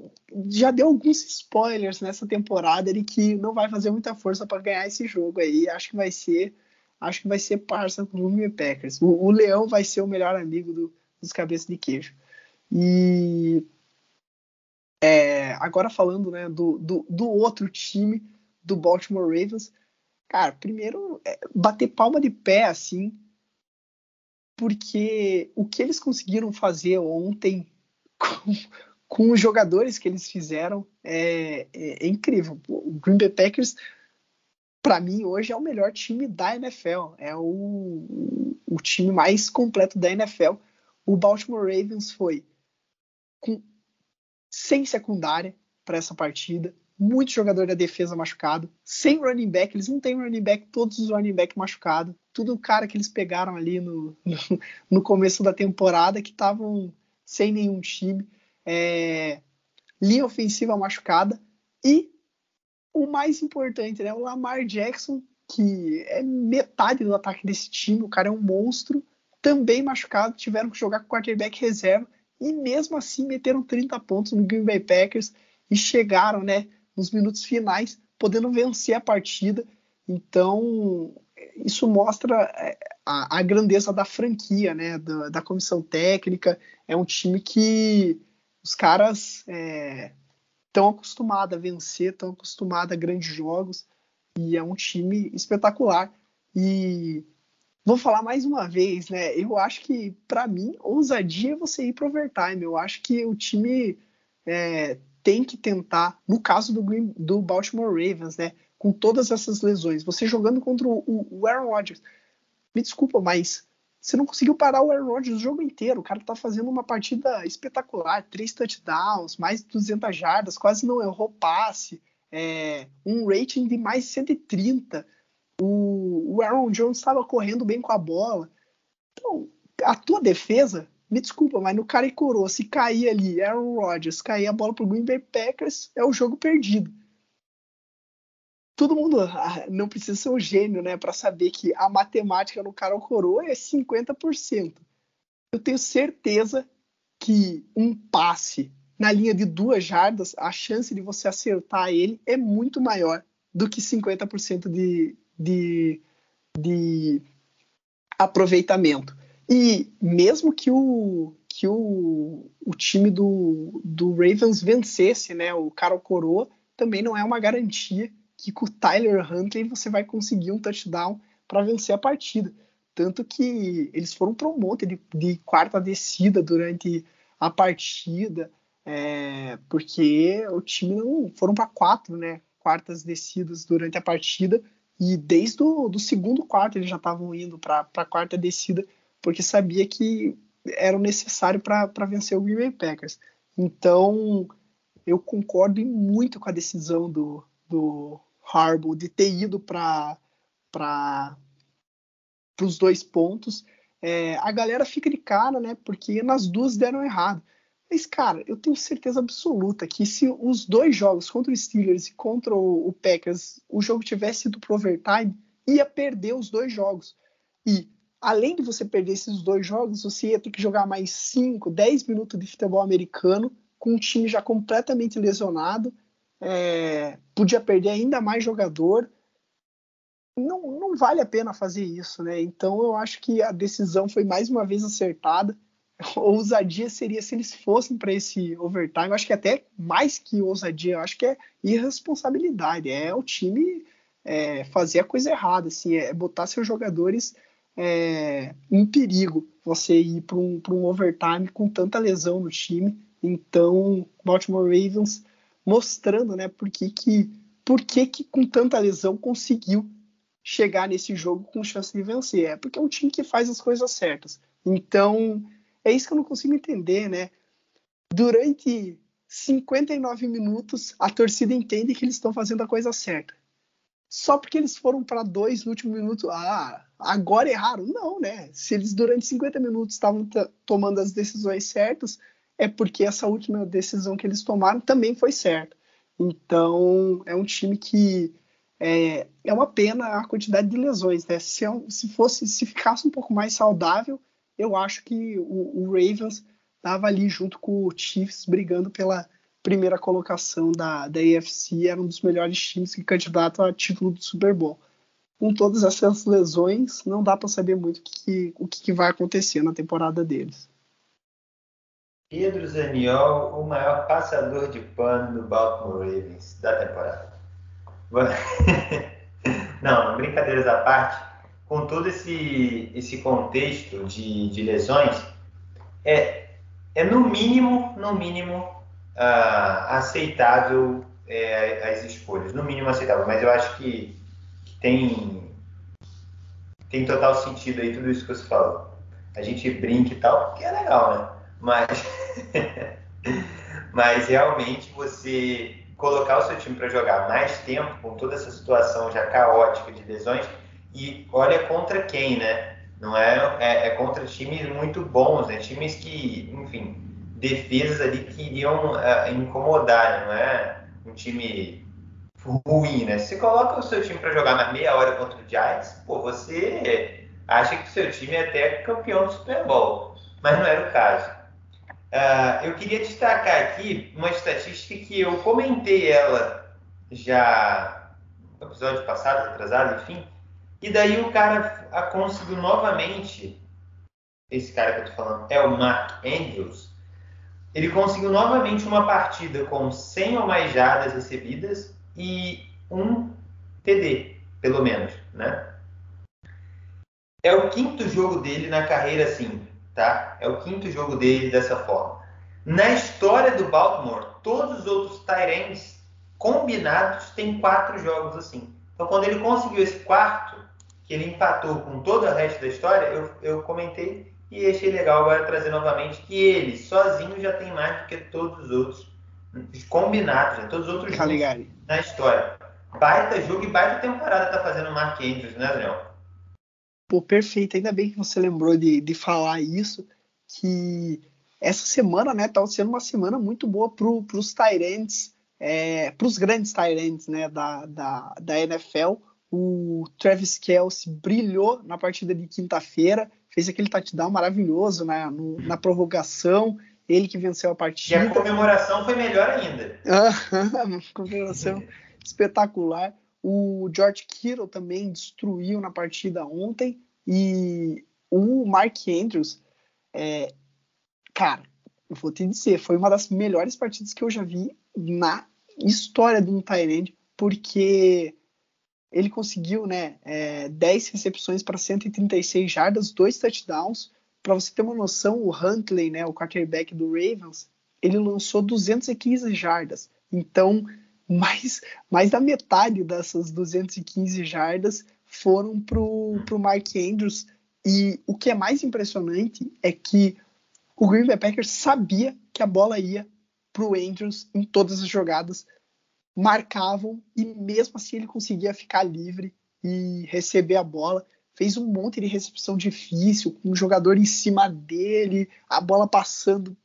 já deu alguns spoilers nessa temporada de que não vai fazer muita força para ganhar esse jogo aí. Acho que vai ser, acho que vai ser parça com o Green Packers. O, o Leão vai ser o melhor amigo do, dos cabeças de queijo. E é, agora falando né, do, do, do, outro time, do Baltimore Ravens, cara, primeiro é, bater palma de pé assim, porque o que eles conseguiram fazer ontem com, com os jogadores que eles fizeram é, é, é incrível. O Green Bay Packers, para mim, hoje é o melhor time da NFL, é o, o time mais completo da NFL. O Baltimore Ravens foi com sem secundária para essa partida, muito jogador da defesa machucado, sem running back, eles não têm running back, todos os running back machucados, tudo o cara que eles pegaram ali no, no, começo da temporada que estavam sem nenhum time, é, linha ofensiva machucada e o mais importante, né, o Lamar Jackson que é metade do ataque desse time, o cara é um monstro, também machucado, tiveram que jogar com quarterback reserva e mesmo assim meteram 30 pontos no Green Bay Packers e chegaram, né, nos minutos finais, podendo vencer a partida. Então, isso mostra é, a, a grandeza da franquia, né, da, da, comissão técnica. É um time que os caras estão é, acostumados a vencer, estão acostumados a grandes jogos e é um time espetacular. E vou falar mais uma vez, né? Eu acho que para mim ousadia é você ir para overtime. Eu acho que o time é, tem que tentar, no caso do, Green, do Baltimore Ravens, né? Com todas essas lesões, você jogando contra o, o Aaron Rodgers, me desculpa, mas você não conseguiu parar o Aaron Rodgers o jogo inteiro. O cara tá fazendo uma partida espetacular, três touchdowns, mais de 200 jardas, quase não errou passe é, um rating de mais 130. O, Aaron Jones estava correndo bem com a bola. Então, a tua defesa, me desculpa, mas no cara e coroa, se cair ali, Aaron Rodgers, cair a bola pro Green Bay Packers, é o jogo perdido. Todo mundo ah, não precisa ser um gênio, né, para saber que a matemática no cara ou coroa é 50%. Eu tenho certeza que um passe na linha de duas jardas, a chance de você acertar ele é muito maior do que 50% de, de, de aproveitamento. E mesmo que o, que o, o time do, do Ravens vencesse, né, o Carol Coroa, também não é uma garantia que com o Tyler Huntley você vai conseguir um touchdown para vencer a partida. Tanto que eles foram para um monte de, de quarta descida durante a partida é, porque o time não foram para quatro, né, quartas descidas durante a partida e desde o do segundo quarto eles já estavam indo para a quarta descida porque sabia que era necessário para vencer o Green Bay Packers. Então eu concordo muito com a decisão do, do Harbaugh de ter ido para os dois pontos. É, a galera fica de cara, né? Porque nas duas deram errado. Mas, cara, eu tenho certeza absoluta que se os dois jogos contra o Steelers e contra o Packers, o jogo tivesse ido pro overtime, ia perder os dois jogos. E, além de você perder esses dois jogos, você ia ter que jogar mais 5, 10 minutos de futebol americano com um time já completamente lesionado. É, podia perder ainda mais jogador. Não, não vale a pena fazer isso, né? Então eu acho que a decisão foi mais uma vez acertada ousadia seria se eles fossem para esse overtime. Eu acho que até mais que ousadia, eu acho que é irresponsabilidade. É o time é, fazer a coisa errada, assim, é botar seus jogadores é, em perigo. Você ir para um, um overtime com tanta lesão no time. Então, Baltimore Ravens mostrando, né, por que, que, por que, que com tanta lesão conseguiu chegar nesse jogo com chance de vencer. É porque é um time que faz as coisas certas. Então, é isso que eu não consigo entender, né? Durante 59 minutos, a torcida entende que eles estão fazendo a coisa certa. Só porque eles foram para dois no último minuto, ah, agora erraram. Não, né? Se eles durante 50 minutos estavam tomando as decisões certas, é porque essa última decisão que eles tomaram também foi certa. Então, é um time que é, é uma pena a quantidade de lesões, né? Se, é se fosse, se ficasse um pouco mais saudável, eu acho que o, o Ravens estava ali junto com o Chiefs brigando pela primeira colocação da, da AFC, era um dos melhores times que candidato a título do Super Bowl. Com todas essas lesões, não dá para saber muito o, que, o que, vai acontecer na temporada deles. Pedro Zaniol, o maior passador de pano do Baltimore Ravens da temporada. não, brincadeiras à parte, com todo esse, esse contexto de, de lesões, é, é no mínimo, no mínimo, uh, aceitável é, as escolhas. No mínimo aceitável, mas eu acho que, que, tem, tem total sentido aí tudo isso que você falou. A gente brinca e tal, porque é legal, né? Mas, mas realmente você colocar o seu time para jogar mais tempo, com toda essa situação já caótica de lesões, e olha contra quem, né? Não é, é, é, contra times muito bons, né? Times que, enfim, defesas ali que iriam uh, incomodar, não é um time ruim, né? Se coloca o seu time para jogar mais meia hora contra o Giants, pô, você acha que o seu time é até campeão do Super Bowl, mas não era o caso. Uh, eu queria destacar aqui uma estatística que eu comentei ela já no episódio passado, atrasado, enfim, e daí o cara conseguiu novamente, esse cara que eu tô falando é o Mark Andrews, ele conseguiu novamente uma partida com 100 ou mais jardas recebidas e um TD, pelo menos, né? É o quinto jogo dele na carreira assim, tá? É o quinto jogo dele dessa forma. Na história do Baltimore, todos os outros Tyrants combinados têm quatro jogos assim. Então, quando ele conseguiu esse quarto, que ele empatou com todo o resto da história, eu, eu comentei e achei legal agora trazer novamente que ele sozinho já tem mais do que todos os outros combinados, né? todos os outros jogos na história. Baita jogo e baita temporada tá fazendo o Mark Andrews, né, Daniel? Pô, perfeito. Ainda bem que você lembrou de, de falar isso, que essa semana, né, tá sendo uma semana muito boa pro, pros Tyrants, é, pros grandes Tyrants, né, da, da, da NFL. O Travis Kelce brilhou na partida de quinta-feira, fez aquele touchdown maravilhoso né, no, na prorrogação, ele que venceu a partida. E a comemoração foi melhor ainda. comemoração espetacular. O George Kittle também destruiu na partida ontem. E o Mark Andrews, é, cara, eu vou te dizer, foi uma das melhores partidas que eu já vi na história do um Tyrande, porque ele conseguiu né, é, 10 recepções para 136 jardas, dois touchdowns. Para você ter uma noção, o Huntley, né, o quarterback do Ravens, ele lançou 215 jardas. Então, mais, mais da metade dessas 215 jardas foram para o Mark Andrews. E o que é mais impressionante é que o Green Bay Packers sabia que a bola ia para o Andrews em todas as jogadas, marcavam e mesmo assim ele conseguia ficar livre e receber a bola. Fez um monte de recepção difícil, com um jogador em cima dele, a bola passando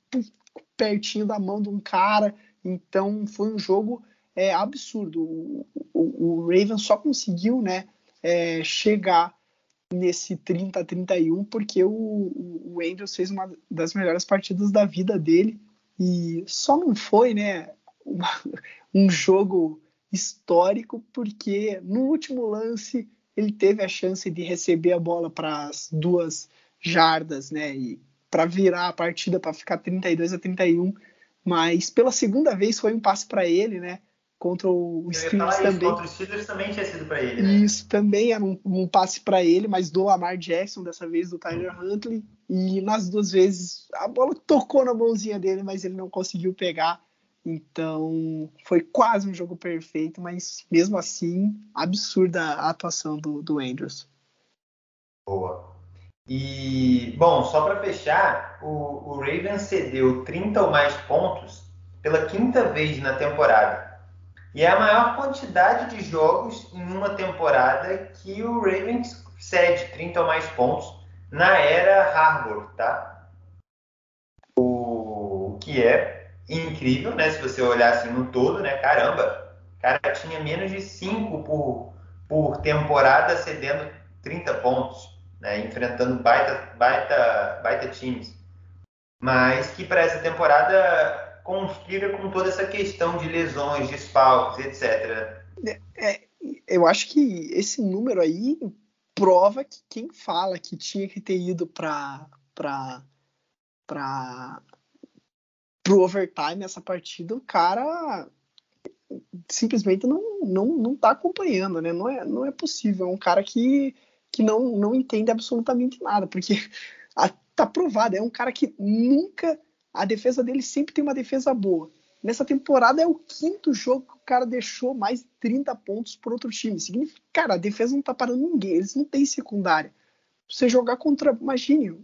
pertinho da mão de um cara. Então foi um jogo é, absurdo. O, o, o Raven só conseguiu né, é, chegar nesse 30 a 31 porque o, o Andrews fez uma das melhores partidas da vida dele e só não foi né, uma, um jogo histórico porque no último lance ele teve a chance de receber a bola para as duas jardas né, e para virar a partida para ficar 32 a 31 mas pela segunda vez foi um passe para ele, né? contra o Steelers também. Contra o Steelers também tinha sido para ele, né? Isso também era um, um passe para ele, mas do Lamar Jackson, dessa vez do Tyler Huntley. E nas duas vezes a bola tocou na mãozinha dele, mas ele não conseguiu pegar. Então foi quase um jogo perfeito, mas mesmo assim, absurda a atuação do, do Andrews. Boa. E, bom, só para fechar, o, o Ravens cedeu 30 ou mais pontos pela quinta vez na temporada. E é a maior quantidade de jogos em uma temporada que o Ravens cede 30 ou mais pontos na era Harbour, tá? O que é incrível, né? Se você olhar assim no todo, né? Caramba, cara tinha menos de 5 por, por temporada cedendo 30 pontos, né? Enfrentando baita, baita, baita times. Mas que para essa temporada conspira com toda essa questão de lesões, desfalques, etc. É, é, eu acho que esse número aí prova que quem fala que tinha que ter ido para pro overtime essa partida, o cara simplesmente não não não tá acompanhando, né? Não é não é possível, é um cara que que não não entende absolutamente nada, porque a, tá provado, é um cara que nunca a defesa dele sempre tem uma defesa boa. Nessa temporada é o quinto jogo que o cara deixou mais de 30 pontos por outro time. Significa, cara, a defesa não tá parando ninguém, eles não têm secundária. Você jogar contra, imagine,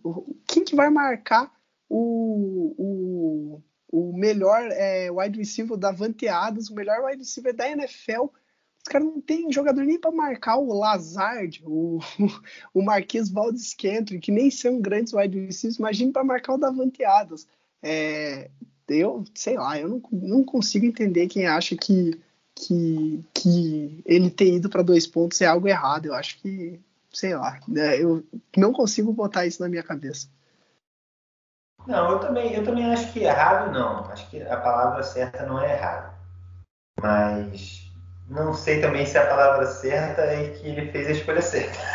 quem que vai marcar o, o, o melhor é, wide receiver da Vanteadas, o melhor wide receiver da NFL. Os caras não tem jogador nem para marcar o Lazard, o, o Marquês Valdes Scantling, que nem são grandes wide receivers. Imagine para marcar o Davante Adams. É, eu sei lá, eu não, não consigo entender quem acha que, que, que ele ter ido para dois pontos é algo errado. Eu acho que, sei lá, né, eu não consigo botar isso na minha cabeça. Não, eu também, eu também acho que errado não. Acho que a palavra certa não é errado. Mas não sei também se a palavra certa é que ele fez a escolha certa.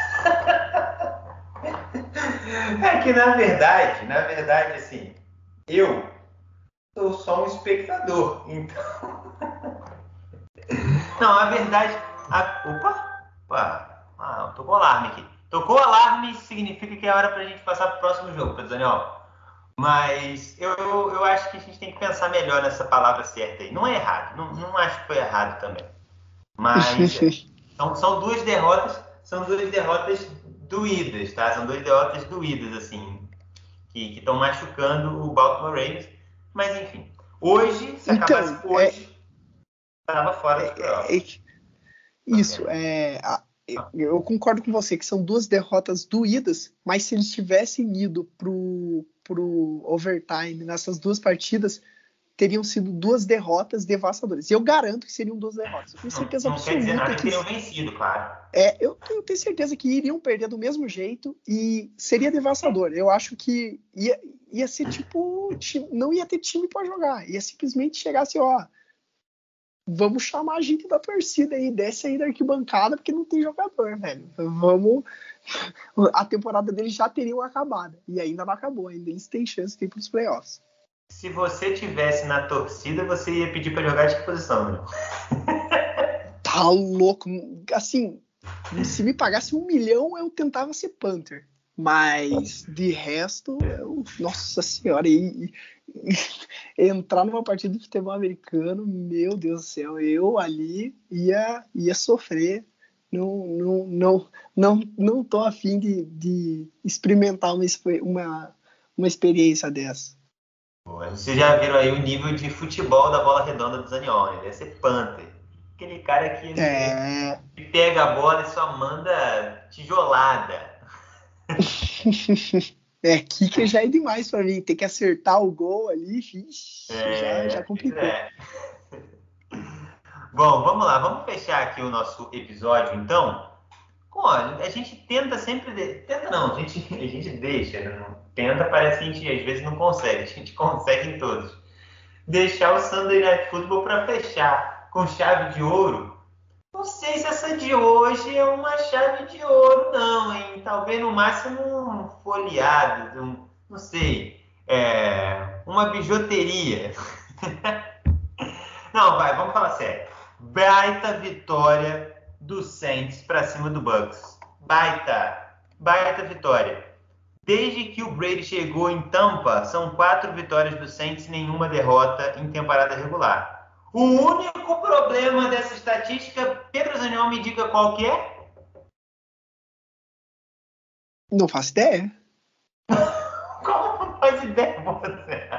é que na verdade, na verdade, assim, eu sou só um espectador. Então. não, a verdade. A... Opa! Opa! Ah, tocou alarme aqui. Tocou alarme significa que é hora pra gente passar pro próximo jogo, tá, Daniel? Mas eu, eu acho que a gente tem que pensar melhor nessa palavra certa aí. Não é errado, não, não acho que foi errado também. Mas são, são duas derrotas, são duas derrotas doídas, tá? São duas derrotas doídas, assim, que estão machucando o Baltimore Ravens. Mas enfim, hoje, se então, acabasse é hoje, estava é, fora do é, é, Isso, é, eu concordo com você que são duas derrotas doídas, mas se eles tivessem ido pro, pro overtime nessas duas partidas, teriam sido duas derrotas devastadoras. E eu garanto que seriam duas derrotas. Eu tenho certeza não, não absoluta quer dizer nada que teriam vencido, claro. É, eu, eu, tenho certeza que iriam perder do mesmo jeito e seria devastador. Eu acho que ia, ia ser tipo, não ia ter time para jogar. Ia simplesmente chegar assim, ó, vamos chamar a gente da torcida aí, desce aí da arquibancada porque não tem jogador, velho. Vamos a temporada deles já teriam acabado. E ainda não acabou, ainda eles têm chance de ir para os playoffs. Se você tivesse na torcida, você ia pedir para jogar de que posição, meu? tá louco. Assim, se me pagasse um milhão, eu tentava ser Panther. Mas de resto, eu, nossa senhora, e, e, entrar numa partida de futebol americano, meu Deus do céu, eu ali ia, ia sofrer não, não, não, não, não tô afim de, de experimentar uma, uma, uma experiência dessa. Vocês já viram aí o nível de futebol da bola redonda do Zanioli, deve ser Panther. Aquele cara que é... pega a bola e só manda tijolada. é, kicker já é demais para mim. Tem que acertar o gol ali, ixi, é, já, já complicou. É. Bom, vamos lá, vamos fechar aqui o nosso episódio então. Olha, a gente tenta sempre. De... Tenta não, a gente, a gente deixa. Né? Tenta, parece que a gente às vezes não consegue. A gente consegue em todos. Deixar o Sunday Night Football para fechar com chave de ouro. Não sei se essa de hoje é uma chave de ouro, não, hein? Talvez no máximo um folheado, um, não sei. É, uma bijuteria. não, vai, vamos falar sério baita vitória do Saints para cima do Bucks. Baita, baita vitória. Desde que o Brady chegou em Tampa, são quatro vitórias do Saints e nenhuma derrota em temporada regular. O único problema dessa estatística, Pedro Zaniol, me diga qual que é? Não faço ideia. Como não faz ideia você?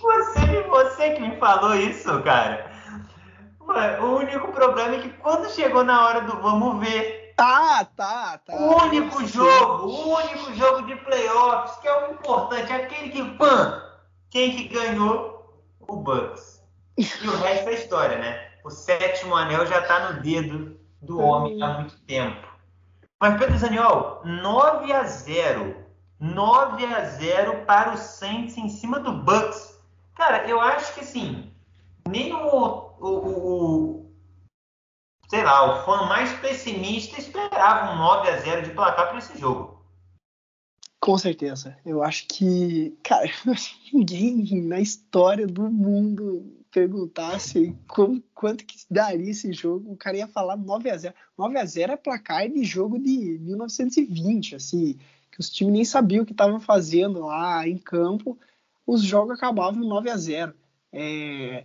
Você, você que me falou isso, cara o único problema é que quando chegou na hora do vamos ver. Tá, tá, tá. O único jogo, o único jogo de playoffs, que é o importante, aquele que, pã, quem que ganhou? O Bucks. E o resto é história, né? O sétimo anel já tá no dedo do homem há muito tempo. Mas, Pedro Zaniol, 9 a 0 9 a 0 para o Saints em cima do Bucks. Cara, eu acho que assim, nem o o, o, sei lá, o fã mais pessimista esperava um 9 a 0 de placar para esse jogo. Com certeza. Eu acho que, cara, ninguém na história do mundo perguntasse como, quanto que daria esse jogo, o cara ia falar 9 a 0 9 a 0 é placar de jogo de 1920, assim, que os times nem sabiam o que estavam fazendo lá em campo, os jogos acabavam 9 a 0 é,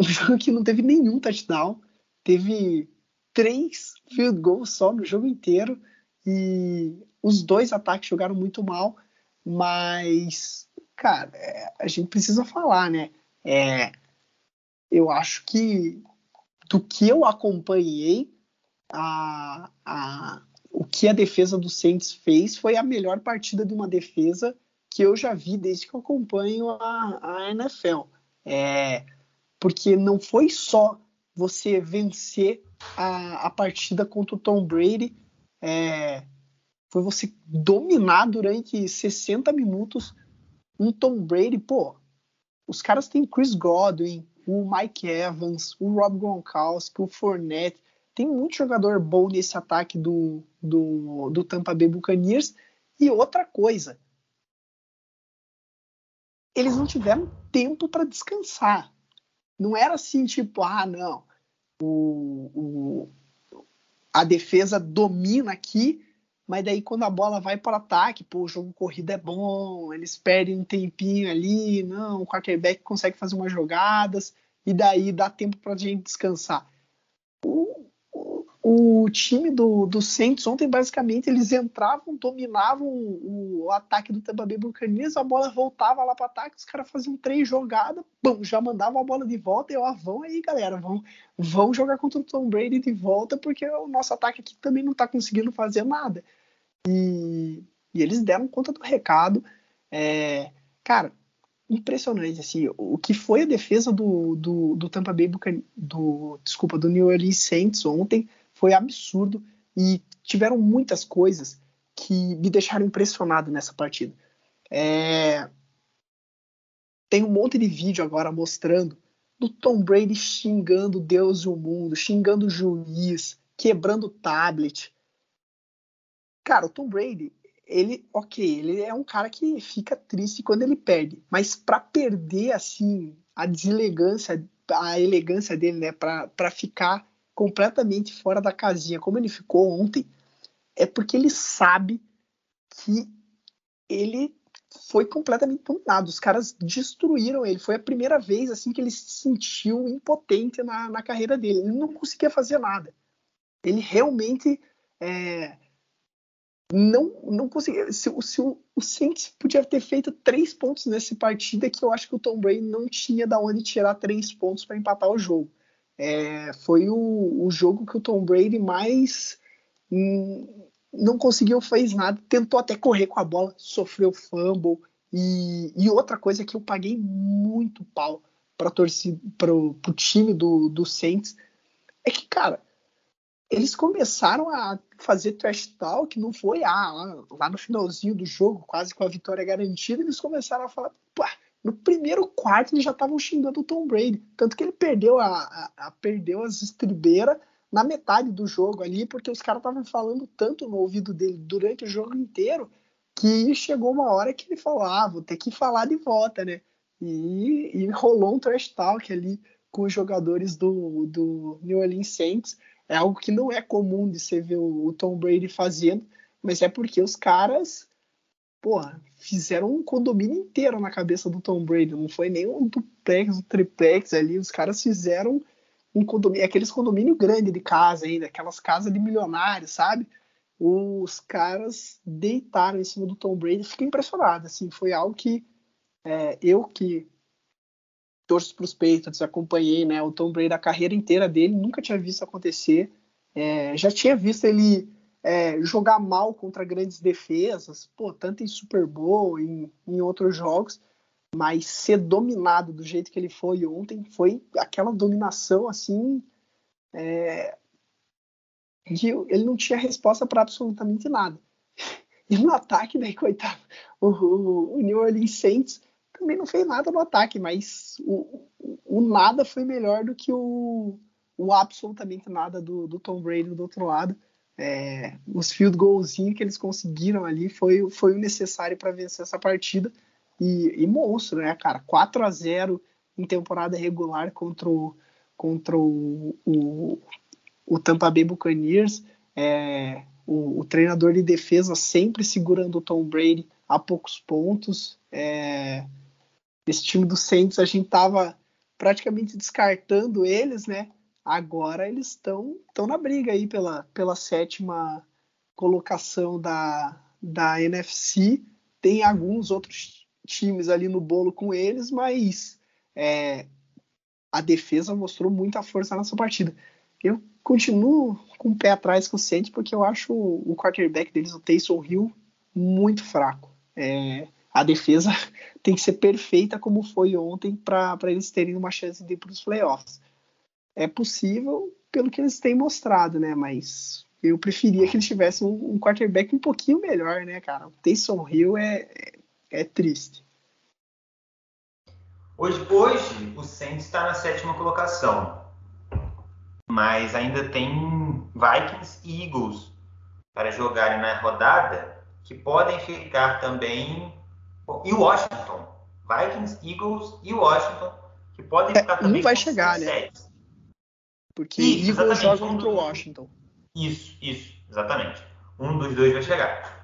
um jogo que não teve nenhum touchdown, teve três field goals só no jogo inteiro e os dois ataques jogaram muito mal, mas, cara, é, a gente precisa falar, né? É, eu acho que do que eu acompanhei, a, a, o que a defesa do Saints fez foi a melhor partida de uma defesa que eu já vi desde que eu acompanho a, a NFL. É, porque não foi só você vencer a, a partida contra o Tom Brady. É, foi você dominar durante 60 minutos um Tom Brady, pô. Os caras têm Chris Godwin, o Mike Evans, o Rob Gronkowski, o Fournette. Tem muito jogador bom nesse ataque do, do, do Tampa Bay Buccaneers. E outra coisa, eles não tiveram tempo para descansar. Não era assim, tipo, ah, não, o, o, a defesa domina aqui, mas daí quando a bola vai para o ataque, pô, o jogo corrido é bom, eles perdem um tempinho ali, não, o quarterback consegue fazer umas jogadas, e daí dá tempo para a gente descansar. O, o, time do, do Saints ontem, basicamente, eles entravam, dominavam o, o ataque do Tampa Bay Buccaneers, a bola voltava lá para ataque, os caras faziam três jogadas, bom, já mandavam a bola de volta, e ó, vão aí, galera, vão, vão jogar contra o Tom Brady de volta, porque o nosso ataque aqui também não está conseguindo fazer nada. E, e, eles deram conta do recado. É, cara, impressionante, assim, o que foi a defesa do, do, do Tampa Bay Buccaneers, do, desculpa, do New Orleans Saints ontem foi absurdo e tiveram muitas coisas que me deixaram impressionado nessa partida. É... Tem um monte de vídeo agora mostrando do Tom Brady xingando Deus e o mundo, xingando o juiz, quebrando o tablet. Cara, o Tom Brady, ele, ok, ele é um cara que fica triste quando ele perde, mas para perder assim a deselegância, a elegância dele, né, para ficar completamente fora da casinha, como ele ficou ontem, é porque ele sabe que ele foi completamente dominado. Os caras destruíram ele. Foi a primeira vez assim que ele se sentiu impotente na, na carreira dele. Ele não conseguia fazer nada. Ele realmente é, não, não conseguia. Se, se o, o Saints podia ter feito três pontos nessa partida, que eu acho que o Tom Brady não tinha da onde tirar três pontos para empatar o jogo. É, foi o, o, jogo que o Tom Brady mais hum, não conseguiu, fez nada, tentou até correr com a bola, sofreu fumble. E, e outra coisa que eu paguei muito pau para torcida, pro, pro time do, do Saints é que, cara, eles começaram a fazer trash talk, não foi ah, lá no finalzinho do jogo, quase com a vitória garantida, eles começaram a falar, pá, no primeiro quarto eles já estavam xingando o Tom Brady, tanto que ele perdeu a, a, a perdeu as estribeiras na metade do jogo ali, porque os caras estavam falando tanto no ouvido dele durante o jogo inteiro que chegou uma hora que ele falou, ah, vou ter que falar de volta, né? E, e rolou um trash talk ali com os jogadores do, do New Orleans Saints é algo que não é comum de você ver o, Tom Brady fazendo, mas é porque os caras, porra, fizeram um condomínio inteiro na cabeça do Tom Brady. Não foi nem um duplex, um triplex ali. Os caras fizeram um condomínio, aqueles condomínio grande de casa ainda, aquelas casas de milionários, sabe? Os caras deitaram em cima do Tom Brady. Fiquei impressionado, assim, foi algo que é, eu que torço para os Patriots, acompanhei né, o Tom Brady a carreira inteira dele, nunca tinha visto acontecer. É, já tinha visto ele é, jogar mal contra grandes defesas, pô, tanto em Super Bowl, em, em outros jogos, mas ser dominado do jeito que ele foi ontem foi aquela dominação assim. É, ele não tinha resposta para absolutamente nada. E no ataque, daí, coitado, o, o, New Orleans Saints também não fez nada no ataque, mas o, o nada foi melhor do que o, o absolutamente nada do, do Tom Brady do outro lado. É, os field goalzinhos que eles conseguiram ali foi, foi o necessário para vencer essa partida. E, e, monstro, né, cara? 4 a 0 em temporada regular contra o, contra o, o, o Tampa Bay Buccaneers. É, o, o, treinador de defesa sempre segurando o Tom Brady a poucos pontos. É, esse time do Saints a gente tava praticamente descartando eles, né? Agora eles estão estão na briga aí pela, pela sétima colocação da, da NFC. Tem alguns outros times ali no bolo com eles, mas é, a defesa mostrou muita força nessa partida. Eu continuo com o pé atrás com o Saints porque eu acho o quarterback deles, o Taysom Hill, muito fraco. É, a defesa tem que ser perfeita como foi ontem para eles terem uma chance de ir para os playoffs. É possível pelo que eles têm mostrado, né? Mas eu preferia que eles tivessem um, um quarterback um pouquinho melhor, né, cara? O Taysom Hill é, é, é triste. Hoje, hoje o Saints está na sétima colocação, mas ainda tem Vikings e Eagles para jogarem na rodada que podem ficar também e Washington, Vikings, Eagles e Washington que podem é, ficar também. Um vai chegar, né? Porque isso, Eagles joga contra o Washington. Isso, isso, exatamente. Um dos dois vai chegar.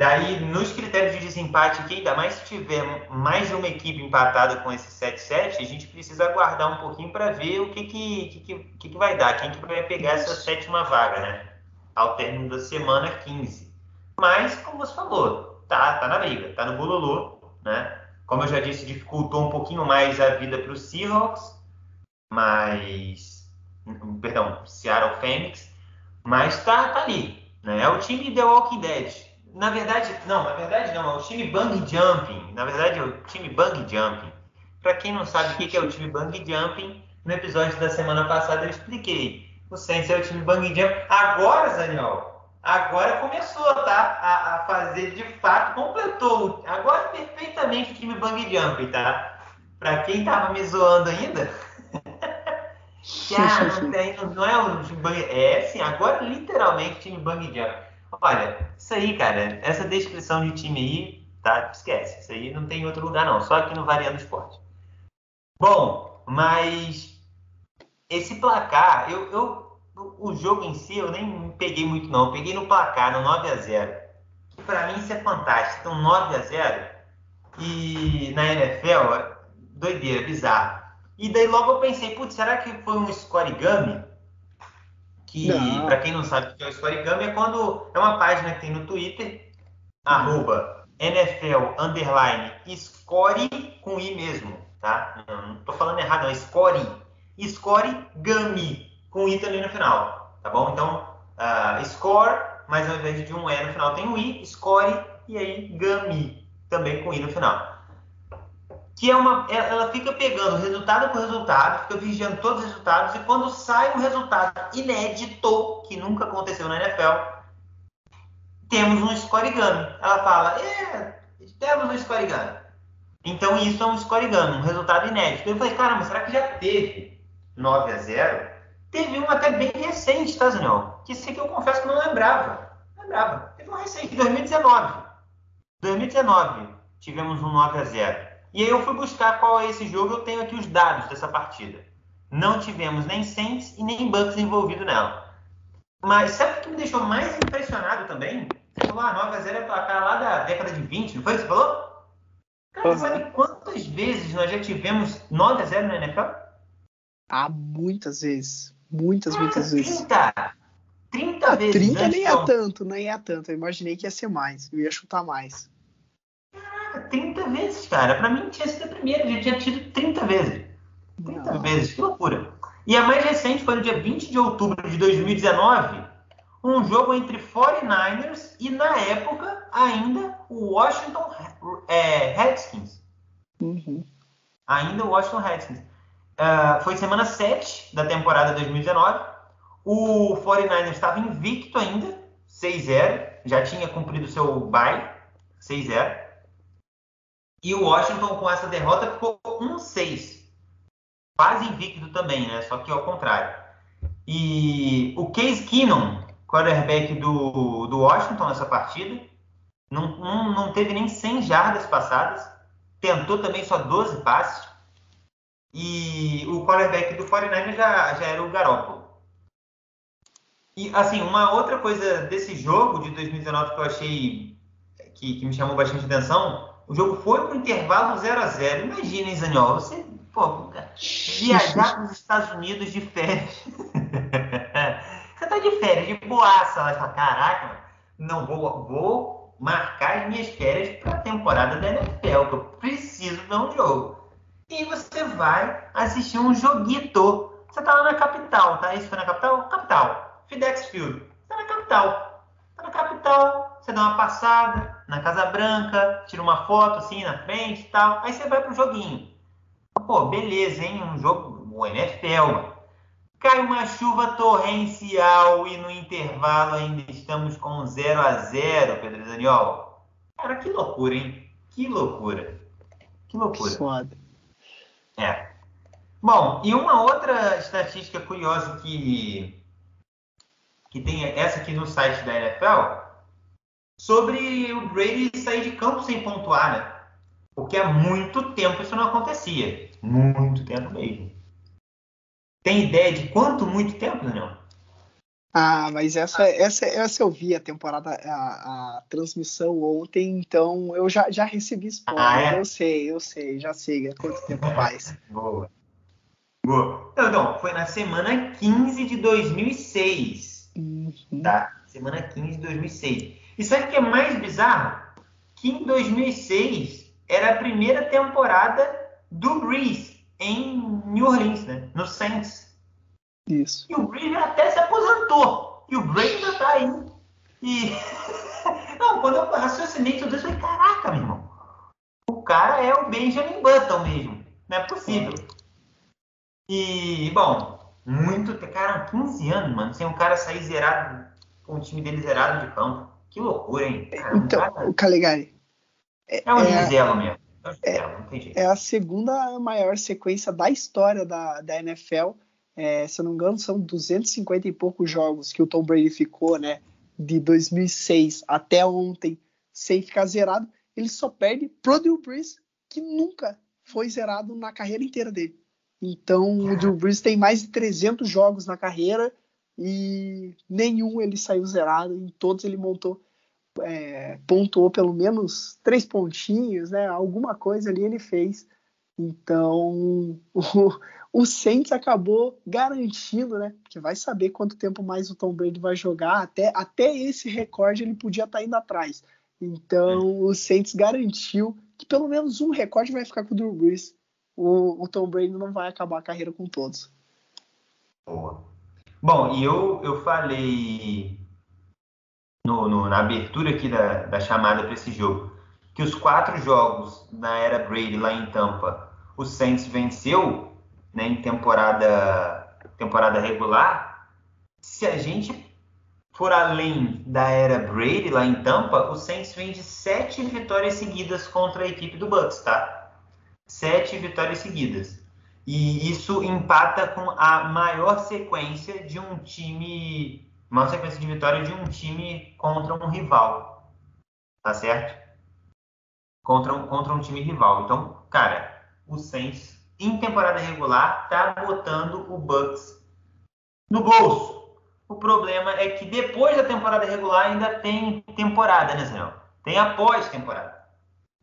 Daí, nos critérios de desempate, que ainda mais se tiver mais de uma equipe empatada com esse 7-7, a gente precisa aguardar um pouquinho para ver o que que, que, que, que, vai dar, quem que vai pegar essa sétima vaga, né? Ao término da semana 15. Mas, como você falou, tá, tá na briga, tá no bololô, né? Como eu já disse, dificultou um pouquinho mais a vida para os Seahawks, mas. Perdão, Seattle Phoenix, mas tá, tá ali. Né? É o time The Walking Dead. Na verdade, não, na verdade não, é o time Bang Jumping. Na verdade, é o time Bang Jumping. Para quem não sabe o que é o time Bang Jumping, no episódio da semana passada eu expliquei. O Saints é o time Bang Jumping. Agora, Daniel, agora começou, tá? A, a, fazer de fato, completou. Agora perfeitamente o time Bang Jumping, tá? Para quem tava me zoando ainda. Ah, não, tem, não é o time bang. É, sim, agora literalmente time bang jump. Olha, isso aí, cara, essa descrição de time aí, tá? Esquece. Isso aí não tem em outro lugar, não. Só aqui no Variando Esporte. Bom, mas esse placar, eu, eu, o jogo em si eu nem peguei muito, não. Eu peguei no placar, no 9 a 0 que pra mim isso é fantástico. Então, 9 a 0 e na NFL, doideira, bizarro. E daí logo eu pensei, putz, será que foi um scorigami? Que, para quem não sabe o que é o scorigami, é quando é uma página que tem no Twitter, arroba NFL underline score com i mesmo, tá? Não, não tô falando errado, não, é score. Scorigami, com i também no final, tá bom? Então, uh, score, mas ao invés de um e no final tem um i, score, e aí gami, também com i no final que é uma, ela fica pegando resultado por resultado, fica vigiando todos os resultados, e quando sai um resultado inédito, que nunca aconteceu na NFL, temos um scorigami. Ela fala, é, temos um scorigami. Então isso é um scorigami, um resultado inédito. Eu falei, caramba, será que já teve 9 a 0? Teve um até bem recente, tá? Que esse aqui eu confesso que não lembrava. Não lembrava. Teve um recente, 2019. 2019 tivemos um 9 a 0. E aí eu fui buscar qual é esse jogo, eu tenho aqui os dados dessa partida. Não tivemos nem Saints e nem Bucks envolvido nela. Mas sabe o que me deixou mais impressionado também? Você falou, ah, 9 a 0 é placar lá da década de 20, não foi o que você falou? Cara, uhum. sabe quantas vezes nós já tivemos 9 a 0 na NFL? Ah, muitas vezes. Muitas, Nossa, muitas 30. vezes. 30 ah, vezes. 30 nem é tanto, nem é tanto. Eu imaginei que ia ser mais. Eu ia chutar mais. 30 vezes, cara. Pra mim tinha sido a primeira, já tinha tido 30 vezes. 30 Não. vezes, que loucura. E a mais recente foi no dia 20 de outubro de 2019, um jogo entre 49ers e, na época, ainda o Washington é, Redskins. Uhum. Ainda o Washington Redskins. Uh, foi semana 7 da temporada 2019. O 49ers estava invicto ainda, 6-0. Já tinha cumprido seu bye, 6-0. E o Washington, com essa derrota, ficou 1-6. Quase invicto também, né? Só que ao contrário. E o Case Keenum, quarterback do, do Washington nessa partida, não, não, não teve nem 100 jardas passadas. Tentou também só 12 passes. E o quarterback do 49 já, já era o Garoppolo. E, assim, uma outra coisa desse jogo de 2019 que eu achei que, que me chamou bastante atenção o jogo foi para o intervalo 0 a 0 Imagina, hein, Zaniol, você pô, viajar para os Estados Unidos de férias. você tá de férias, de boaça. Ela fala, caraca, não vou, vou marcar as minhas férias para a temporada da NFL, que eu preciso ver um jogo. E você vai assistir um joguito. Você tá lá na capital, tá? Isso foi na capital? Capital. FedEx Field. Você tá na capital. Tá na capital, você dá uma passada, na Casa Branca, tira uma foto assim na frente e tal. Aí você vai pro joguinho. Pô, beleza, hein? Um jogo, o NFL, cai uma chuva torrencial e no intervalo ainda estamos com 0 a 0 Pedro Daniel. Cara, que loucura, hein? Que loucura. Que loucura. Foda. É. Bom, e uma outra estatística curiosa que, que tem essa aqui no site da NFL sobre o Brady sair de campo sem pontuar, né? Porque há muito tempo isso não acontecia. Muito tempo mesmo. Tem ideia de quanto muito tempo, Daniel? Ah, mas essa, essa, essa eu vi a temporada, a, a transmissão ontem, então eu já, já recebi spoiler. Ah, é? Eu sei, eu sei, já sei quanto tempo faz. Boa. Boa. Então, então, foi na semana 15 de 2006. Uhum. Tá? Semana 15 de 2006. E sabe o que é mais bizarro? Que em 2006 era a primeira temporada do Breeze em New Orleans, né? No Saints. Isso. E o Breeze até se aposentou. E o Brady ainda tá aí. E. Não, quando eu raciocinei tudo isso, eu falei, caraca, meu irmão. O cara é o Benjamin Button mesmo. Não é possível. E, bom, muito. Cara, 15 anos, mano, sem um cara sair zerado, com o time dele zerado de campo. Que loucura, hein? Então, cara... o Calegari. É, é um é, mesmo. É, é, a segunda maior sequência da história da, da NFL. É, se eu não me engano, são 250 e poucos jogos que o Tom Brady ficou, né? De 2006 até ontem, sem ficar zerado. Ele só perde pro Drew Brees, que nunca foi zerado na carreira inteira dele. Então, o Drew Brees tem mais de 300 jogos na carreira e nenhum ele saiu zerado. Em todos ele montou, é, pontuou pelo menos três pontinhos, né? Alguma coisa ali ele fez. Então, o, o Saints acabou garantindo, né? Que vai saber quanto tempo mais o Tom Brady vai jogar. Até, até esse recorde ele podia estar tá indo atrás. Então, o Saints garantiu que pelo menos um recorde vai ficar com o Drew Brees o, o Tom Brady não vai acabar a carreira com todos. Boa. Bom, e eu, eu falei no, no, na abertura aqui da, da chamada para esse jogo que os quatro jogos na era Brady lá em Tampa, o Saints venceu né, em temporada, temporada regular. Se a gente for além da era Brady lá em Tampa, o Saints vem de sete vitórias seguidas contra a equipe do Bucks, tá? sete vitórias seguidas. E isso empata com a maior sequência de um time, maior sequência de vitória de um time contra um rival. Tá certo? Contra um, contra um time rival. Então, cara, o Saints em temporada regular tá botando o Bucks no bolso. O problema é que depois da temporada regular ainda tem temporada, né, senhor? Tem após temporada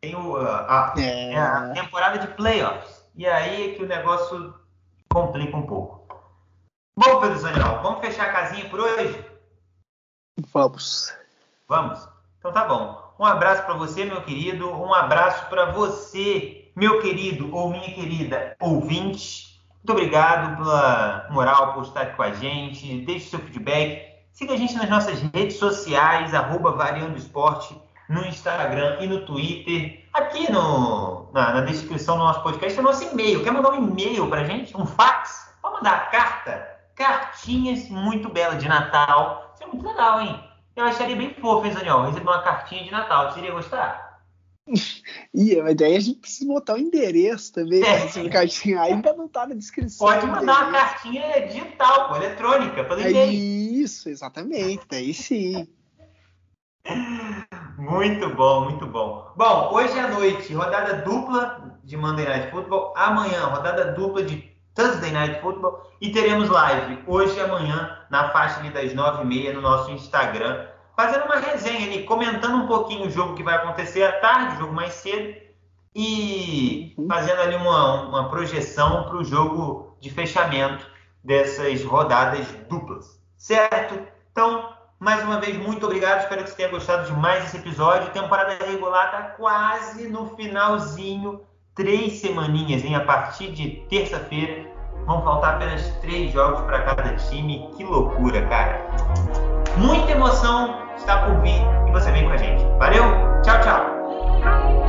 tem o, a, é. a temporada de playoffs. E aí é que o negócio complica um pouco. Bom, Pedro Daniel, vamos fechar a casinha por hoje? Vamos. Vamos? Então tá bom. Um abraço para você, meu querido. Um abraço para você, meu querido ou minha querida ouvinte. Muito obrigado pela moral, por estar aqui com a gente. Deixe seu feedback. Siga a gente nas nossas redes sociais, arroba Variando Esporte no Instagram e no Twitter. Aqui no, na, na descrição do nosso podcast é o nosso e-mail. Quer mandar um e-mail para gente? Um fax? Pode mandar carta. Cartinhas muito belas de Natal. Isso é muito legal, hein? Eu acharia bem fofo, hein, Daniel? Receber uma cartinha de Natal. Você iria gostar? Ih, mas daí a gente precisa botar o endereço também. É. Né? cartinha ainda não tá na descrição. Pode mandar uma cartinha digital, pô, eletrônica, pelo é Isso, exatamente. Daí sim. Muito bom, muito bom. Bom, hoje à noite, rodada dupla de Monday Night Football. Amanhã, rodada dupla de Thursday Night Football. E teremos live hoje e amanhã, na faixa das nove e meia, no nosso Instagram. Fazendo uma resenha ali, comentando um pouquinho o jogo que vai acontecer à tarde, o jogo mais cedo. E fazendo ali uma, uma projeção para o jogo de fechamento dessas rodadas duplas. Certo? Então, mais uma vez, muito obrigado. Espero que você tenha gostado de mais esse episódio. Temporada regular está quase no finalzinho. Três semaninhas, hein? A partir de terça-feira. Vão faltar apenas três jogos para cada time. Que loucura, cara. Muita emoção está por vir e você vem com a gente. Valeu? Tchau, tchau.